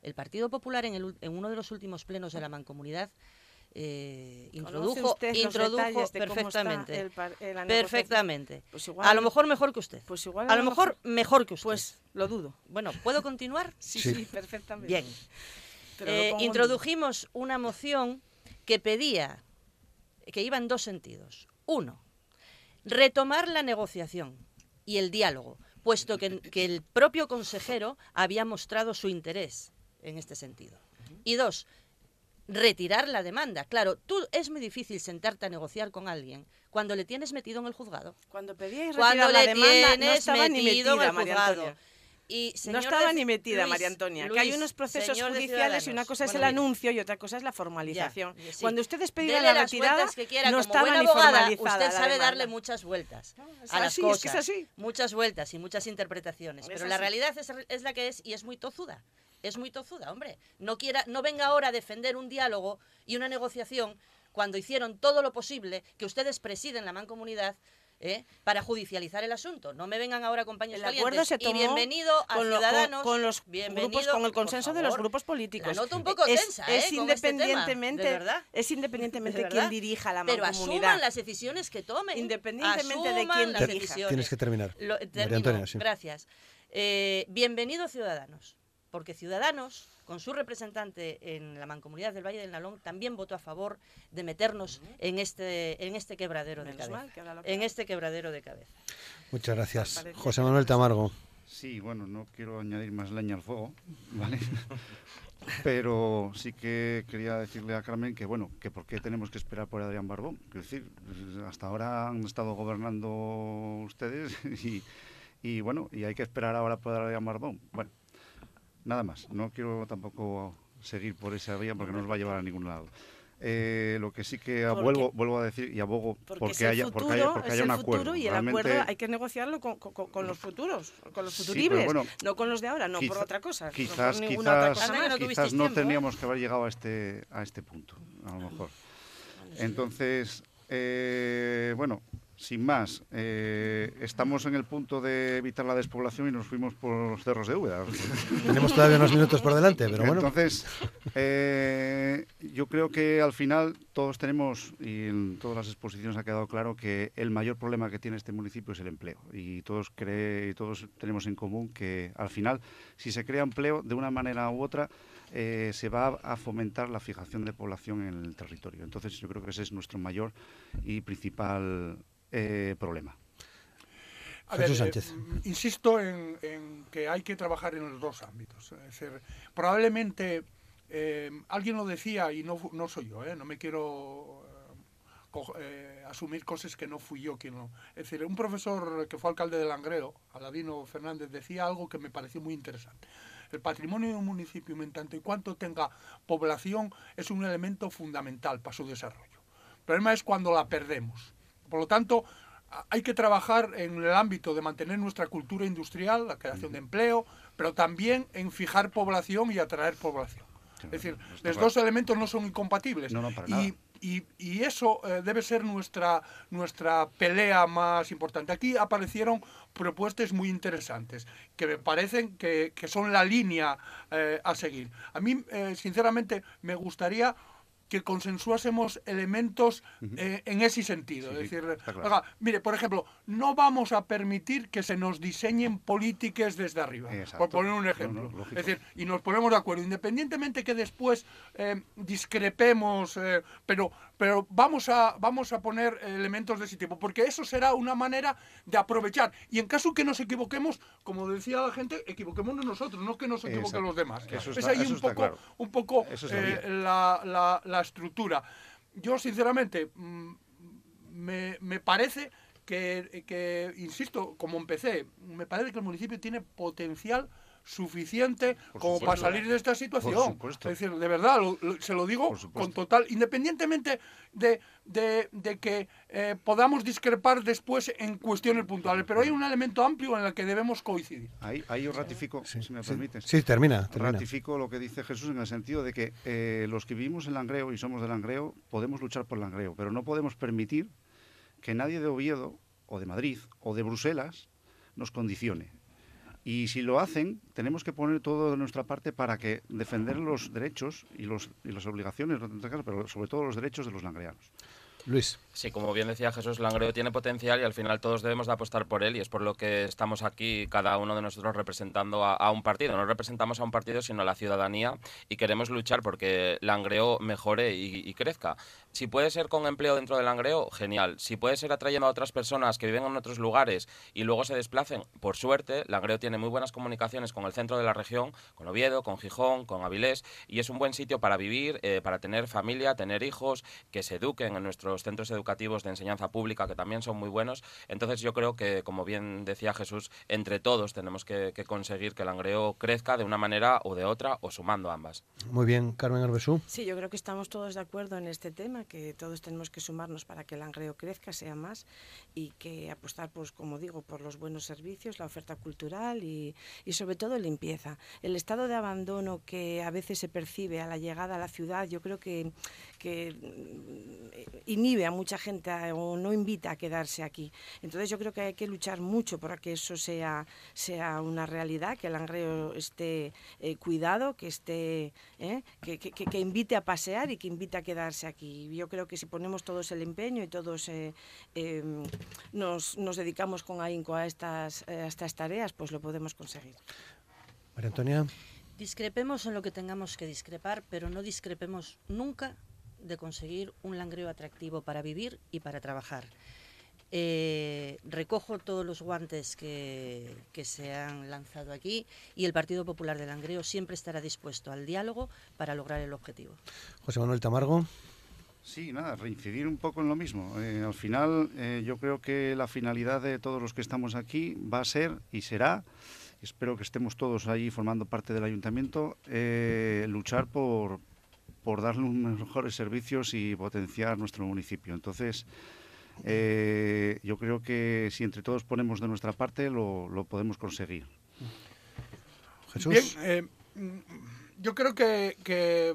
el Partido Popular en, el ul- en uno de los últimos plenos de la mancomunidad eh, ¿Conoce introdujo usted introdujo detalles de cómo está perfectamente el perfectamente Pues igual- a lo mejor mejor que usted Pues igual a lo mejor mejor que usted Pues lo dudo. bueno puedo continuar Sí, Sí. sí, perfectamente. Bien. Eh, introdujimos una moción que pedía, que iba en dos sentidos. Uno, retomar la negociación y el diálogo, puesto que, que el propio consejero había mostrado su interés en este sentido. Y dos, retirar la demanda. Claro, tú es muy difícil sentarte a negociar con alguien cuando le tienes metido en el juzgado. Cuando pedíais Cuando retirar la le demanda, no tienes ni metido en el juzgado. Y, No estaba ni metida, Luis, María Antonia. que hay unos procesos judiciales y una cosa es Bueno, el anuncio y otra cosa es la formalización. Ya, sí. Cuando ustedes pedían la retirada, que quiera. no estaba ni abogada, formalizada Usted sabe darle muchas vueltas a las así, es cosas. que es así. Muchas vueltas y muchas interpretaciones. Es Pero la realidad es, es la que es y es muy tozuda. Es muy tozuda, hombre. No, quiera, no venga ahora a defender un diálogo y una negociación cuando hicieron todo lo posible que ustedes presiden la mancomunidad ¿eh? para judicializar el asunto. No me vengan ahora compañeros El acuerdo se tomó y bienvenido a con, lo- con- Ciudadanos. con los grupos, con el consenso de los grupos políticos. La noto un poco es, tensa, es ¿eh? con este tema, independientemente, de es independientemente De quién dirija la Pero asuman las decisiones que tomen. Independientemente de quién las dirija. decisiones. Tienes que terminar. Lo- María termino, Antonia, sí. Gracias. Eh, bienvenido Ciudadanos, porque Ciudadanos, con su representante en la Mancomunidad del Valle del Nalón, también votó a favor de meternos en este, en este quebradero de cabeza. mal que ahora lo que- En este quebradero de cabeza. Muchas gracias. José Manuel Tamargo. Sí, bueno, no quiero añadir más leña al fuego, ¿vale? Pero sí que quería decirle a Carmen que, bueno, que por qué tenemos que esperar por Adrián Barbón. Es decir, hasta ahora han estado gobernando ustedes y, y, bueno, y hay que esperar ahora por Adrián Barbón. Bueno, nada más. No quiero tampoco seguir por esa vía porque no nos va a llevar a ningún lado. Eh, lo que sí que Porque- vuelvo, vuelvo a decir y abogo Porque, porque, haya, futuro, porque haya, porque haya un futuro acuerdo. y el Realmente- acuerdo hay que negociarlo con, con- con- con los futuros, con los futuribles, bueno, no con los de ahora, no por otra cosa, no Quizás, otra cosa no quizás no tiempo, ¿eh? teníamos que haber llegado a este, a este punto, a lo mejor. Entonces, eh, bueno, sin más, eh, estamos en el punto de evitar la despoblación y nos fuimos por los cerros de Úbeda. Tenemos todavía unos minutos por delante, pero bueno. Entonces, eh, yo creo que al final todos tenemos, y en todas las exposiciones ha quedado claro, que el mayor problema que tiene este municipio es el empleo. Y todos, cree, y todos tenemos en común que al final, si se crea empleo de una manera u otra, eh, se va a fomentar la fijación de población en el territorio. Entonces, yo creo que ese es nuestro mayor y principal eh, problema. A Jesús ver, eh, Sánchez. insisto en, en que hay que trabajar en los dos ámbitos. Es decir, probablemente eh, alguien lo decía y no, soy yo, ¿eh? no me quiero eh, asumir cosas que no fui yo quien lo. Es decir, un profesor que fue alcalde de Langreo, Aladino Fernández, decía algo que me pareció muy interesante. El patrimonio de un municipio, en tanto y cuanto tenga población, es un elemento fundamental para su desarrollo. El problema es cuando la perdemos. Por lo tanto, hay que trabajar en el ámbito de mantener nuestra cultura industrial, la creación de empleo, pero también en fijar población y atraer población. Es decir, los dos elementos no son incompatibles. No, no, para y, nada. y- y eso eh, debe ser nuestra, nuestra pelea más importante. Aquí aparecieron propuestas muy interesantes que me parecen que, que son la línea eh, a seguir. A mí, eh, sinceramente, me gustaría que consensuásemos elementos eh, en ese sentido. Sí, es decir, está claro. oiga, mire, por ejemplo, no vamos a permitir que se nos diseñen políticas desde arriba, Exacto. por poner un ejemplo. no, es decir, y nos ponemos de acuerdo, independientemente que después eh, discrepemos, eh, pero, pero vamos, a, vamos a poner elementos de ese tipo, porque eso será una manera de aprovechar. Y en caso que nos equivoquemos, como decía la gente, equivoquémonos nosotros, no que nos equivoquen los demás. Eso es ahí eso un poco, claro. un poco eh, la, la- la estructura. yo sinceramente mm, me, me parece que, que, insisto, como empecé, me parece que el municipio tiene potencial suficiente como para salir de esta situación. Es decir, de verdad, se lo digo con total, independientemente de, de, que eh, podamos discrepar después en cuestiones puntuales, pero hay un elemento amplio en el que debemos coincidir. Ahí, ahí yo ratifico, si me permites. Sí, termina, Ratifico lo que dice Jesús en el sentido de que eh, los que vivimos en Langreo y somos de Langreo podemos luchar por Langreo, pero no podemos permitir que nadie de Oviedo o de Madrid o de Bruselas nos condicione. Y si lo hacen, tenemos que poner todo de nuestra parte para que defender los derechos y, los, y las obligaciones, pero sobre todo los derechos de los langreanos. Luis. Sí, como bien decía Jesús, Langreo tiene potencial y al final todos debemos de apostar por él y es por lo que estamos aquí cada uno de nosotros representando a, un partido. No representamos a un partido sino a la ciudadanía y queremos luchar porque Langreo mejore y, crezca. Si puede ser con empleo dentro del Langreo, genial. Si puede ser atrayendo a otras personas que viven en otros lugares y luego se desplacen, por suerte, Langreo tiene muy buenas comunicaciones con el centro de la región, con Oviedo, con Gijón, con Avilés y es un buen sitio para vivir, eh, para tener familia, tener hijos, que se eduquen en nuestros centros educativos de enseñanza pública que también son muy buenos. Entonces yo creo que, como bien decía Jesús, entre todos tenemos que, conseguir que el Langreo crezca de una manera o de otra o sumando ambas. Muy bien, Carmen Arbesú. Sí, yo creo que estamos todos de acuerdo en este tema, que todos tenemos que sumarnos para que el Langreo crezca, sea más y que apostar, pues como digo, por los buenos servicios, la oferta cultural y, y sobre todo limpieza. El estado de abandono que a veces se percibe a la llegada a la ciudad, yo creo que, que inhibe a mucha gente o no invita a quedarse aquí. Entonces yo creo que hay que luchar mucho para que eso sea, sea una realidad, que el angreo esté eh, cuidado, que, esté, eh, que, que, invite a pasear y que invite a quedarse aquí. Yo creo que si ponemos todos el empeño y todos eh, em, nos, nos, dedicamos con ahínco a estas, a estas tareas, pues lo podemos conseguir. María Antonia. Discrepemos en lo que tengamos que discrepar, pero no discrepemos nunca de conseguir un Langreo atractivo para vivir y para trabajar. Eh, recojo todos los guantes que, que, se han lanzado aquí y el Partido Popular de Langreo siempre estará dispuesto al diálogo para lograr el objetivo. José Manuel Tamargo. Sí, nada, reincidir un poco en lo mismo. Eh, al final, eh, yo creo que la finalidad de todos los que estamos aquí va a ser y será, espero que estemos todos ahí formando parte del ayuntamiento, luchar por, por darle unos mejores servicios y potenciar nuestro municipio. Entonces, eh, yo creo que si entre todos ponemos de nuestra parte, lo, podemos conseguir. Jesús. Bien, eh, yo creo que, que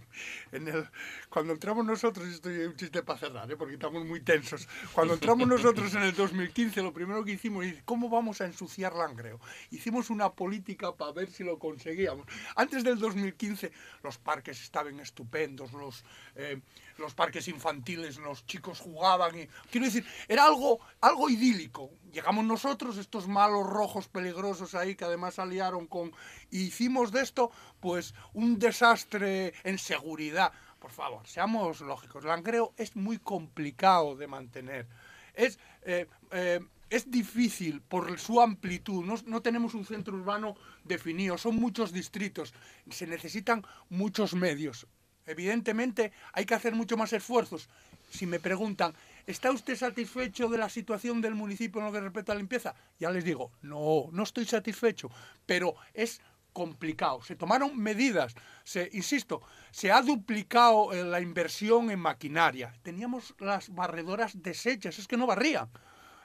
cuando entramos nosotros, estoy un chiste para cerrar, ¿eh? porque estamos muy tensos, cuando entramos nosotros en el 2015, lo primero que hicimos es, ¿cómo vamos a ensuciar Langreo? Hicimos una política para ver si lo conseguíamos. Antes del 2015, los parques estaban estupendos, los, eh, los parques infantiles, los chicos jugaban, y, quiero decir, era algo, algo idílico. Llegamos nosotros, estos malos rojos peligrosos ahí, que además aliaron con... Hicimos de esto, pues, un desastre en seguridad por favor, seamos lógicos. Langreo es muy complicado de mantener. Es, eh, eh, es difícil por su amplitud. No, no, tenemos un centro urbano definido. Son muchos distritos. Se necesitan muchos medios. Evidentemente hay que hacer mucho más esfuerzos. Si me preguntan, ¿está usted satisfecho de la situación del municipio en lo que respecta a la limpieza? Ya les digo, no, no estoy satisfecho. Pero es complicado. Se tomaron medidas, se, insisto, se ha duplicado eh, la inversión en maquinaria. Teníamos las barredoras deshechas, es que no barrían.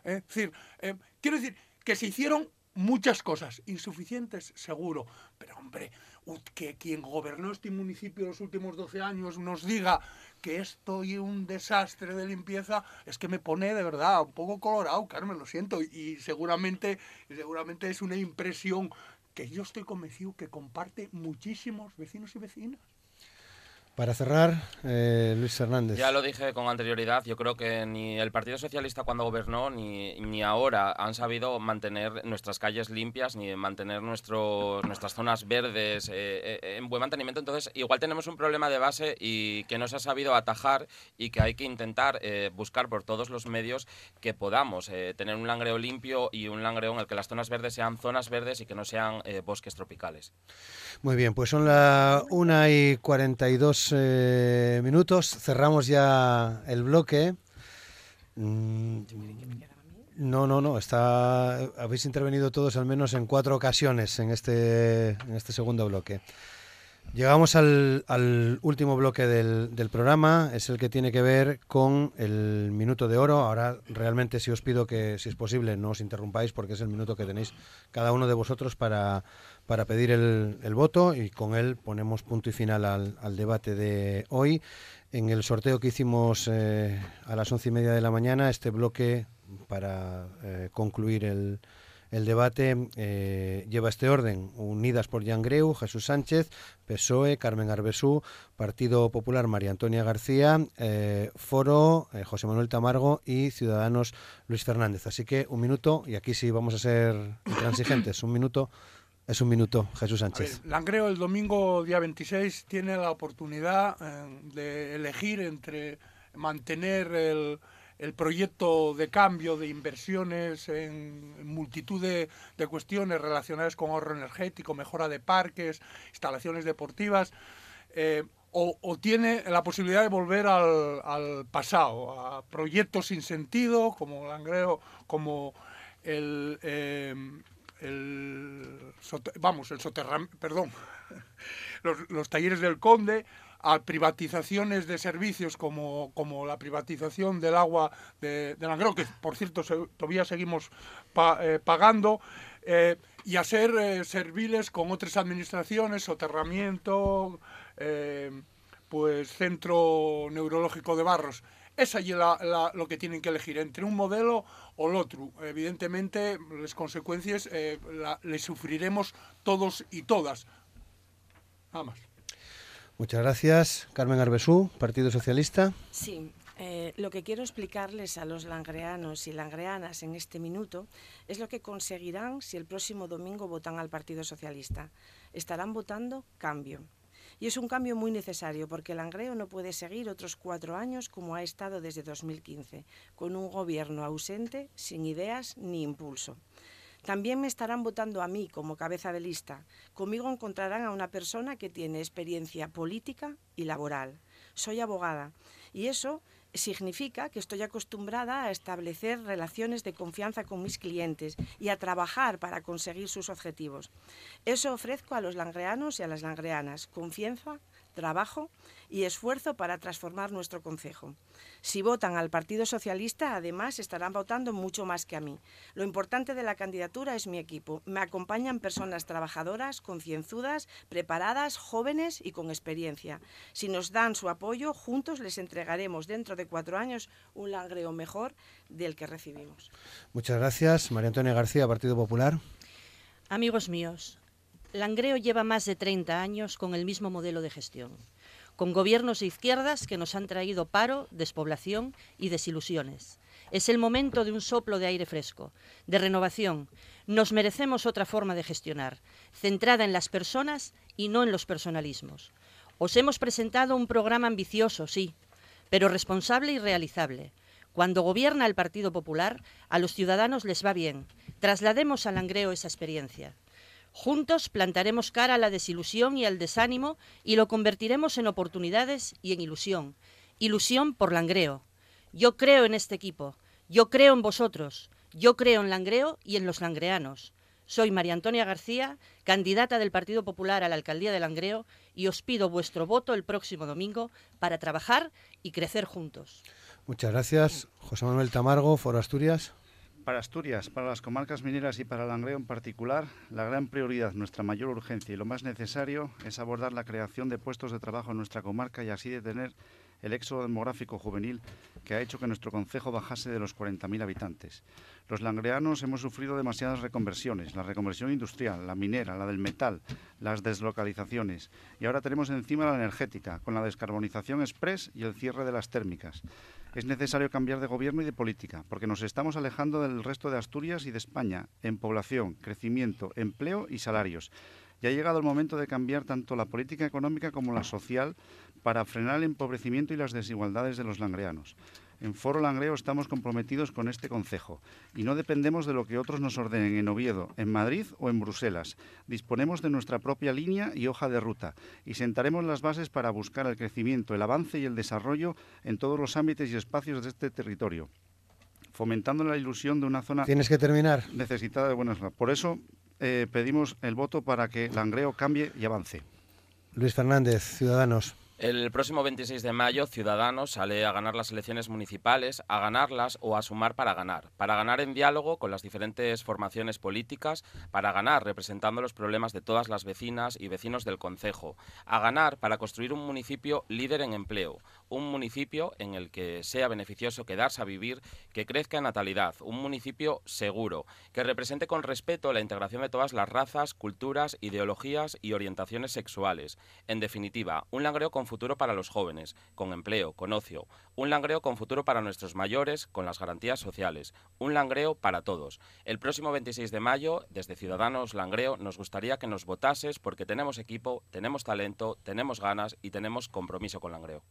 Es decir, eh, quiero decir que se hicieron muchas cosas, insuficientes seguro, pero hombre, que quien gobernó este municipio los últimos 12 años nos diga que esto y un desastre de limpieza, es que me pone de verdad un poco colorado, Carmen, lo siento, y seguramente, seguramente es una impresión que yo estoy convencido que comparte muchísimos vecinos y vecinas. Para cerrar, eh, Luis Fernández. Ya lo dije con anterioridad, yo creo que ni el Partido Socialista cuando gobernó ni, ni ahora han sabido mantener nuestras calles limpias ni mantener nuestro, nuestras zonas verdes eh, eh, en buen mantenimiento. Entonces, igual tenemos un problema de base y que no se ha sabido atajar y que hay que intentar buscar por todos los medios que podamos tener un langreo limpio y un langreo en el que las zonas verdes sean zonas verdes y que no sean bosques tropicales. Muy bien, pues son las 1 y 42 eh, minutos cerramos ya el bloque. Mm, no, no, no. Está, habéis intervenido todos al menos en cuatro ocasiones en este, en este segundo bloque. Llegamos al, último bloque del, del, programa, es el que tiene que ver con el minuto de oro. Ahora realmente si os pido que, si es posible, no os interrumpáis porque es el minuto que tenéis cada uno de vosotros para, para pedir el, el voto y con él ponemos punto y final al, al debate de hoy. En el sorteo que hicimos eh, a las once y media de la mañana, este bloque para eh, concluir el, el debate eh, lleva este orden. Unidas por Yangreu, Jesús Sánchez, PSOE, Carmen Arbesú, Partido Popular, María Antonia García, eh, Foro, eh, José Manuel Tamargo y Ciudadanos, Luis Fernández. Así que un minuto, y aquí sí vamos a ser intransigentes, un minuto. Es un minuto, Jesús Sánchez. Ver, Langreo el domingo día 26 tiene la oportunidad eh, de elegir entre mantener el, el proyecto de cambio de inversiones en multitud de, cuestiones relacionadas con ahorro energético, mejora de parques, instalaciones deportivas, eh, o, o, tiene la posibilidad de volver al, al, pasado, a proyectos sin sentido, como Langreo, como el... Eh, el vamos, el soterramiento, perdón, los, los talleres del Conde, a privatizaciones de servicios como, como la privatización del agua de, de que por cierto se, todavía seguimos eh, pagando, eh, y a ser eh, serviles con otras administraciones, soterramiento, pues centro neurológico de Barros. Es la, la, lo que tienen que elegir, entre un modelo o el otro. Evidentemente, las consecuencias la, les sufriremos todos y todas. Nada más. Muchas gracias. Carmen Arbesú, Partido Socialista. Sí, eh, lo que quiero explicarles a los langreanos y langreanas en este minuto es lo que conseguirán si el próximo domingo votan al Partido Socialista. Estarán votando cambio. Y es un cambio muy necesario porque el Langreo no puede seguir otros cuatro años como ha estado desde 2015, con un gobierno ausente, sin ideas ni impulso. También me estarán votando a mí como cabeza de lista. Conmigo encontrarán a una persona que tiene experiencia política y laboral. Soy abogada y eso significa que estoy acostumbrada a establecer relaciones de confianza con mis clientes y a trabajar para conseguir sus objetivos. Eso ofrezco a los langreanos y a las langreanas, confianza, trabajo y esfuerzo para transformar nuestro concejo. Si votan al Partido Socialista, además estarán votando mucho más que a mí. Lo importante de la candidatura es mi equipo. Me acompañan personas trabajadoras, concienzudas, preparadas, jóvenes y con experiencia. Si nos dan su apoyo, juntos les entregaremos dentro de cuatro años un langreo mejor del que recibimos. Muchas gracias. María Antonia García, Partido Popular. Amigos míos, Langreo lleva más de 30 años con el mismo modelo de gestión con gobiernos de izquierdas que nos han traído paro, despoblación y desilusiones. Es el momento de un soplo de aire fresco, de renovación. Nos merecemos otra forma de gestionar, centrada en las personas y no en los personalismos. Os hemos presentado un programa ambicioso, sí, pero responsable y realizable. Cuando gobierna el Partido Popular, a los ciudadanos les va bien. Traslademos al Langreo esa experiencia. Juntos plantaremos cara a la desilusión y al desánimo y lo convertiremos en oportunidades y en ilusión. Ilusión por Langreo. Yo creo en este equipo. Yo creo en vosotros. Yo creo en Langreo y en los langreanos. Soy María Antonia García, candidata del Partido Popular a la alcaldía de Langreo y os pido vuestro voto el próximo domingo para trabajar y crecer juntos. Muchas gracias. José Manuel Tamargo, Foro Asturias. Para Asturias, para las comarcas mineras y para Langreo en particular, la gran prioridad, nuestra mayor urgencia y lo más necesario es abordar la creación de puestos de trabajo en nuestra comarca y así detener el éxodo demográfico juvenil que ha hecho que nuestro concejo bajase de los 40.000 habitantes. Los langreanos hemos sufrido demasiadas reconversiones, la reconversión industrial, la minera, la del metal, las deslocalizaciones y ahora tenemos encima la energética, con la descarbonización express y el cierre de las térmicas. Es necesario cambiar de gobierno y de política, porque nos estamos alejando del resto de Asturias y de España en población, crecimiento, empleo y salarios. Ya ha llegado el momento de cambiar tanto la política económica como la social para frenar el empobrecimiento y las desigualdades de los langreanos. En Foro Langreo estamos comprometidos con este concejo y no dependemos de lo que otros nos ordenen en Oviedo, en Madrid o en Bruselas. Disponemos de nuestra propia línea y hoja de ruta y sentaremos las bases para buscar el crecimiento, el avance y el desarrollo en todos los ámbitos y espacios de este territorio fomentando la ilusión de una zona Tienes que terminar. necesitada de buenas. Por eso eh, pedimos el voto para que Langreo cambie y avance. Luis Fernández, Ciudadanos. El próximo 26 de mayo, Ciudadanos sale a ganar las elecciones municipales, a ganarlas o a sumar para ganar. Para ganar en diálogo con las diferentes formaciones políticas, para ganar representando los problemas de todas las vecinas y vecinos del concejo. A ganar para construir un municipio líder en empleo, un municipio en el que sea beneficioso quedarse a vivir, que crezca en natalidad, un municipio seguro, que represente con respeto la integración de todas las razas, culturas, ideologías y orientaciones sexuales. En definitiva, un langreo con futuro para los jóvenes, con empleo, con ocio, un langreo con futuro para nuestros mayores, con las garantías sociales, un langreo para todos. El próximo 26 de mayo, desde Ciudadanos Langreo, nos gustaría que nos votases porque tenemos equipo, tenemos talento, tenemos ganas y tenemos compromiso con Langreo.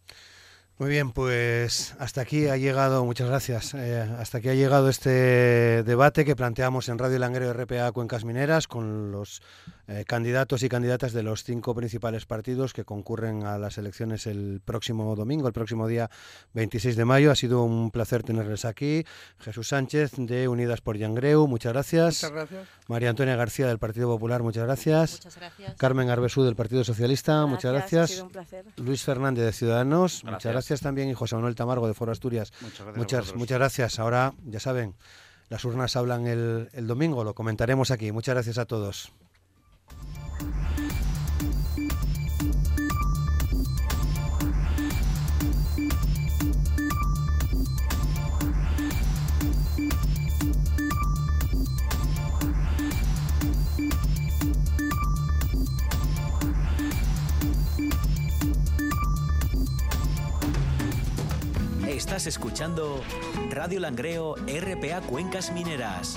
Muy bien, pues hasta aquí ha llegado, muchas gracias, eh, hasta aquí ha llegado este debate que planteamos en Radio Langreo RPA Cuencas Mineras con los eh, candidatos y candidatas de los cinco principales partidos que concurren a las elecciones el próximo domingo, el próximo día 26 de mayo. Ha sido un placer tenerles aquí. Jesús Sánchez de Unidas por Yangreu, muchas gracias. Muchas gracias. María Antonia García del Partido Popular, muchas gracias. Muchas gracias. Carmen Arbesú del Partido Socialista, muchas Ha gracias. sido un placer. Luis Fernández de Ciudadanos, muchas Gracias. Gracias también y José Manuel Tamargo de Foro Asturias. Muchas gracias. Muchas, gracias. Ahora, ya saben, las urnas hablan el, el domingo, lo comentaremos aquí. Muchas gracias a todos. Estás escuchando Radio Langreo RPA Cuencas Mineras.